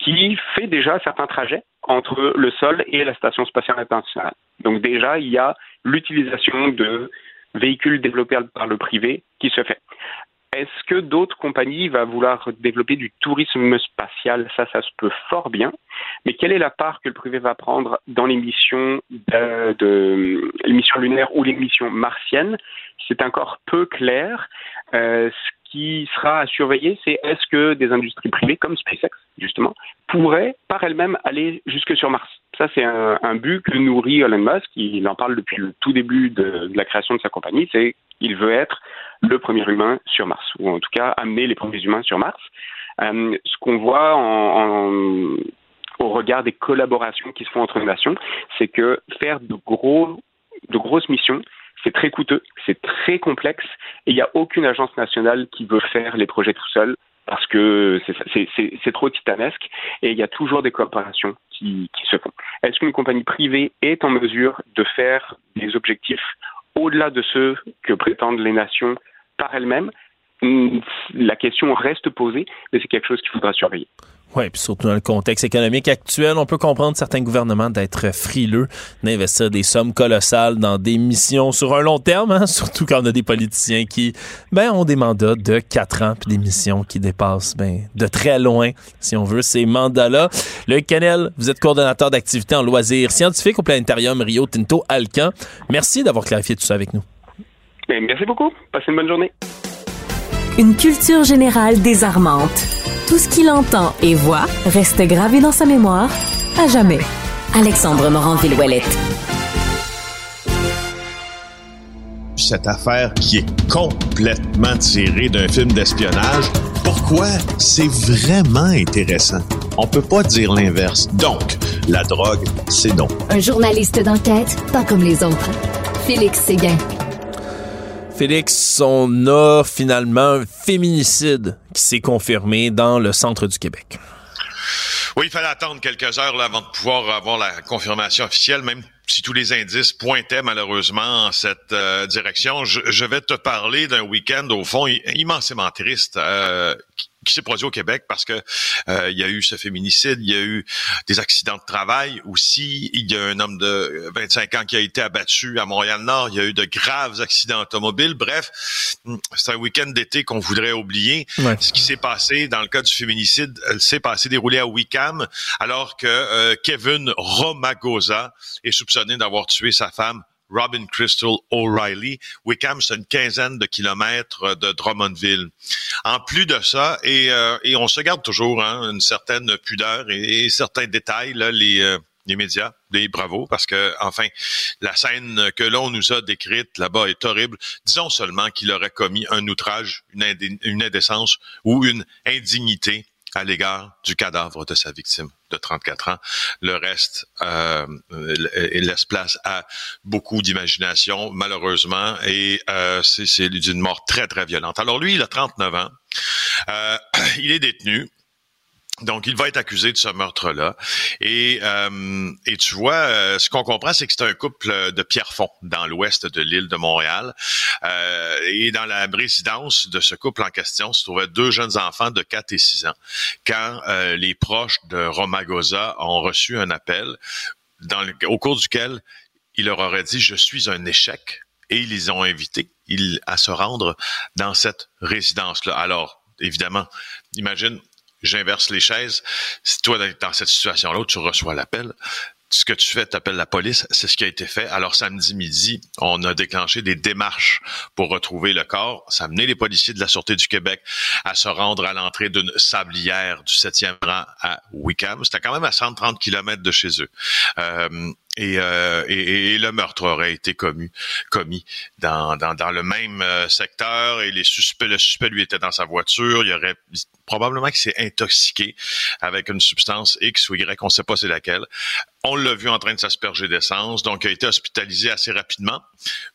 qui fait déjà certains trajets entre le sol et la station spatiale internationale. Donc déjà, il y a l'utilisation de véhicules développés par le privé qui se fait. Est-ce que d'autres compagnies vont vouloir développer du tourisme spatial? Ça, ça se peut fort bien. Mais quelle est la part que le privé va prendre dans les missions, de, de les missions lunaires ou les missions martiennes? C'est encore peu clair. Euh, qui sera à surveiller, c'est est-ce que des industries privées comme SpaceX, justement, pourraient par elles-mêmes aller jusque sur Mars? Ça, c'est un, but que nourrit Elon Musk. Il en parle depuis le tout début de, la création de sa compagnie. C'est qu'il veut être le premier humain sur Mars, ou en tout cas amener les premiers humains sur Mars. Euh, ce qu'on voit au regard des collaborations qui se font entre nations, c'est que faire de grosses missions, c'est très coûteux, c'est très complexe et il n'y a aucune agence nationale qui veut faire les projets tout seul parce que c'est trop titanesque et il y a toujours des coopérations qui, qui se font. Est-ce qu'une compagnie privée est en mesure de faire des objectifs au-delà de ceux que prétendent les nations par elles-mêmes? La question reste posée, mais c'est quelque chose qu'il faudra surveiller. Oui, puis surtout dans le contexte économique actuel, on peut comprendre certains gouvernements d'être frileux, d'investir des sommes colossales dans des missions sur un long terme, hein, [LAUGHS] surtout quand on a des politiciens qui ben, ont des mandats de quatre ans, puis des missions qui dépassent ben, de très loin, si on veut, ces mandats-là. Le Canel, vous êtes coordonnateur d'activités en loisirs scientifiques au Planétarium Rio Tinto Alcan. Merci d'avoir clarifié tout ça avec nous. Ben, merci beaucoup. Passez une bonne journée. Une culture générale désarmante tout ce qu'il entend et voit reste gravé dans sa mémoire à jamais. Alexandre Morin-Villouellette. Cette affaire qui est complètement tirée d'un film d'espionnage, pourquoi c'est vraiment intéressant? On peut pas dire l'inverse. Donc, la drogue, c'est donc. Un journaliste d'enquête, pas comme les autres. Félix Séguin. Félix, on a finalement un féminicide qui s'est confirmé dans le centre du Québec. Oui, il fallait attendre quelques heures avant de pouvoir avoir la confirmation officielle, même si tous les indices pointaient malheureusement en cette euh, direction. Je, vais te parler d'un week-end au fond immensément triste euh, s'est produit au Québec parce que euh, il y a eu ce féminicide, il y a eu des accidents de travail aussi, il y a un homme de 25 ans qui a été abattu à Montréal-Nord, il y a eu de graves accidents automobiles. Bref, c'est un week-end d'été qu'on voudrait oublier. Ce qui s'est passé dans le cas du féminicide, s'est passé déroulé à Wickham alors que euh, Kevin Romagosa est soupçonné d'avoir tué sa femme Robin Crystal O'Reilly. Wickham, c'est une quinzaine de kilomètres de Drummondville. En plus de ça, et, euh, et on se garde toujours hein, une certaine pudeur et, certains détails, là, les, euh, les médias, des bravos, parce que, enfin, la scène que l'on nous a décrite là-bas est horrible. Disons seulement qu'il aurait commis un outrage, une indécence ou une indignité à l'égard du cadavre de sa victime de 34 ans. Le reste euh, laisse place à beaucoup d'imagination, malheureusement, et euh, c'est d'une mort très, très violente. Alors lui, il a 39 ans. Euh, [CLEARS THROAT] il est détenu. Donc, il va être accusé de ce meurtre-là. Et, euh, et tu vois, euh, ce qu'on comprend, c'est que c'est un couple de Pierrefonds dans l'ouest de l'île de Montréal. Euh, et dans la résidence de ce couple en question se trouvaient deux jeunes enfants de 4 et 6 ans. Quand les proches de Romagosa ont reçu un appel au cours duquel il leur aurait dit « Je suis un échec », et ils les ont invités à se rendre dans cette résidence-là. Alors, évidemment, imagine j'inverse les chaises. Si toi, dans cette situation-là, tu reçois l'appel, ce que tu fais, tu appelles la police, c'est ce qui a été fait. Alors samedi midi, on a déclenché des démarches pour retrouver le corps. Ça a amené les policiers de la Sûreté du Québec à se rendre à l'entrée d'une sablière du 7e rang à Wickham. C'était quand même à 130 km de chez eux. Euh, euh, et, et, le meurtre aurait été commis, commis dans, dans, dans le même euh, secteur et les suspects, le suspect lui était dans sa voiture. Il aurait probablement qu'il s'est intoxiqué avec une substance X ou Y, on ne sait pas c'est laquelle. On l'a vu en train de s'asperger d'essence, donc il a été hospitalisé assez rapidement,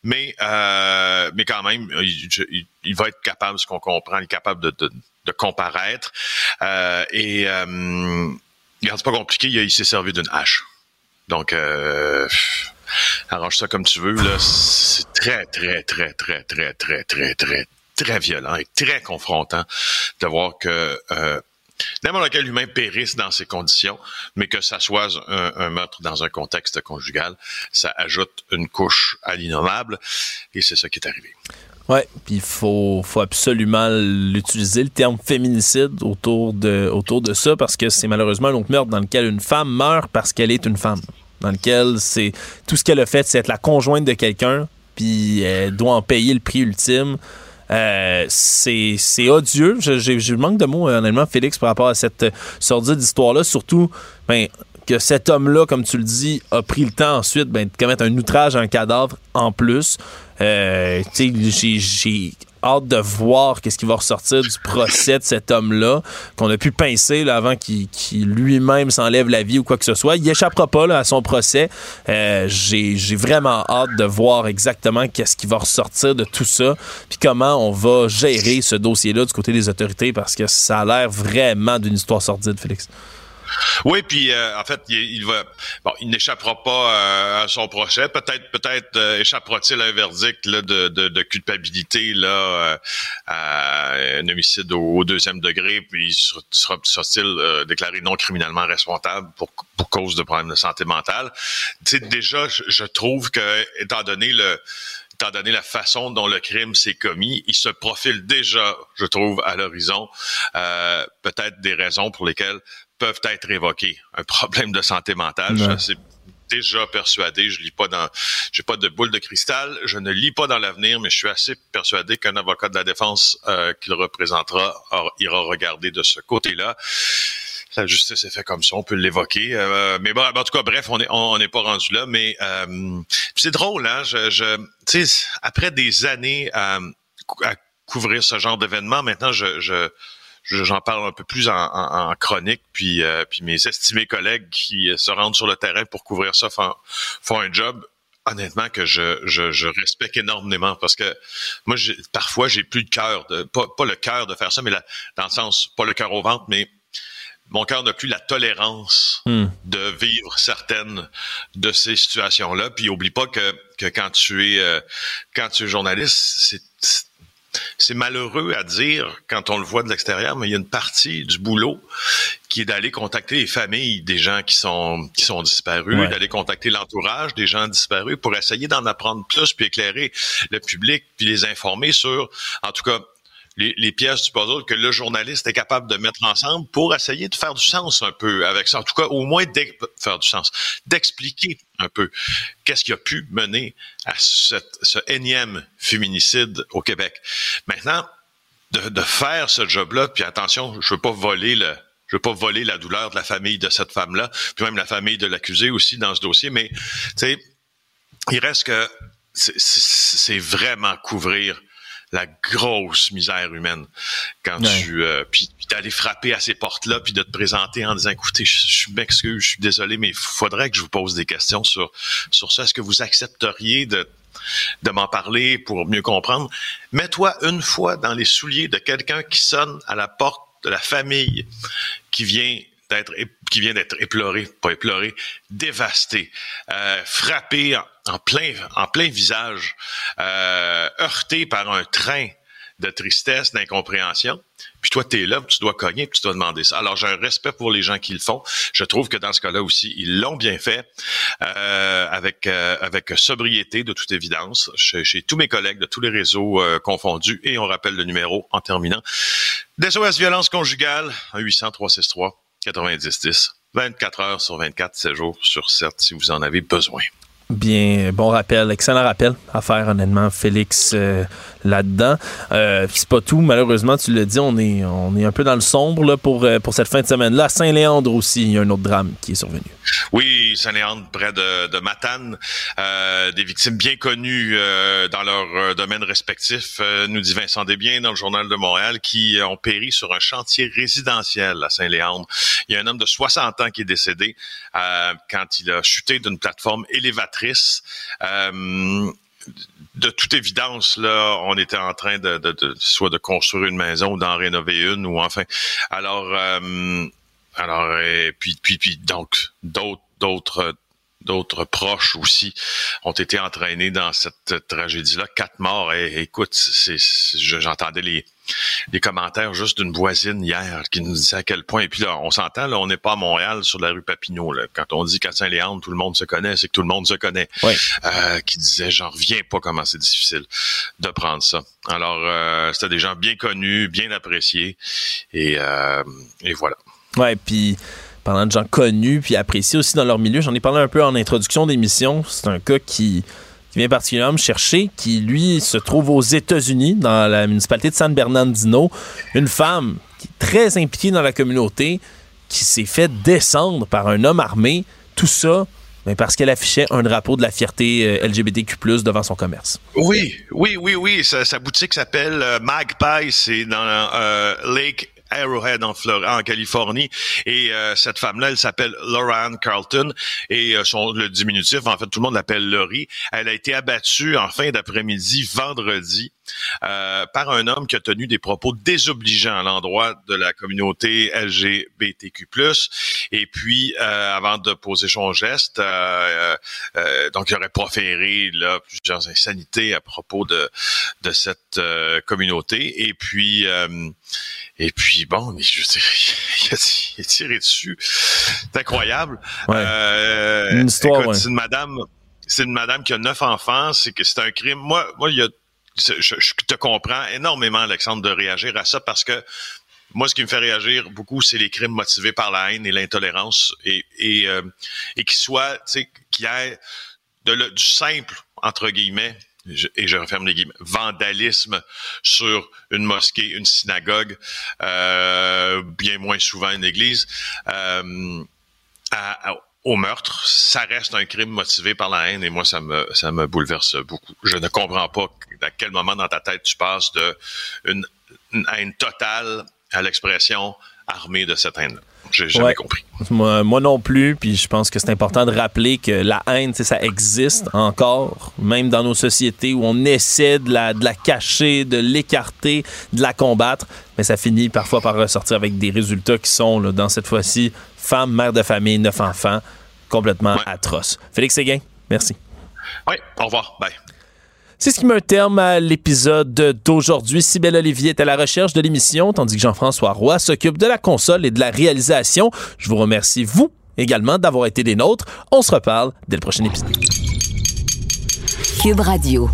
mais euh, mais quand même, il, il, va être capable, ce qu'on comprend, il est capable de, de, de comparaître. Euh, et euh, c'est pas compliqué, il s'est servi d'une hache. Donc, euh, arrange ça comme tu veux. Là, c'est très, très, très, très, très, très, très, très, très violent et très confrontant de voir que euh, n'importe quel humain périsse dans ces conditions, mais que ça soit un, un, meurtre dans un contexte conjugal, ça ajoute une couche à l'innommable, et c'est ça qui est arrivé. Ouais, puis il faut, faut absolument l'utiliser, le terme féminicide autour de, autour de ça, parce que c'est malheureusement un autre meurtre dans lequel une femme meurt parce qu'elle est une femme. Dans lequel c'est tout ce qu'elle a fait, c'est être la conjointe de quelqu'un, puis elle doit en payer le prix ultime. Euh, c'est odieux. Je, manque de mots, honnêtement, Félix, par rapport à cette sordide histoire-là. Surtout, ben, que cet homme-là, comme tu le dis, a pris le temps ensuite ben, de commettre un outrage à un cadavre en plus. Euh, j'ai hâte de voir qu'est-ce qui va ressortir du procès de cet homme-là, qu'on a pu pincer avant qu'il lui-même s'enlève la vie ou quoi que ce soit. Il échappera pas à son procès. Euh, J'ai vraiment hâte de voir exactement qu'est-ce qui va ressortir de tout ça, puis comment on va gérer ce dossier-là du côté des autorités, parce que ça a l'air vraiment d'une histoire sordide, Félix. Oui, puis euh, en fait, il, va, bon, il n'échappera pas euh, à son procès. Peut-être, peut-être euh, échappera-t-il à un verdict là, de, de, de, culpabilité là à un homicide au, deuxième degré, puis sera, sera-t-il déclaré non criminellement responsable pour, pour cause de problèmes de santé mentale? Déjà, je, je trouve que, étant donné le étant donné la façon dont le crime s'est commis, il se profile déjà, je trouve, à l'horizon, euh, peut-être des raisons pour lesquelles peuvent être évoqués. Un problème de santé mentale, je suis déjà persuadé, je lis pas dans, j'ai pas de boule de cristal, je ne lis pas dans l'avenir, mais je suis assez persuadé qu'un avocat de la défense euh, qu'il représentera ira regarder de ce côté-là. La justice est fait comme ça, on peut l'évoquer. Euh, mais bon, en tout cas, bref, on n'est on, n'est pas rendu là. Mais euh, c'est drôle, hein? Je, je après des années à, à couvrir ce genre d'événement, maintenant, je, je j'en parle un peu plus en, chronique, puis, euh, puis mes estimés collègues qui se rendent sur le terrain pour couvrir ça font, font un job honnêtement que je, je, je, respecte énormément parce que moi parfois j'ai plus de cœur pas, pas le cœur de faire ça mais la, dans le sens pas le cœur au ventre mais mon cœur n'a plus la tolérance Hmm. de vivre certaines de ces situations-là. Puis oublie pas que, que quand tu es euh, quand tu es journaliste, c'est c'est malheureux à dire quand on le voit de l'extérieur, mais il y a une partie du boulot qui est d'aller contacter les familles des gens qui sont qui sont disparus, Ouais. d'aller contacter l'entourage des gens disparus pour essayer d'en apprendre plus puis éclairer le public puis les informer sur en tout cas les, les pièces du puzzle que le journaliste est capable de mettre ensemble pour essayer de faire du sens un peu avec ça. En tout cas, au moins faire du sens, d'expliquer un peu qu'est-ce qui a pu mener à cette- ce énième féminicide au Québec. Maintenant, de, de faire ce job-là, puis attention, je veux pas voler le, je veux pas voler la douleur de la famille de cette femme-là, puis même la famille de l'accusé aussi dans ce dossier, mais tu sais, il reste que c'est vraiment couvrir la grosse misère humaine quand Ouais. tu euh, puis, puis d'aller frapper à ces portes-là puis de te présenter en disant écoutez je, je m'excuse je suis désolé mais il faudrait que je vous pose des questions sur sur ça est-ce que vous accepteriez de de m'en parler pour mieux comprendre? Mets-toi une fois dans les souliers de quelqu'un qui sonne à la porte de la famille qui vient d'être qui vient d'être éploré, pas éploré, dévasté, euh, frappé en, plein en plein visage, euh, heurté par un train de tristesse, d'incompréhension. Puis toi, tu es là, tu dois cogner, puis tu dois demander ça. Alors, j'ai un respect pour les gens qui le font. Je trouve que dans ce cas-là aussi, ils l'ont bien fait, euh, avec euh, avec sobriété, de toute évidence, chez, chez tous mes collègues de tous les réseaux euh, confondus. Et on rappelle le numéro en terminant. DSOS Violence Conjugale, 1-800-363-9010. 24 heures sur 24, 7 jours sur 7, si vous en avez besoin. Bien, bon rappel, excellent rappel à faire honnêtement, Félix, euh, là-dedans. Euh, c'est pas tout, malheureusement, tu l'as dit, on est, on est un peu dans le sombre là, pour, euh, pour cette fin de semaine-là. Saint-Léandre aussi, il y a un autre drame qui est survenu. Oui, Saint-Léandre, près de, de Matane, euh, des victimes bien connues euh, dans leur euh, domaine respectif, nous dit Vincent Desbiens dans le Journal de Montréal, qui ont péri sur un chantier résidentiel à Saint-Léandre. Il y a un homme de 60 ans qui est décédé quand il a chuté d'une plateforme élévatrice. Euh, de toute évidence, là, on était en train de, de- de- soit de construire une maison ou d'en rénover une, ou enfin. Alors, euh, alors, et puis, puis, puis, donc, d'autres, d'autres, d'autres proches aussi ont été entraînés dans cette tragédie-là. Quatre morts. Et, écoute, c'est- je- j'entendais les, les commentaires juste d'une voisine hier qui nous disait à quel point. Et puis là, on s'entend, là, on n'est pas à Montréal sur la rue Papineau. Là. Quand on dit qu'à Saint-Léandre, tout le monde se connaît, c'est que tout le monde se connaît. Euh, qui disait, j'en reviens pas comment c'est difficile de prendre ça. Alors, euh, c'était des gens bien connus, bien appréciés. Et, euh, et voilà. Ouais, puis parlant de gens connus puis appréciés aussi dans leur milieu, j'en ai parlé un peu en introduction d'émission. C'est un cas qui, qui vient particulièrement me chercher, qui lui se trouve aux États-Unis, dans la municipalité de San Bernardino. Une femme qui est très impliquée dans la communauté, qui s'est fait descendre par un homme armé. Tout ça. ben, parce qu'elle affichait un drapeau de la fierté euh, LGBTQ+, devant son commerce. Oui, oui, oui, oui. Sa, sa boutique s'appelle euh, Magpie. C'est dans euh, Lake Arrowhead en, en Californie. Et euh, cette femme-là, elle s'appelle Lauren Carlton. Et euh, son, le diminutif, en fait, tout le monde l'appelle Laurie. Elle a été abattue en fin d'après-midi, vendredi, euh, par un homme qui a tenu des propos désobligeants à l'endroit de la communauté LGBTQ+. Et puis, euh, avant de poser son geste, euh, euh, donc il aurait proféré là, plusieurs insanités à propos de, de cette euh, communauté. Et puis, euh, et puis bon, mais je [LAUGHS] il a, il a tiré dessus. C'est incroyable. Euh, Une histoire, ouais. c'est une madame, c'est une madame qui a neuf enfants. C'est que c'est un crime. Moi, moi, il y a, je, je te comprends énormément, Alexandre, de réagir à ça parce que moi, ce qui me fait réagir beaucoup, c'est les crimes motivés par la haine et l'intolérance et et, euh, et qui soit, tu sais, qu'il y ait de le- du simple entre guillemets et je referme les guillemets, vandalisme sur une mosquée, une synagogue, euh, bien moins souvent une église, euh, au meurtre, ça reste un crime motivé par la haine et moi ça me ça me bouleverse beaucoup. Je ne comprends pas à quel moment dans ta tête tu passes de une, haine totale à l'expression armée de cette haine. J'ai jamais Ouais. compris. Moi, moi non plus, puis je pense que c'est important de rappeler que la haine, ça existe encore, même dans nos sociétés où on essaie de la, de la cacher, de l'écarter, de la combattre, mais ça finit parfois par ressortir avec des résultats qui sont, là, dans cette fois-ci, femme, mère de famille, neuf enfants, complètement atroces. Félix Séguin, merci. Oui, au revoir. Bye. C'est ce qui met un terme à l'épisode d'aujourd'hui. Sybelle Olivier est à la recherche de l'émission, tandis que Jean-François Roy s'occupe de la console et de la réalisation. Je vous remercie, vous, également, d'avoir été des nôtres. On se reparle dès le prochain épisode. Cube Radio.